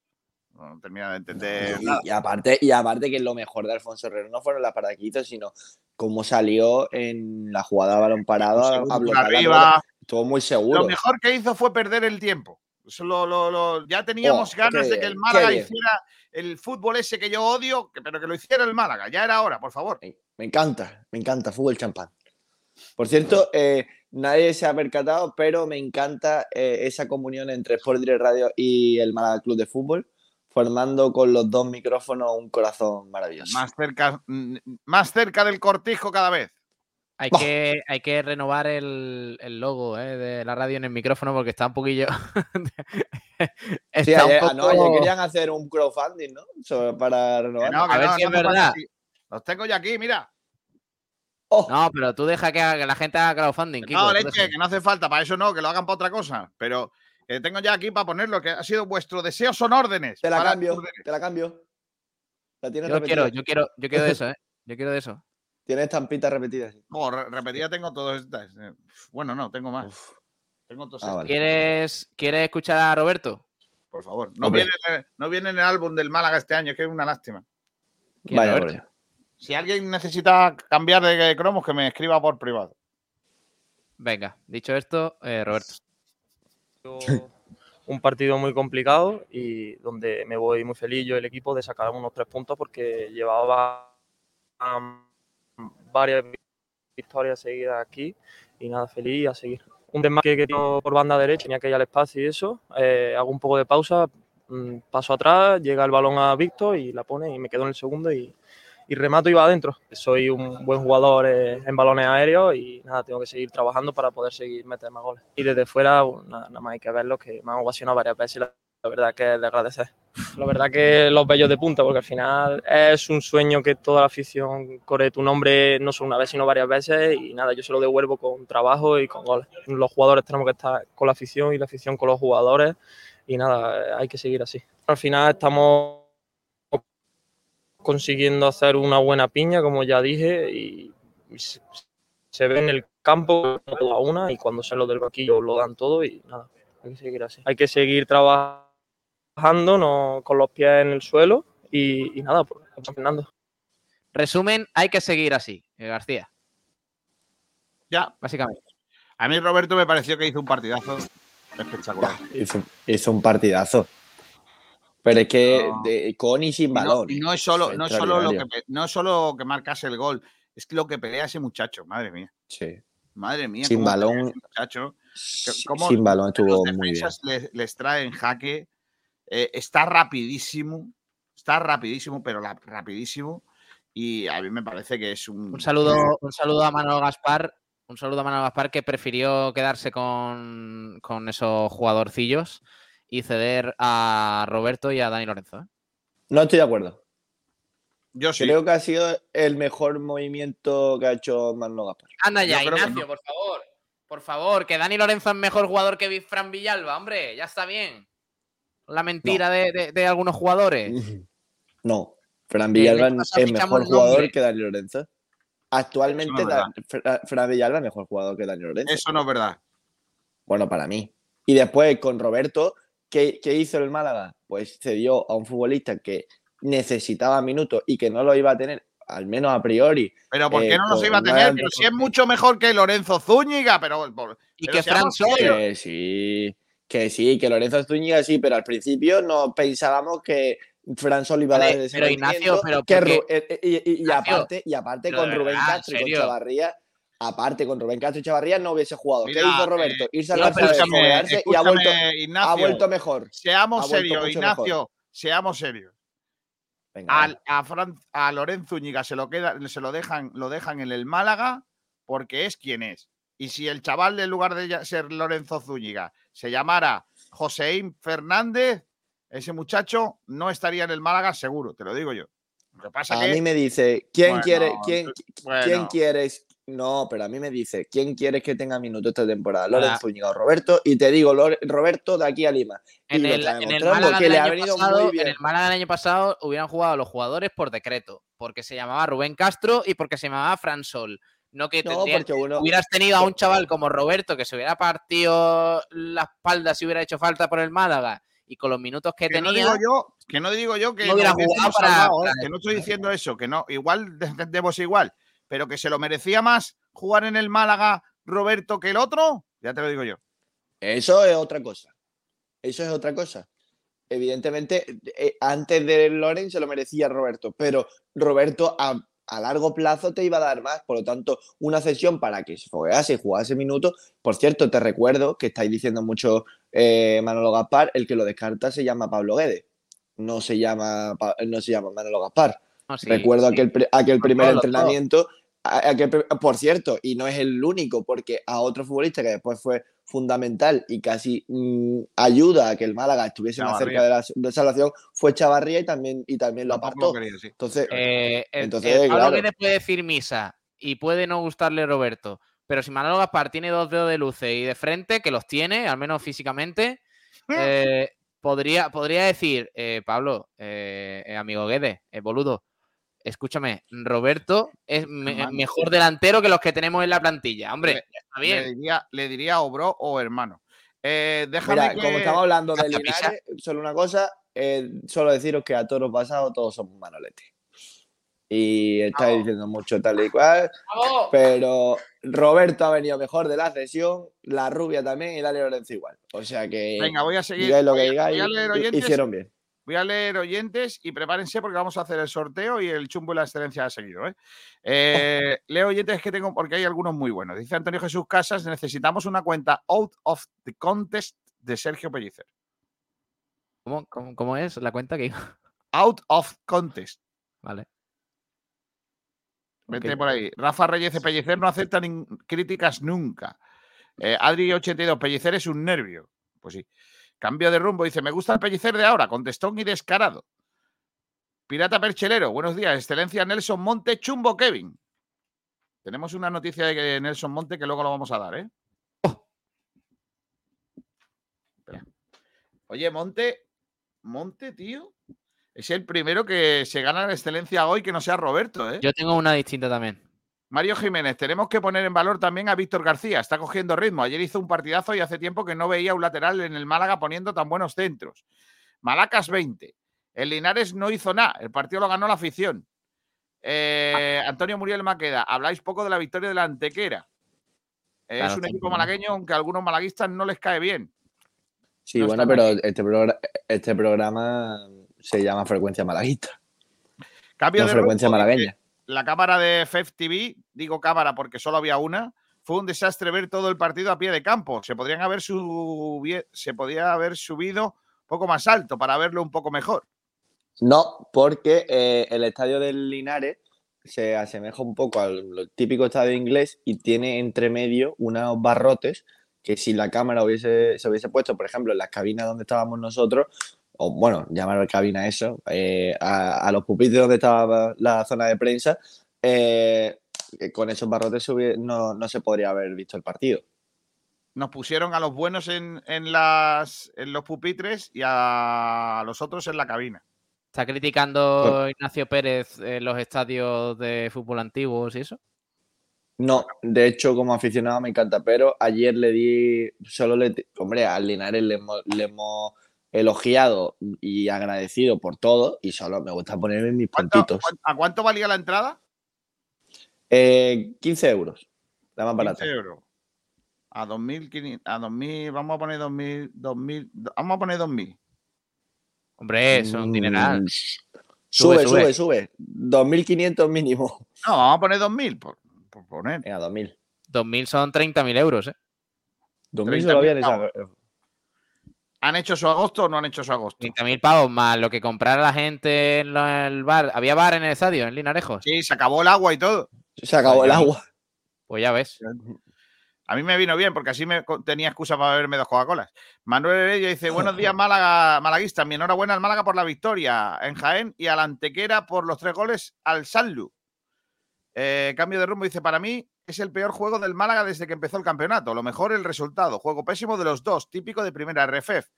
No termina de entender. nada. Y, y aparte, y aparte que lo mejor de Alfonso Herrero no fueron las paradas que hizo, sino cómo salió en la jugada de balón parado arriba. Estuvo muy seguro. Lo mejor que hizo fue perder el tiempo. Lo, lo- lo- ya teníamos Oh, ganas de que el Málaga hiciera el fútbol ese que yo odio, que- pero que lo hiciera el Málaga. Ya era hora, por favor. Me encanta, me encanta, fútbol champán. Por cierto, eh, nadie se ha percatado, pero me encanta eh, esa comunión entre Sport Direct Radio y el Málaga Club de Fútbol, formando con los dos micrófonos un corazón maravilloso. Más cerca, más cerca del cortijo cada vez. Hay que, hay que renovar el, el logo eh, de la radio en el micrófono porque está un poquillo. <laughs> Sí, un no, ayer querían hacer un crowdfunding, ¿no? Sobre- para renovar. no, que A ver no, si no es verdad. Los tengo ya aquí, mira. Oh, No, pero tú deja que, haga- que la gente haga crowdfunding. Kiko, no, leche, que no hace falta. Para eso no, que lo hagan para otra cosa. Pero que tengo ya aquí para ponerlo, que ha sido vuestro deseo, son órdenes. te la cambio, te la cambio. La tienes Yo quiero, yo quiero, yo quiero de <laughs> eso, ¿eh? Yo quiero de eso. Tienes estampitas repetidas. sí. Jo, re- repetida tengo todas estas. Eh, Bueno, no, tengo más. Uf, Tengo todas Ah, vale. ¿Quieres, ¿Quieres escuchar a Roberto? Por favor. No Hombre. viene, en el- no viene en el álbum del Málaga este año, que es una lástima. ¿Quién, Vaya. Si alguien necesita cambiar de cromos, que me escriba por privado. Venga, dicho esto, eh, Roberto. Un partido muy complicado y donde me voy muy feliz yo y el equipo de sacar unos tres puntos porque llevaba um, varias victorias seguidas aquí y nada, feliz a seguir. Un desmarque que tengo por banda derecha, tenía que ir al espacio y eso, eh, hago un poco de pausa, mm, paso atrás, llega el balón a Víctor y la pone y me quedo en el segundo y, y remato y va adentro. Soy un buen jugador eh, en balones aéreos y nada, tengo que seguir trabajando para poder seguir meter más goles. Y desde fuera, bueno, nada, nada más hay que verlo, que me han ovacionado varias veces y la, la verdad que es de agradecer. La verdad que los bellos de punta, porque al final es un sueño que toda la afición corre tu nombre no solo una vez, sino varias veces y nada, yo se lo devuelvo con trabajo y con goles. Los jugadores tenemos que estar con la afición y la afición con los jugadores y nada, hay que seguir así. Al final estamos consiguiendo hacer una buena piña, como ya dije, y, se, se ve en el campo a una y cuando salen del banquillo lo dan todo y nada, hay que seguir así. Hay que seguir trabajando no, con los pies en el suelo y, y nada, pues Fernando. Resumen, hay que seguir así, eh, García, Ya, básicamente. a mí Roberto me pareció que hizo un partidazo espectacular. Hizo, hizo un partidazo. Pero es que No. de- con y sin Y no, balón. y no es solo, no es solo lo que no es solo que marcase el gol, es que lo que pelea ese muchacho, madre mía. Sí. Madre mía, Sin balón. ese muchacho. Sin balón estuvo muy bien. les, les trae en jaque. eh, está rapidísimo. Está rapidísimo, pero la- rapidísimo. Y a mí me parece que es un. Un saludo, un saludo a Manuel Gaspar. Un saludo a Manuel Gaspar que prefirió quedarse con, con esos jugadorcillos y ceder a Roberto y a Dani Lorenzo. ¿eh? No estoy de acuerdo. Yo sí. Creo que ha sido el mejor movimiento que ha hecho Manolo Gaspar. Anda ya, Yo Ignacio, no. por favor. Por favor, que Dani Lorenzo es mejor jugador que Fran Villalba, hombre, ya está bien. La mentira de, de- de algunos jugadores. <laughs> No, Fran Villalba es mejor jugador que Dani Lorenzo. Actualmente, no Fran Villalba es mejor jugador que Dani Lorenzo. Eso no es verdad. Bueno, para mí. Y después con Roberto, ¿qué, qué hizo el Málaga? Pues cedió a un futbolista que necesitaba minutos y que no lo iba a tener, al menos a priori. Pero ¿por qué Eh, no los iba a tener? Pero si es mucho mejor que Lorenzo Zúñiga, pero. por- Y pero que Fran. Que sí, que sí, que Lorenzo Zúñiga sí, pero al principio no pensábamos que Fran Sol iba a dar ese pero Ignacio, pero que eh, eh, y, y- y Ignacio, aparte, y aparte con Rubén verdad, ¿en Castro y con? Chavarría, aparte con Rubén Castro y Chavarría no hubiese jugado. Mira, ¿Qué hizo Roberto? eh, Irse al Barça, y ha vuelto, ha vuelto mejor. Seamos serios, Ignacio. Seamos serios. Venga, Al- a, Fran- a Lorenzo Zúñiga se lo queda, se lo dejan, lo dejan en el Málaga porque es quien es. Y si el chaval, en lugar de ser Lorenzo Zúñiga, se llamara Joseín Fernández, ese muchacho no estaría en el Málaga seguro, te lo digo yo. Lo que pasa a que. mí me dice, ¿quién Bueno, quiere, quién, bueno, quién quieres? No, pero a mí me dice, ¿quién quieres que tenga minutos esta temporada? Lorenzo Zúñiga o Roberto. Y te digo, Lore- Roberto de aquí a Lima. Y En el, en el Málaga que del le ha año pasado- muy bien. en el Málaga del año pasado hubieran jugado los jugadores por decreto, porque se llamaba Rubén Castro y porque se llamaba Fran Sol. No que No, uno. hubieras tenido a un chaval como Roberto que se hubiera partido la espalda si hubiera hecho falta por el Málaga y con los minutos que, que no tenía. digo yo, que no digo yo que no hubiera jugado para- salvado, ¿eh? para que no estoy diciendo eso, que no, igual <laughs> defendemos igual, pero que se lo merecía más jugar en el Málaga Roberto que el otro, ya te lo digo yo. Eso es otra cosa. Eso es otra cosa. Evidentemente, eh, antes de Loren se lo merecía Roberto, pero Roberto a, a largo plazo te iba a dar más. Por lo tanto, una cesión para que se foguease y jugase minutos. Por cierto, te recuerdo que estáis diciendo mucho eh, Manolo Gaspar, el que lo descarta se llama Pablo Guedes. No se llama, no se llama Manolo Gaspar. Sí, Recuerdo sí. aquel, aquel primer entrenamiento. aquel por cierto, y no es el único, porque a otro futbolista que después fue fundamental y casi mm, ayuda a que el Málaga estuviese más cerca de la, de salvación fue Chavarría y también, y también lo apartó. quería, sí. Entonces, Eh, Entonces, el claro. Puede decir misa y puede no gustarle Roberto, pero si Manolo Gaspar tiene dos dedos de luces y de frente, que los tiene, al menos físicamente, <laughs> eh, podría, podría decir, eh, Pablo, eh, eh, amigo Guedes, eh, boludo, escúchame, Roberto es me- mejor delantero que los que tenemos en la plantilla. Hombre, Le- está Le bien. diría, le diría o bro o hermano. Eh, déjame mira, que- como estamos hablando de. Linares, solo una cosa, eh, solo deciros que a toros pasados todos somos manoletes. Y estáis diciendo mucho tal y cual. ¡Vamos! Pero Roberto ha venido mejor de la sesión, la rubia también y Dani Lorenzo igual. O sea que Venga, voy a seguir. digáis lo voy que a- digáis, voy a leer hi- oyentes, hicieron bien. Voy a leer oyentes y prepárense porque vamos a hacer el sorteo y el chumbo y la excelencia ha seguido. ¿eh? Eh, <laughs> leo oyentes que tengo porque hay algunos muy buenos. Dice Antonio Jesús Casas, necesitamos una cuenta out of the contest de Sergio Pellicer. ¿Cómo, cómo- cómo es la cuenta que <laughs> Out of contest. Vale. Vete por ahí. Rafa Reyes de Pellicer no acepta críticas nunca. Eh, Adri82, Pellicer es un nervio. Pues sí. Cambio de rumbo. Dice, me gusta el Pellicer de ahora, contestón y descarado. Pirata Perchelero, buenos días. Excelencia Nelson Monte, chumbo Kevin. Tenemos una noticia de Nelson Monte que luego lo vamos a dar, ¿eh? Espera. Oye, Monte, Monte, tío. Es el primero que se gana la excelencia hoy que no sea Roberto, ¿eh? Yo tengo una distinta también. Mario Jiménez, tenemos que poner en valor también a Víctor García. Está cogiendo ritmo. Ayer hizo un partidazo y hace tiempo que no veía un lateral en el Málaga poniendo tan buenos centros. Malacas 20. El Linares no hizo nada. El partido lo ganó la afición. Eh, Antonio Muriel Maqueda, habláis poco de la victoria de la Antequera. Es Claro, un equipo malagueño, aunque a algunos malaguistas no les cae bien. Sí, No bueno, pero este, este programa se llama Frecuencia Malaguista, Cambio no de Frecuencia Malagueña. La cámara de FEF TV, digo cámara porque solo había una, fue un desastre ver todo el partido a pie de campo. Se podrían haber se podía haber subido un poco más alto para verlo un poco mejor. No, porque eh, el estadio del Linares se asemeja un poco al típico estadio inglés y tiene entre medio unos barrotes que si la cámara hubiese, se hubiese puesto, por ejemplo, en las cabinas donde estábamos nosotros, o bueno, llamar cabina eso, eh, a, a los pupitres donde estaba la zona de prensa, eh, con esos barrotes no, no se podría haber visto el partido. Nos pusieron a los buenos en, en las, en los pupitres y a los otros en la cabina. ¿Está criticando Ignacio Pérez eh, los estadios de fútbol antiguos y eso? No, de hecho, como aficionado me encanta, pero ayer le di, solo le, hombre, al Linares le hemos, le hemos elogiado y agradecido por todo y solo me gusta ponerme mis ¿Cuánto- puntitos. ¿A cuánto valía la entrada? Eh, 15 euros, la más 15 barata. euros. A 2.500, a 2.000, vamos a poner 2.000, 2.000, vamos a poner 2.000. Hombre, eso es un dineral. Mm, Sube, Sube, sube. sube, sube. 2.500 mínimo. No, vamos a poner 2.000, por, por poner. Venga, 2.000. 2.000 son 30.000 euros, ¿eh? 2.000 30 solo habían pavos. ¿Han hecho su agosto o no han hecho su agosto? 30.000 pavos más lo que comprara la gente en el bar. ¿Había bar en el estadio, en Linarejos? Sí, se acabó el agua y todo. Se acabó el agua. Pues ya ves. A mí me vino bien porque así me tenía excusa para beberme dos Coca-Colas. Manuel Heredia dice: Buenos <laughs> días, Málaga, malaguistas. Mi enhorabuena al Málaga por la victoria en Jaén y a la Antequera por los tres goles al Sanlu. Eh, cambio de rumbo dice: Para mí es el peor juego del Málaga desde que empezó el campeonato. Lo mejor el resultado. Juego pésimo de los dos, típico de primera RFF.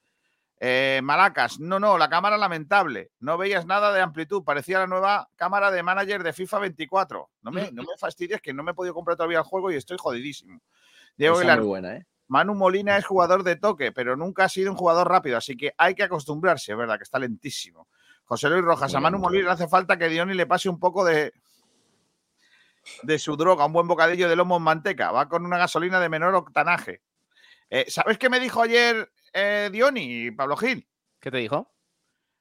Eh, Malacas, no, no, la cámara lamentable. No veías nada de amplitud. Parecía la nueva cámara de manager de FIFA 24. No me, no me fastidies que no me he podido comprar todavía el juego y estoy jodidísimo. Diego Esa es Aguilar, muy buena, ¿eh? Manu Molina es jugador de toque, pero nunca ha sido un jugador rápido, así que hay que acostumbrarse, es verdad, que está lentísimo. José Luis Rojas, Muy a Manu. Molina le hace falta que Dioni le pase un poco de, de su droga, un buen bocadillo de lomo en manteca. Va con una gasolina de menor octanaje. Eh, ¿Sabes qué me dijo ayer eh, Dioni, Pablo Gil? ¿Qué te dijo?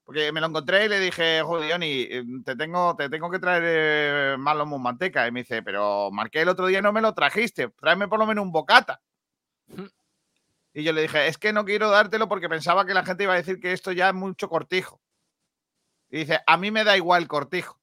Porque me lo encontré y le dije, joder, Dioni, eh, te tengo, te tengo que traer eh, más lomo en manteca. Y me dice, pero marqué el otro día no me lo trajiste. Tráeme por lo menos un bocata. Y yo le dije, es que no quiero dártelo porque pensaba que la gente iba a decir que esto ya es mucho cortijo. Y dice, a mí me da igual cortijo.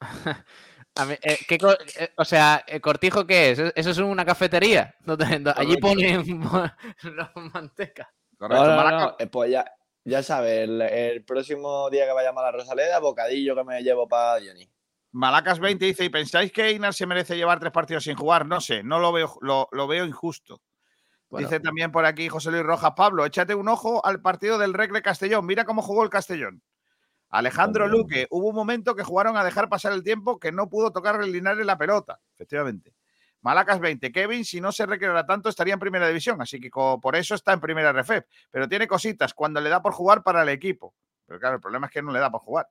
<laughs> A mí, eh, ¿qué co- eh, o sea, ¿el cortijo qué es? ¿Eso es una cafetería? <laughs> Allí ponen <laughs> la manteca. Correcto, No, no, Malaca- no, eh, Pues ya, ya sabes, el, el próximo día que vayamos a la Rosaleda, bocadillo que me llevo para Johnny. Malacas 20 dice, ¿y pensáis que Einar se merece llevar tres partidos sin jugar? No sé, no lo veo, lo, lo veo injusto. Bueno. Dice también por aquí José Luis Rojas, Pablo, échate un ojo al partido del Recre Castellón, mira cómo jugó el Castellón. Alejandro. Luque, hubo un momento que jugaron a dejar pasar el tiempo que no pudo tocar el Linares la pelota, efectivamente. Malacas 20, Kevin, si no se recreara tanto, estaría en primera división, así que por eso está en primera RFEP, pero tiene cositas cuando le da por jugar para el equipo. Pero claro, el problema es que no le da por jugar.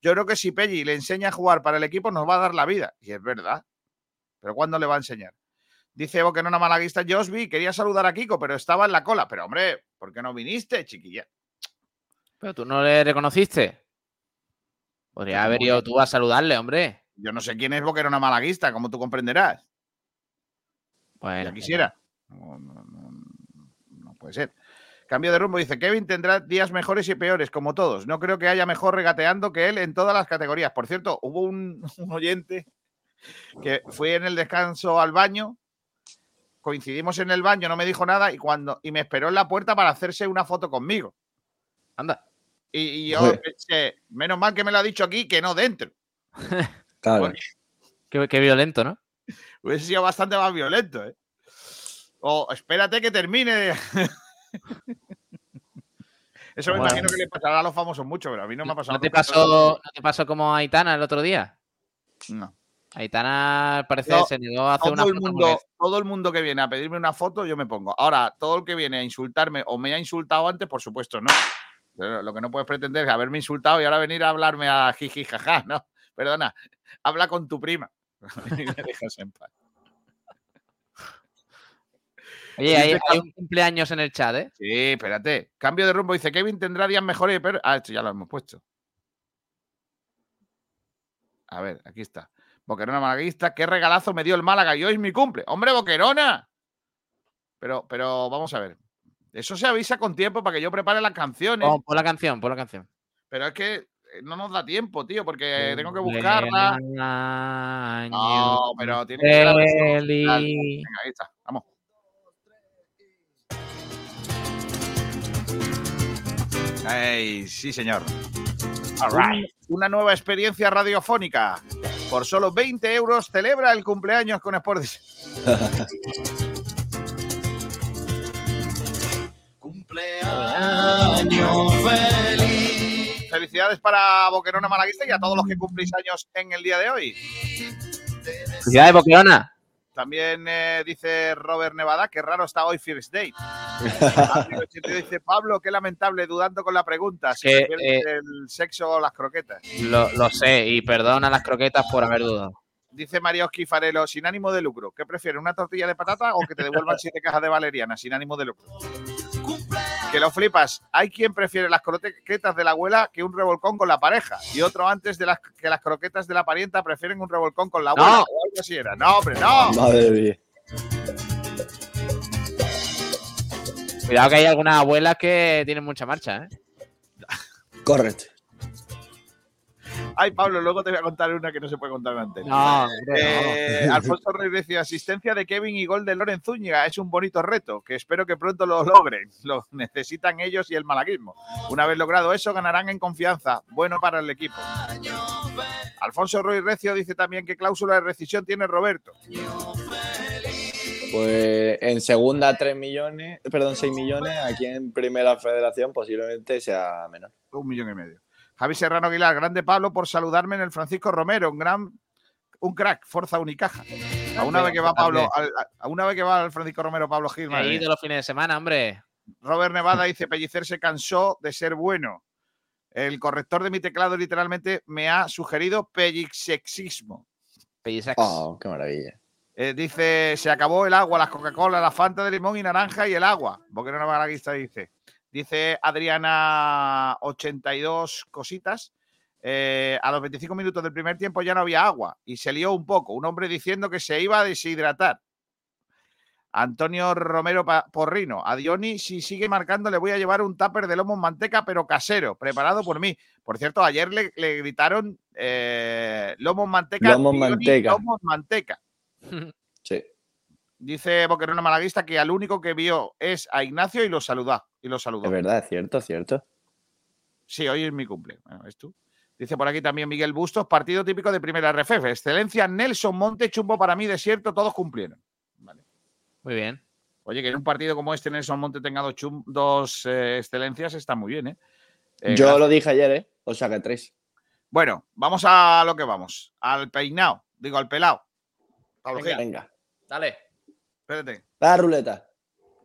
Yo creo que si Pelli le enseña a jugar para el equipo, nos va a dar la vida, y es verdad. Pero ¿cuándo le va a enseñar? Dice Evo que no una malaguista Josby, quería saludar a Kiko, pero estaba en la cola. Pero hombre, ¿por qué no viniste, chiquilla? Pero tú no le reconociste. Podría haber ido tú a saludarle, hombre. Yo no sé quién es Boquerona Malaguista, como tú comprenderás. Bueno, ya quisiera. No, no, no, no puede ser. Cambio de rumbo, dice Kevin tendrá días mejores y peores, como todos. No creo que haya mejor regateando que él en todas las categorías. Por cierto, hubo un, <laughs> un oyente que fue en el descanso al baño, coincidimos en el baño, no me dijo nada y cuando y me esperó en la puerta para hacerse una foto conmigo. anda. Y, y yo pensé, menos mal que me lo ha dicho aquí que no dentro. <laughs> Claro. Qué, qué violento, ¿no? Hubiese sido bastante más violento, ¿eh? O espérate que termine. <laughs> Eso me Bueno. imagino que le pasará a los famosos mucho, pero a mí no me ha pasado. ¿No te pasó, ¿no te pasó como a Aitana el otro día? No. Aitana, al parecer, Yo, se negó a hacer una Todo el, foto mundo, todo el mundo que viene a pedirme una foto, yo me pongo. Ahora, todo el que viene a insultarme o me ha insultado antes, por supuesto, no. Pero lo que no puedes pretender es haberme insultado y ahora venir a hablarme a jiji, jaja, <laughs> no. Perdona, habla con tu prima. <laughs> y me dejas en paz. Oye, hay, hay un cumpleaños en el chat, ¿eh? Sí, espérate. Cambio de rumbo. Dice Kevin tendrá días mejores, pero. Ah, esto ya lo hemos puesto. A ver, aquí está. Boquerona malaguista. ¿Qué regalazo me dio el Málaga? Y hoy es mi cumple. ¡Hombre, Boquerona! Pero, pero vamos a ver. Eso se avisa con tiempo para que yo prepare las canciones. Pon, pon la canción, pon la canción. Pero es que eh, no nos da tiempo, tío, porque tengo que buscarla. No, pero tiene que la versión ahí está. Vamos. Ay, sí, señor. Un- Una nueva experiencia radiofónica. Por solo 20 euros celebra el cumpleaños con Sport. <laughs> Felicidades para Boquerona Malaguista y a todos los que cumplís años en el día de hoy. Felicidades, Boquerona. También eh, dice Robert Nevada que raro está hoy First Date. <laughs> Dice Pablo, qué lamentable, dudando con la pregunta. Si Que, eh, el sexo o las croquetas. Lo, lo sé, y perdona las croquetas por haber dudado. Dice María Osqui Farelo, sin ánimo de lucro. ¿Qué prefieres, una tortilla de patata o que te devuelvan <laughs> siete cajas de valeriana sin ánimo de lucro? Que lo flipas. Hay quien prefiere las croquetas de la abuela que un revolcón con la pareja. Y otro antes de las que las croquetas de la parienta prefieren un revolcón con la abuela. No. O algo así era. No, hombre, no. Madre mía. Cuidado que hay algunas abuelas que tienen mucha marcha, ¿eh? Correcto. Ay, Pablo, luego te voy a contar una que no se puede contar antes. No, hombre, Eh, Alfonso Reyes decía, asistencia de Kevin y gol de Loren Zúñiga es un bonito reto, que espero que pronto lo logren. Lo necesitan ellos y el malaguismo. Una vez logrado eso, ganarán en confianza. Bueno para el equipo. Alfonso Ruiz Recio dice también que cláusula de rescisión tiene Roberto. Pues en segunda 3 millones, perdón, 6 millones, aquí en primera federación posiblemente sea menor. Un millón y medio. Javi Serrano Aguilar, grande Pablo por saludarme en el Francisco Romero, un gran, un crack, Forza Unicaja. A una vez que va Pablo, al- a, una vez que va al Francisco Romero Pablo Gil, Ahí de los fines de semana, hombre. Robert Nevada dice, Pellicer se cansó de ser bueno. El corrector de mi teclado literalmente me ha sugerido pellixexismo. Pellisex. Oh, qué maravilla. Eh, dice, se acabó el agua, las Coca-Cola, la Fanta de limón y naranja y el agua. Porque no malaguista dice. Dice Adriana 82 cositas. eh, a los 25 minutos del primer tiempo ya no había agua y se lió un poco. Un hombre diciendo que se iba a deshidratar. Antonio Romero Porrino. A Dioni, si sigue marcando, le voy a llevar un tupper de lomo en manteca, pero casero, preparado por mí. Por cierto, ayer le, le gritaron eh, lomo en manteca. Lomo en manteca. Lomo en manteca. Sí. Dice Boquerona Malaguista que al único que vio es a Ignacio y lo saluda. Y lo saludó. Es verdad, es cierto, es cierto. Sí, hoy es mi cumple. Bueno, ¿ves tú? Dice por aquí también Miguel Bustos, partido típico de primera RFF. Excelencia, Nelson Monte, chumbo para mí, desierto, todos cumplieron. Vale. Muy bien. Oye, que en un partido como este Nelson Monte tenga dos, chum- dos eh, excelencias está muy bien, ¿eh? Eh, Yo gracias. lo dije ayer, ¿eh? O sea que tres. Bueno, vamos a lo que vamos. Al peinado, digo, al pelado. Pablo Venga. Venga. Dale. Espérate. La ruleta.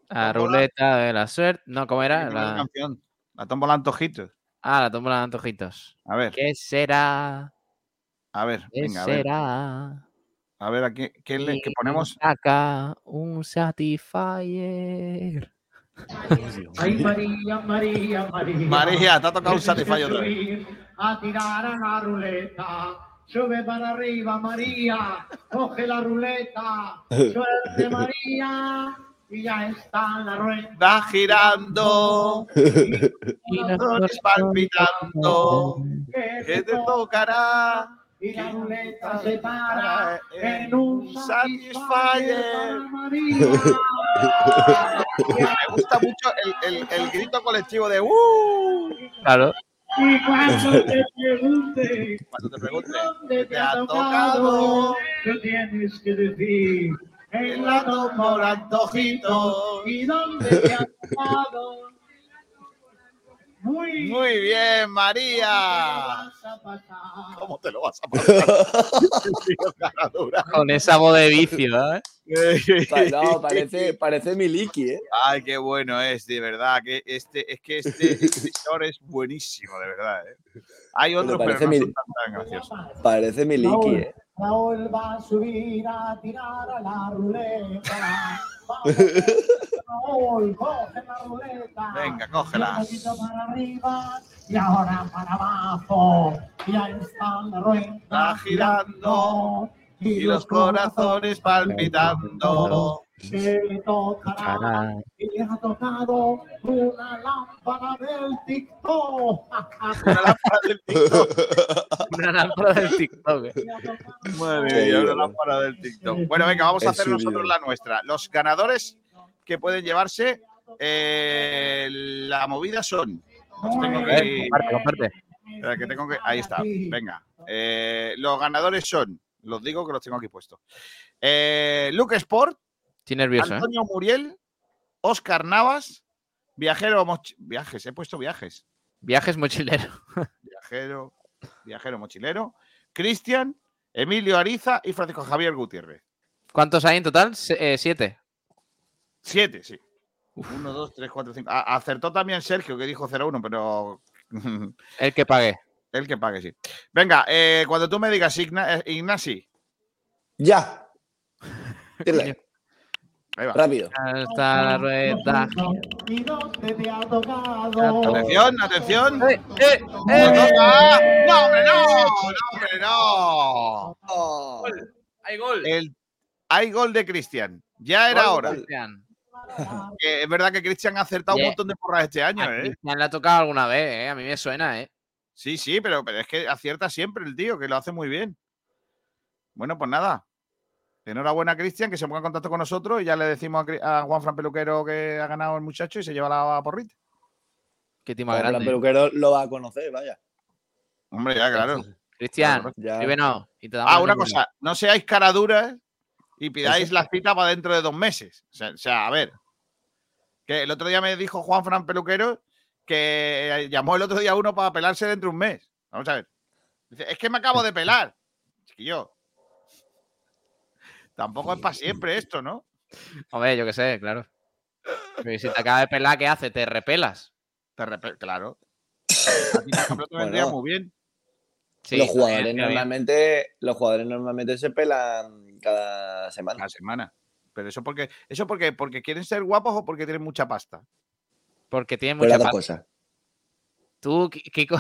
La ruleta de la suerte. No, ¿cómo era? La... canción. La tómbola antojitos. Ah, la tómbola de antojitos. A ver, ¿Qué será? a ver, ¿Qué venga, a ver. será? A ver, aquí, ¿qué, le, qué ponemos? Acá un Satisfyer. Ay, María, María, María. María, te ha tocado un que Satisfyer otra vez. A tirar a la ruleta. Sube para arriba, María. Coge la ruleta. Suerte, <laughs> María. Y ya está la rueda. Va girando, corazones palpitando, que te tocará. Y la ruleta se para en un Satisfyer. <laughs> Me gusta mucho el, el- el grito colectivo de ¡Uh! Claro. Y cuando <laughs> te pregunte Cuando te pregunte, dónde te ha tocado? tú tienes que decir en la tómbola antojito. ¿Y dónde te ha tocado? Muy, Muy bien, María. ¿Cómo te lo vas a pasar? <laughs> Con esa voz de vicio, ¿eh? No, parece, parece Miliki, ¿eh? Ay, qué bueno es, de verdad. Que este, es que este, este señor es buenísimo, de verdad. ¿eh? Hay otros, pero parece no mi- son tan, tan graciosos. Parece Miliki, ¿eh? Raúl va a subir a tirar a la ruleta. Raúl, coge la ruleta. Venga, cógela. Un poquito para arriba y ahora para abajo. Ya está la rueda Está girando Y los corazones palpitando. le tocará y ha tocado una lámpara del TikTok. Una lámpara del TikTok. <laughs> Una lámpara del TikTok. Madre Qué mía, una bueno. lámpara del TikTok. Bueno, venga, vamos a hacer nosotros la nuestra. Los ganadores que pueden llevarse eh, la movida son. Los tengo comparte, comparte. que tengo que. Ahí está. Venga. Eh, los ganadores son. Los digo que los tengo aquí puestos. Eh, Luke Sport, Estoy nervioso, ¿eh? Antonio Muriel, Oscar Navas, Viajero Viajes, he puesto viajes. Viajes mochilero. <laughs> Viajero, Viajero Mochilero, Cristian, Emilio Ariza y Francisco Javier Gutiérrez. ¿Cuántos hay en total? Eh, siete. Siete, sí. Uno, dos, tres, cuatro, cinco. A- acertó también Sergio, que dijo 0-1, pero <laughs> El que pague. El que pague, sí. Venga, eh, cuando tú me digas, Igna- eh, Ignasi, ¡Ya! <laughs> Dile, ahí va. rápido. Hasta la rueda. Atención, atención. ¡Eh, eh, ¡No eh! hombre, no! ¡No, hombre, no! ¡Hay gol! El, hay gol de Cristian. Ya era Gol, hora. gol. Cristian. <laughs> Es verdad que Cristian ha acertado un montón de porras este año, A ¿eh? Cristian le ha tocado alguna vez, ¿eh? A mí me suena, ¿eh? Sí, sí, pero, pero es que acierta siempre el tío, que lo hace muy bien. Bueno, pues nada. Enhorabuena, Cristian, que se ponga en contacto con nosotros y ya le decimos a, Juan Fran Peluquero que ha ganado el muchacho y se lleva la porrita. Qué tío más Como plan grande. peluquero lo va a conocer, vaya. Hombre, ya, claro. Cristian, escríbenos y te damos Ah, una cosa, no seáis caraduras y pidáis Eso. la cita para dentro de dos meses. O sea, o sea, a ver. Que el otro día me dijo Juan Fran Peluquero que llamó el otro día a uno para pelarse dentro de un mes. Vamos a ver. Dice, es que me acabo de pelar. Chiquillo. Tampoco es para siempre esto, ¿no? Hombre, yo qué sé, claro. Pero si te acaba de pelar, ¿qué hace? ¿Te repelas? Te repe- claro. A ti, por ejemplo, te vendría Bueno. muy bien. Sí, los jugadores bien. normalmente, los jugadores normalmente se pelan cada semana. La semana. Pero eso porque, eso porque, porque quieren ser guapos o porque tienen mucha pasta. Porque tiene mucha las dos pasta. cosas. Tú, Ki- Kiko,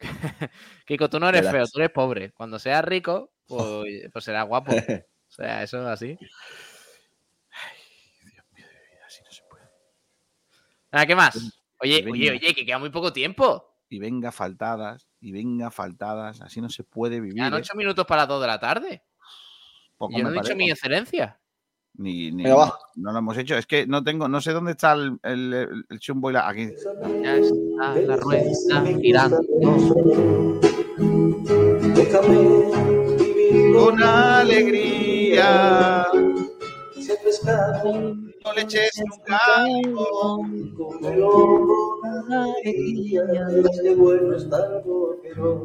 <laughs> Kiko, tú no eres feo, tú eres pobre. Cuando seas rico, <laughs> pues, pues serás guapo. O <laughs> sea, eso es así. Así no se puede. Nada, ¿qué más? Oye, oye, oye, que queda muy poco tiempo. Y venga faltadas, y venga faltadas. Así no se puede vivir. Quedan ¿eh? ocho minutos para las dos de la tarde. Poco Y yo no he dicho mi excelencia. Ni, ni- va. no lo hemos hecho. Es que no tengo, no sé dónde está el, el, el- chumbo y la. Aquí. Ya está la rueda girando. Con alegría. No le eches nunca.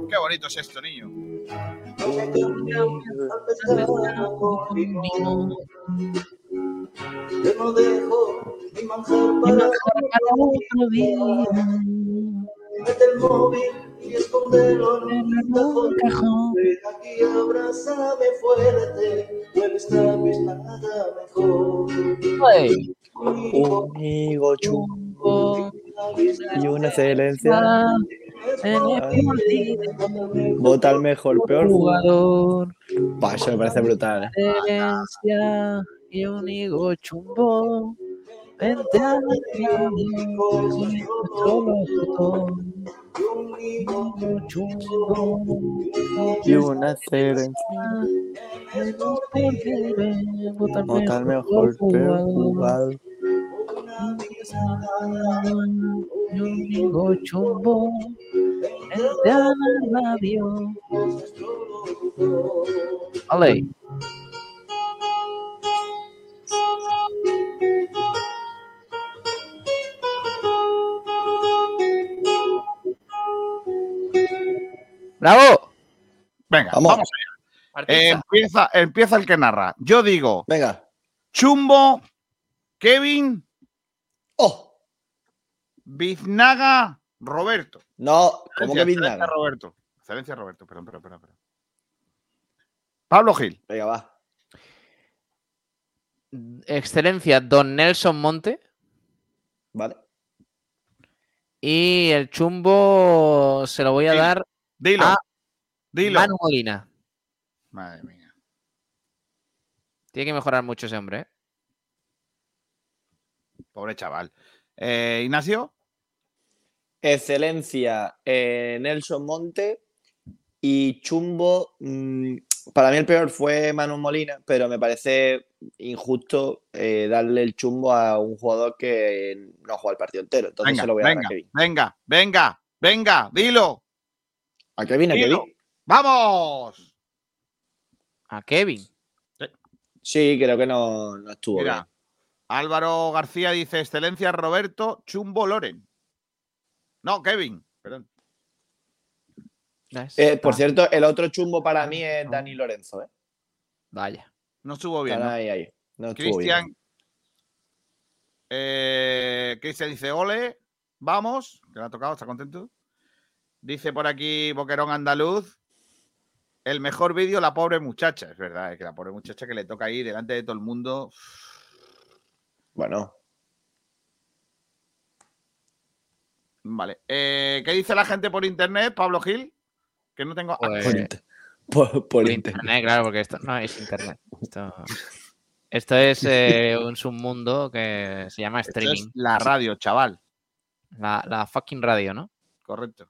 Qué bonito es esto, niño. Yo no dejo mi manjar para otro día. Mete el móvil y escondelo en un cajón. Ven aquí, abrázame fuerte. No extrañes nada mejor. Amigo chungo y una excelencia. Vota al mejor, peor jugador. Eso me parece brutal. ¿eh? Y un higo chumbo. Vente a Y una excelencia. Vota al mejor, peor jugador. Chumbo. La radio. ¡Bravo! Venga, Vamos. vamos, allá. Artista. Eh, empieza, empieza el que narra. Yo digo Venga. Chumbo, Kevin, ¡Oh! Biznaga, Roberto. No, ¿cómo que Excelencia, Biznaga? excelencia, Roberto. Excelencia, Roberto. Perdón, perdón, perdón. perdón. Pablo Gil. Venga, va. Excelencia, Don Nelson Monte. Vale. Y el chumbo se lo voy a Sí. dar Dilo. a dilo. Manu Molina. Madre mía. Tiene que mejorar mucho ese hombre, ¿eh? Pobre chaval. Eh, Ignacio. Excelencia, eh, Nelson Monte y Chumbo. mm, para mí el peor fue Manu Molina, pero me parece injusto eh, darle el chumbo a un jugador que no juega el partido entero. Entonces Venga, se lo voy a dar venga, a Kevin. venga, venga, venga, dilo. ¿A Kevin? ¿A dilo. Kevin? ¡Vamos! A Kevin. Sí, creo que no, no estuvo Mira, bien. Álvaro García dice: Excelencia, Roberto, Chumbo, Loren. No, Kevin. Perdón. Eh, por Ah, cierto, el otro chumbo para mí es Dani Lorenzo. ¿eh? Vaya. No estuvo bien. ¿no? ahí, ahí. No. Cristian. Eh, Cristian dice: Ole, vamos. Que le ha tocado, está contento. Dice por aquí Boquerón Andaluz. El mejor vídeo, la pobre muchacha. Es verdad, es que la pobre muchacha que le toca ahí delante de todo el mundo. Bueno, Vale. Eh, ¿Qué dice la gente por internet, Pablo Gil? Que no tengo. Pues, por, inter- por- por por internet. internet, claro, porque esto no es internet. Esto, esto es eh, un submundo que se llama Esto es streaming. la radio, chaval. La, la fucking radio, ¿no? Correcto.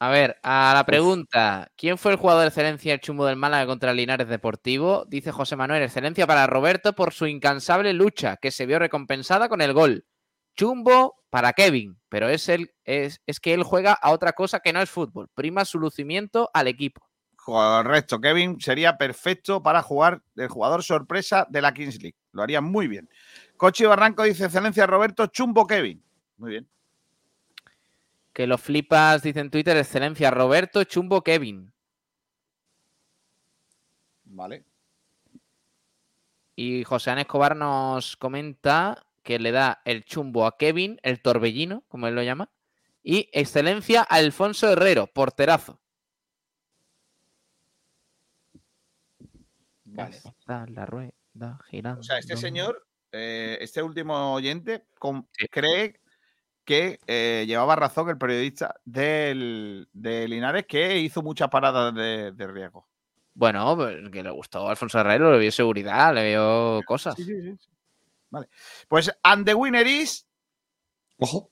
A ver, a la pregunta, ¿quién fue el jugador de excelencia el chumbo del Málaga contra Linares Deportivo? Dice José Manuel, excelencia para Roberto por su incansable lucha, que se vio recompensada con el gol. Chumbo para Kevin, pero es, el, es, es que él juega a otra cosa que no es fútbol. Prima su lucimiento al equipo. Correcto. Kevin sería perfecto para jugar el jugador sorpresa de la Kings League. Lo haría muy bien. Cochi Barranco dice: Excelencia, Roberto, Chumbo, Kevin. Muy bien. Que lo flipas, dice en Twitter, excelencia Roberto, chumbo Kevin. Vale. Y José Ana Escobar nos comenta que le da el chumbo a Kevin, el torbellino, como él lo llama, y excelencia a Alfonso Herrero, porterazo. Vale. Está la rueda girando. O sea, este señor, eh, este último oyente, Sí. cree que eh, llevaba razón el periodista del, de Linares que hizo muchas paradas de, de riesgo. Bueno, pues, que le gustó a Alfonso Herrero, le vio seguridad, le vio cosas. Sí, sí, sí. Vale. Pues and the winner is Ojo.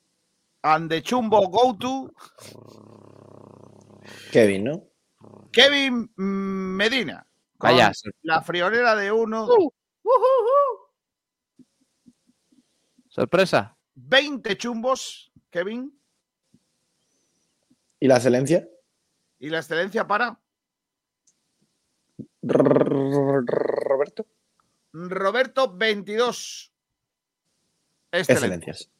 and the chumbo go to Kevin, ¿no? Kevin mm, Medina. con Vaya, La friolera de uno. Uh. sorpresa. 20 chumbos, Kevin. ¿Y la excelencia? Y la excelencia para Roberto. Roberto 22. Excelente. Excelencias.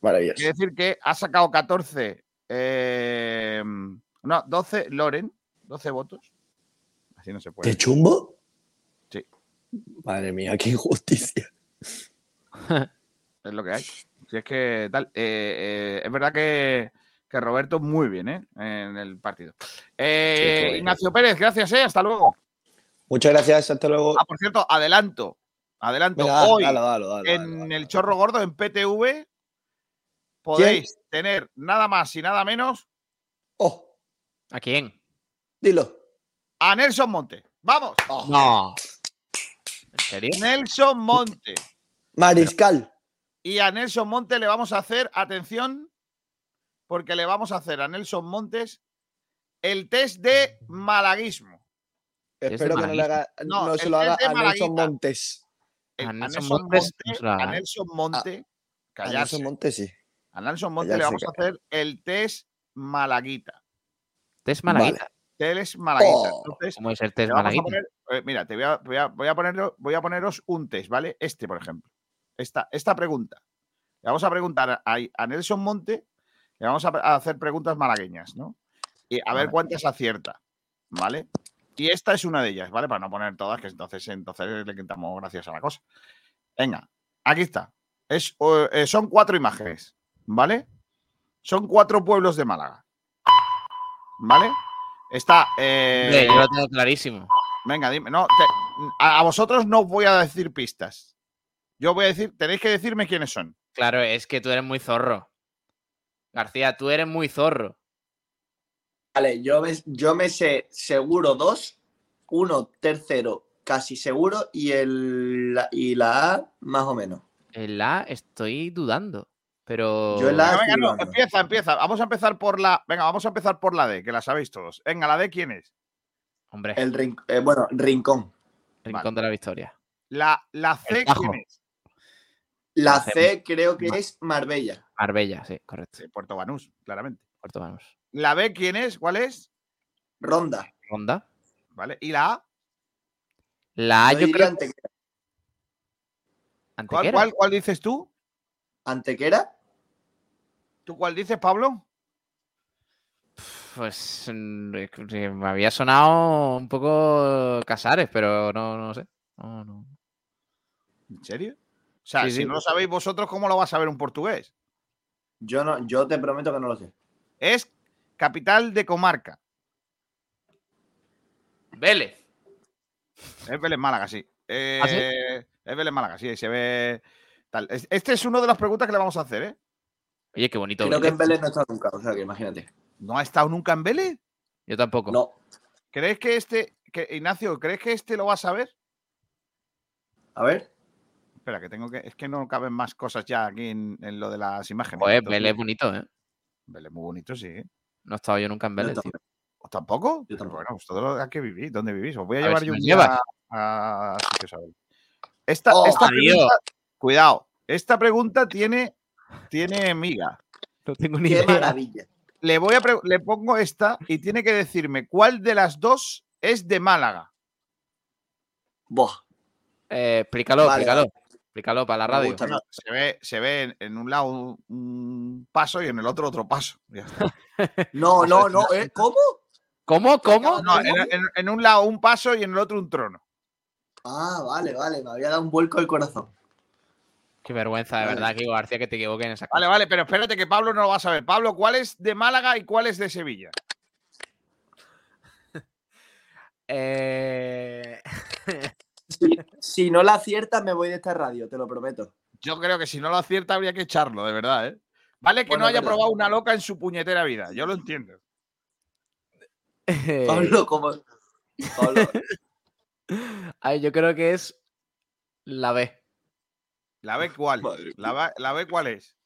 Maravilloso. Quiere decir que ha sacado 14. eh, no, 12 Loren. 12 votos. Así no se puede. ¿Qué chumbo? Sí. Madre mía, qué injusticia. <laughs> Es lo que hay. Si es que tal. eh, eh, es verdad que, que Roberto muy bien, ¿eh? En el partido. Eh, Sí. Ignacio Pérez, gracias, ¿eh? Hasta luego. Muchas gracias, hasta luego. Ah, por cierto, adelanto. Adelanto. Venga, Hoy dale, dale, dale, en dale. el Chorro Gordo, en PTV, podéis tener nada más y nada menos Oh, ¿A quién? dilo. a Nelson Monte. ¡Vamos! No. ¿En serio? Nelson Monte. Mariscal. Y a Nelson Monte le vamos a hacer, atención, porque le vamos a hacer a Nelson Montes el test de malaguismo. Espero que no, le haga, No, no, se lo haga a Nelson. Montes. El- A A Nelson Montes Monte, a Nelson Monte, A callarse. Nelson Montes sí. A Nelson Monte le Callarse, vamos a hacer el test malaguita. Test Malaguita. Test malaguita. Oh. Entonces, ¿Cómo es el te test Malaguita? poner- eh, mira, te voy a, voy, a, voy, a ponerlo- voy a poneros un test, ¿vale? Este, por ejemplo. Esta, esta pregunta. Le vamos a preguntar a, a Nelson Monte, le vamos a, a hacer preguntas malagueñas, ¿no? Y a ver cuántas acierta, ¿vale? Y esta es una de ellas, ¿vale? Para no poner todas, que entonces, entonces le quitamos gracias a la cosa. Venga, aquí está. Es, eh, son cuatro imágenes, ¿vale? Son cuatro pueblos de Málaga. ¿Vale? Está. eh, yo lo tengo clarísimo. Venga, dime. No, te- a, a vosotros no os voy a decir pistas. Yo voy a decir, tenéis que decirme quiénes son. Claro, es que tú eres muy zorro. García, tú eres muy zorro. Vale, yo me, yo me sé seguro dos, uno tercero casi seguro y, el, la- y la A más o menos. En la estoy dudando. Pero. Yo en la- Venga, venga, no, empieza, empieza. Vamos a empezar por la. Venga, vamos a empezar por la D, que la sabéis todos. Venga, la D, ¿quién es? Hombre, El rin- eh, bueno, Rincón. Rincón de la Victoria. La, la C, El. ¿quién es? La C. Creo que es Marbella. Marbella, sí, correcto. Sí, Puerto Banús, claramente. Puerto Banús. La B, ¿quién es? ¿Cuál es? Ronda. Ronda. ¿Vale? ¿Y la A? La A, Yo yo creo. Antequera. ¿Cuál, Antequera. cuál, cuál dices tú? ¿Antequera? ¿Tú cuál dices, Pablo? Pues mm, que me había sonado un poco Casares, pero no, no sé. No, no. ¿En serio? O sea, Sí, si sí. no lo sabéis vosotros, ¿cómo lo va a saber un portugués? Yo no, yo te prometo que no lo sé. Es capital de comarca. Vélez. Es Vélez Málaga, sí. Eh, ¿Ah, sí? Es Vélez Málaga, sí, ahí se ve. Tal. Es- Este es una de las preguntas que le vamos a hacer, ¿eh? Oye, qué bonito. Creo que en Vélez no estado nunca, o sea que imagínate. ¿No ha estado nunca en Vélez? Yo tampoco. No. ¿Crees que este. Que, Ignacio, ¿crees que este lo va a saber? A ver. Espera, que tengo que. Es que no caben más cosas ya aquí en, en lo de las imágenes. Pues Vélez es bonito, ¿eh? Vélez muy bonito, sí. ¿eh? No he estado yo nunca en Vélez, tío. ¿Os tampoco? Yo tampoco. Bueno, pues todo lo que vivís, ¿dónde vivís? Os voy a, llevar si yo un día llevas. a. Esta, Oh, esta pregunta, cuidado, esta pregunta tiene, tiene miga. No tengo ni Qué idea. maravilla. Le voy a pre- le pongo esta y tiene que decirme cuál de las dos es de Málaga. Buah. Eh, explícalo, Vale, explícalo. Explícalo para la radio. gusta. Se ve, se ve en, un lado un, un paso y en el otro otro paso. <laughs> Ya está. No, no, no. ¿eh? ¿Cómo? ¿Cómo? ¿Cómo? No, en, en- en un lado un paso y en el otro un trono. Ah, vale, vale. Me había dado un vuelco el corazón. Qué vergüenza, de Vale. verdad, Kiko García, que te equivoques en esa Vale, cosa. vale, pero espérate que Pablo no lo va a saber. Pablo, ¿cuál es de Málaga y cuál es de Sevilla? Eh... <laughs> <laughs> Si, si no la aciertas, me voy de esta radio, te lo prometo. Yo creo que si no lo acierta habría que echarlo, de verdad, ¿eh? Vale que Bueno, no haya probado una loca en su puñetera vida, yo lo entiendo. <laughs> Pablo, como. Pablo, <laughs> Ay, yo creo que es la B. ¿La B cuál? ¿La, B- la B cuál es?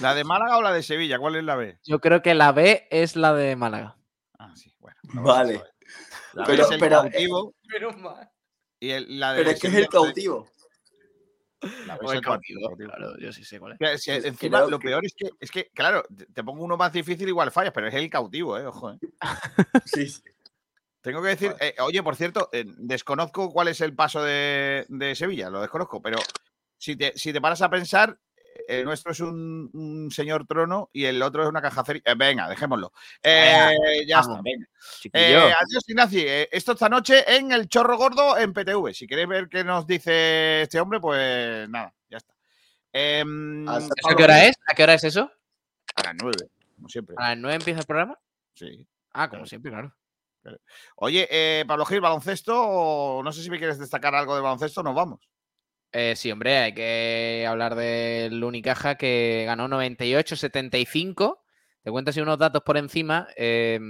¿La de Málaga o la de Sevilla? ¿Cuál es la B? Yo creo que la B es la de Málaga. Ah, sí, bueno. lo vamos a Vale. La Pero- es el pero, cautivo y el- la de pero es que es el cautivo. La es el cautivo, cautivo. claro, yo sí sé cuál es. Si Pues encima creo lo que- peor es que, es que, claro, te pongo uno más difícil, igual fallas, pero es el cautivo, ¿eh? Ojo, ¿eh? Sí, <laughs> sí. Tengo que decir, Vale. eh, oye, por cierto, eh, desconozco cuál es el paso de, de Sevilla, lo desconozco, pero si te, si te paras a pensar, el nuestro es un, un señor trono y el otro es una cajacería. Eh, venga, dejémoslo. Eh, ya está, venga. Eh, adiós, Ignacio. Eh, esto esta noche en El Chorro Gordo en PTV. Si queréis ver qué nos dice este hombre, pues nada, ya está. Em, Hasta ¿Eso a qué hora es? ¿A qué hora es eso? a las nueve, como siempre. ¿A las 9 empieza el programa? Sí. Ah, como Claro. siempre, claro. Oye, eh, Pablo Gil, baloncesto, no sé si me quieres destacar algo de baloncesto, nos vamos. Eh, sí, hombre, hay que hablar del Unicaja que ganó 98-75. Te cuento así unos datos por encima. eh,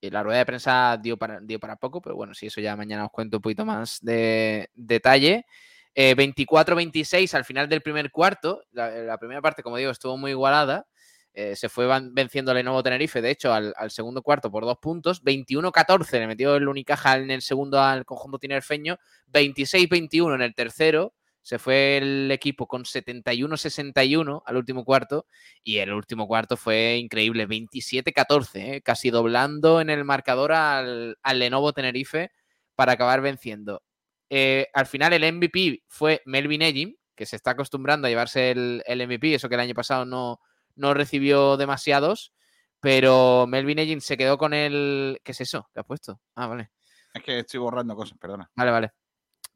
y la rueda de prensa dio para, dio para poco, pero bueno, sí, eso ya mañana os cuento un poquito más de detalle. Eh, 24-26 al final del primer cuarto. La primera parte, como digo, estuvo muy igualada. Eh, se fue venciendo Lenovo Tenerife, de hecho, al, al segundo cuarto por dos puntos. 21-14 le metió el Unicaja en el segundo al conjunto tinerfeño. 26-21 en el tercero. Se fue el equipo con 71-61 al último cuarto. Y el último cuarto fue increíble. 27-14, ¿eh? casi doblando en el marcador al, al Lenovo Tenerife para acabar venciendo. Eh, al final el MVP fue Melvin Ejim, que se está acostumbrando a llevarse el, el MVP, eso que el año pasado no, no recibió demasiados, pero Melvin Egin se quedó con el... ¿Qué es eso? ¿Qué has puesto? Ah, vale. Es que estoy borrando cosas, perdona. Vale, vale.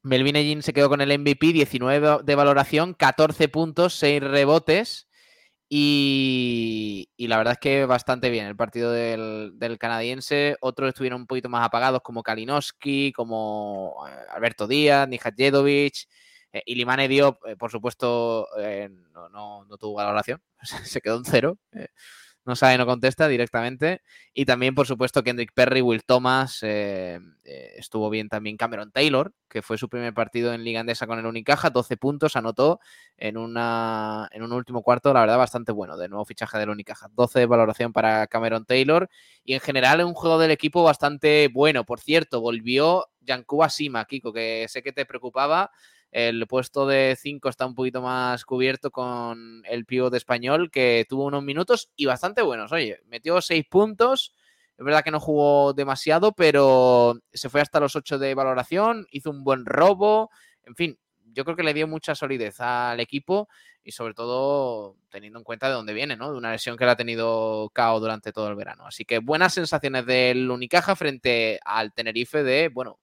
Melvin Egin se quedó con el MVP, 19 de valoración, 14 puntos, 6 rebotes. Y, y la verdad es que bastante bien el partido del, del canadiense. Otros estuvieron un poquito más apagados, como Kalinowski, como eh, Alberto Díaz, Nijadjedovic. Eh, Ilimane Diop, eh, por supuesto, eh, no, tuvo valoración. <laughs> se quedó en cero. eh, no sabe, no contesta directamente. Y también, por supuesto, Kendrick Perry, Will Thomas, estuvo bien también Cameron Taylor, que fue su primer partido en Liga Andesa con el Unicaja, 12 puntos, anotó en, una, en un último cuarto, la verdad, bastante bueno, de nuevo fichaje del Unicaja. 12 de valoración para Cameron Taylor. Y en general, un juego del equipo bastante bueno. Por cierto, volvió Yankuba Sima, Kiko, que sé que te preocupaba. El puesto de 5 está un poquito más cubierto con el pívot español que tuvo unos minutos y bastante buenos. Oye, metió 6 puntos. Es verdad que no jugó demasiado, pero se fue hasta los 8 de valoración, hizo un buen robo. En fin, yo creo que le dio mucha solidez al equipo y sobre todo teniendo en cuenta de dónde viene, ¿no? De una lesión que le ha tenido KO durante todo el verano. Así que buenas sensaciones del Unicaja frente al Tenerife de, bueno,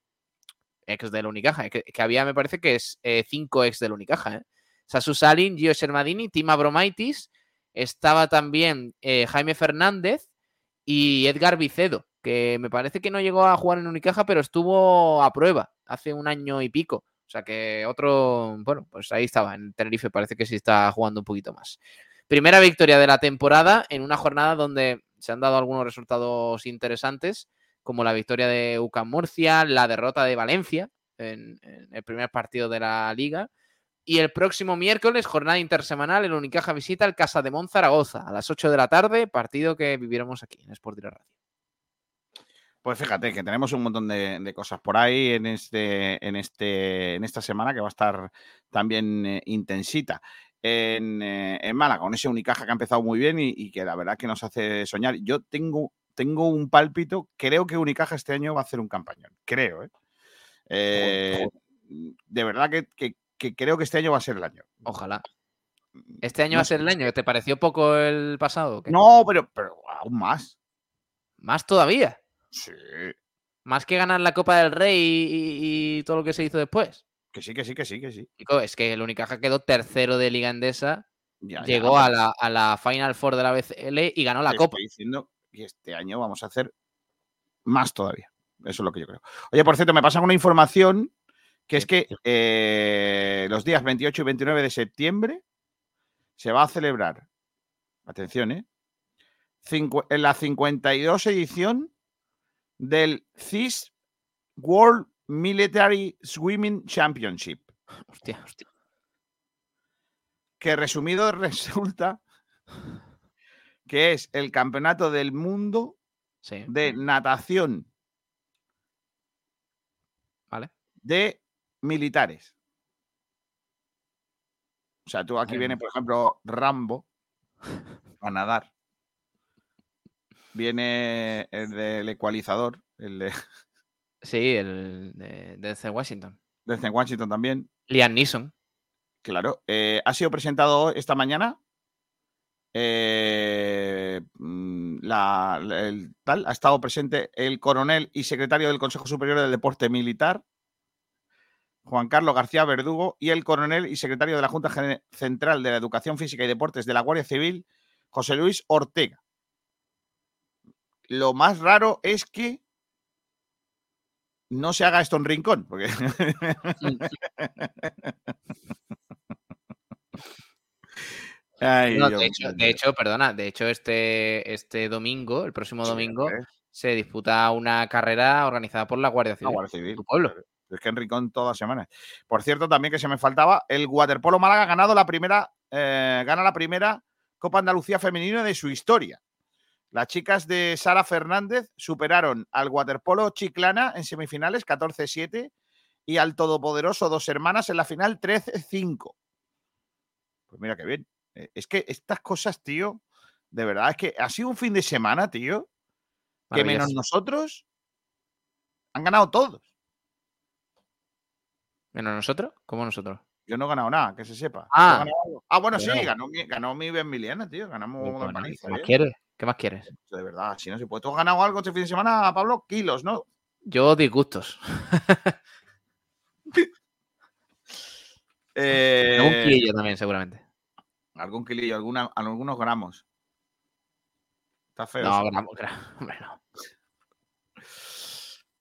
ex del Unicaja, que, había, me parece que es eh, cinco ex del Unicaja. ¿eh? Sasu Salin, Gio Shermadini, Tima Bromaitis, estaba también eh, Jaime Fernández y Edgar Vicedo, que me parece que no llegó a jugar en Unicaja, pero estuvo a prueba hace un año y pico. O sea que otro, bueno, pues ahí estaba, en Tenerife parece que sí está jugando un poquito más. Primera victoria de la temporada en una jornada donde se han dado algunos resultados interesantes como la victoria de UCAM Murcia, la derrota de Valencia en, el primer partido de la liga. Y el próximo miércoles, jornada intersemanal, el Unicaja visita el Casa de Zaragoza a las 8 de la tarde, partido que viviremos aquí en Sport Radio. Pues fíjate que tenemos un montón de, cosas por ahí en, este, en, este, en esta semana que va a estar también eh, intensita. En, eh, en, Málaga, con ese Unicaja que ha empezado muy bien y que la verdad que nos hace soñar. Yo tengo tengo un pálpito. Creo que Unicaja este año va a hacer un campañón. Creo, ¿eh? eh de verdad que, que, que, creo que este año va a ser el año. Ojalá. ¿Este año no va a ser el año? ¿Te pareció poco el pasado? No, pero, pero aún más. ¿Más todavía? Sí. ¿Más que ganar la Copa del Rey y, y, y todo lo que se hizo después? Que sí, que sí, que sí, que sí. Es que el Unicaja quedó tercero de Liga Endesa. Ya, llegó ya, a, la, a, la, Final Four de la BCL y ganó la Copa. Diciendo y este año vamos a hacer más todavía. Eso es lo que yo creo. Oye, por cierto, me pasan una información que es que eh, los días 28 y 29 de septiembre se va a celebrar, atención, ¿eh? En la 52 edición del CIS World Military Swimming Championship. Hostia, hostia. Que resumido <laughs> resulta que es el campeonato del mundo sí. de natación vale. de militares. O sea, tú aquí viene, por ejemplo, Rambo <laughs> a nadar. Viene el del ecualizador, el de. <laughs> Sí, el de, de Washington. Desde Washington también. Liam Neeson. Claro. Eh, ha sido presentado esta mañana eh, la, el, tal, ha estado presente el coronel y secretario del Consejo Superior del Deporte Militar, Juan Carlos García Verdugo, y el coronel y secretario de la Junta Central de la Educación Física y Deportes de la Guardia Civil, José Luis Ortega. Lo más raro es que no se haga esto en rincón, porque... <laughs> <laughs> Ay, no, de, hecho, de, hecho, perdona, de hecho, este, este domingo, el próximo domingo, sí, se disputa una carrera organizada por la Guardia Civil. La Guardia Civil. Tu pueblo. Es que en Rincón todas las semanas. Por cierto, también que se me faltaba, el Waterpolo Málaga ha ganado la primera, eh, gana la primera Copa Andalucía Femenina de su historia. Las chicas de Sara Fernández superaron al Waterpolo Chiclana en semifinales 14-7 y al todopoderoso Dos Hermanas en la final 13-5. Pues mira qué bien. Es que estas cosas, tío, de verdad, es que ha sido un fin de semana, tío, que menos nosotros han ganado todos. ¿Menos nosotros? ¿Cómo nosotros? Yo no he ganado nada, que se sepa. Ah. Ah, bueno, sí, ganó, mi- ganó mi Benmiliana, tío. Ganamos una bueno, paliza, ¿Qué más ¿eh? quieres? ¿Qué más quieres? De verdad, si no se puede. ¿Tú has ganado algo este fin de semana, Pablo? Kilos, ¿no? Yo disgustos. <laughs> <laughs> Eh, Algún kilillo también, seguramente. Algún kilillo, alguna, algunos gramos. Está feo. No, gramos, <laughs> gramos, hombre, no.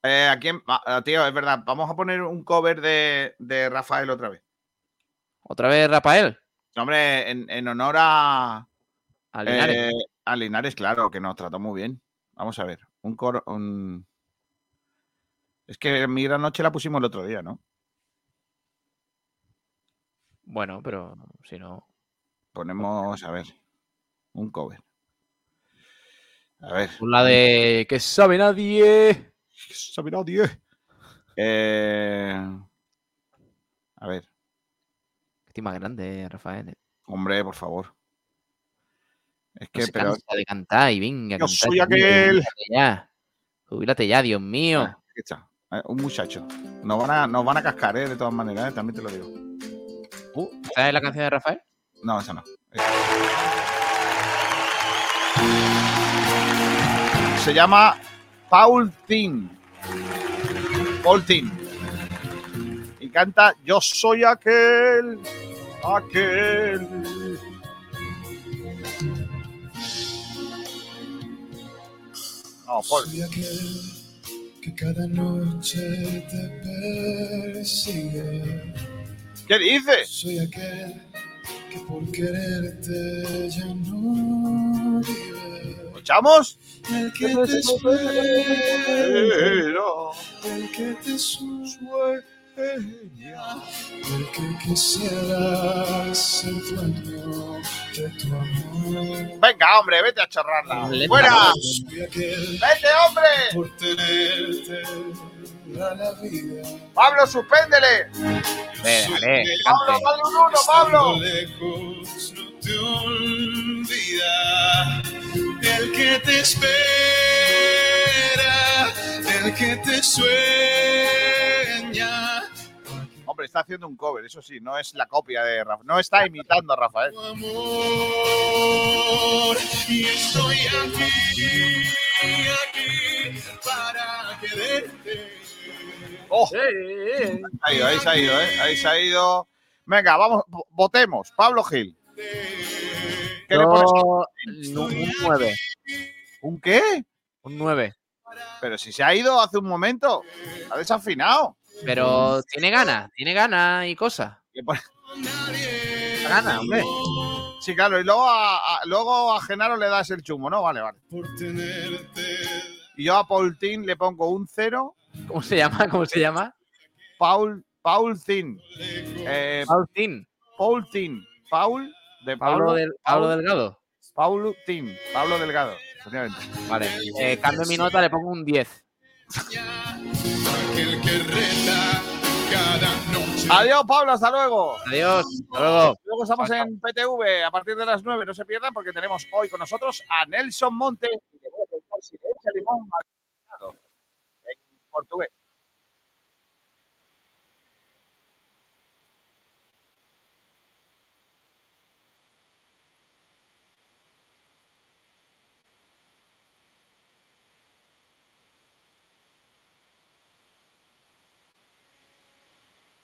Eh, ¿a quién? ah, ah, tío, es verdad. Vamos a poner un cover de, de Rafael otra vez. ¿Otra vez Rafael? Hombre, en, en honor a, A Linares. eh, a Linares, claro, que nos trató muy bien. Vamos a ver. Un coro. Un... Es que mi gran noche la pusimos el otro día, ¿no? Bueno, pero si no. Ponemos, a ver, un cover. A ver. La de que sabe nadie. sabe nadie. Eh, a ver, Estoy más grande, Rafael. hombre, por favor. Es No que, se pero. cansa de cantar y venga. Yo cantar, soy aquel. jubílate Ya. Dios mío. Ah, aquí está, eh, Un muchacho. Nos van a, nos van a cascar, ¿eh? De todas maneras, ¿eh? también te lo digo. Uh, ¿Sabes la canción de Rafael? No, esa no. Se llama Paul Tin. Paul Tin. Y canta Yo soy aquel, aquel. No, Paul. Soy aquel que cada noche te persigue. ¿Qué dices? Soy aquel que por quererte ya no vive. ¿Escuchamos? El que te espera, el que te sueña, el que quisiera ser dueño de tu amor. Venga, hombre, vete a chorrarla. ¡Fuera! ¡Vete, hombre! por tenerte. ¡Pablo, suspéndele! Déjale, ¡Pablo, dale un uno, Pablo! lejos no te olvida el que te espera, el que te sueña. Hombre, está haciendo un cover, eso sí, no es la copia de Rafael. No está imitando a Rafael. Amor y estoy aquí, aquí para quererte. ¡Oh! Ahí, ahí se ha ido, ¿eh? Ahí se ha ido. Venga, vamos, vo- votemos. Pablo Gil. ¿Qué le pones? Un 9. ¿Un qué? Un 9. Pero si se ha ido hace un momento. Ha desafinado. Pero tiene ganas, tiene ganas y cosas. Ganas, hombre. Sí, claro, y luego a, a- luego a Genaro le das el chumo, ¿no? Vale, vale. Y yo a Paul Tin le pongo un cero. ¿Cómo se llama? <laughs> ¿Cómo se llama? Paul, Paul Tin. Eh, Paulín. Paul Tin. Paul de Pablo, Pablo, del, Pablo Delgado. Paul Tin. Pablo Delgado. Vale. Eh, cambio mi nota, le pongo un 10. Aquel que reta cada noche. Adiós, Pablo, hasta luego. Adiós. Hasta luego. Luego estamos en PTV a partir de las 9. No se pierdan porque tenemos hoy con nosotros a Nelson Monte. Portugal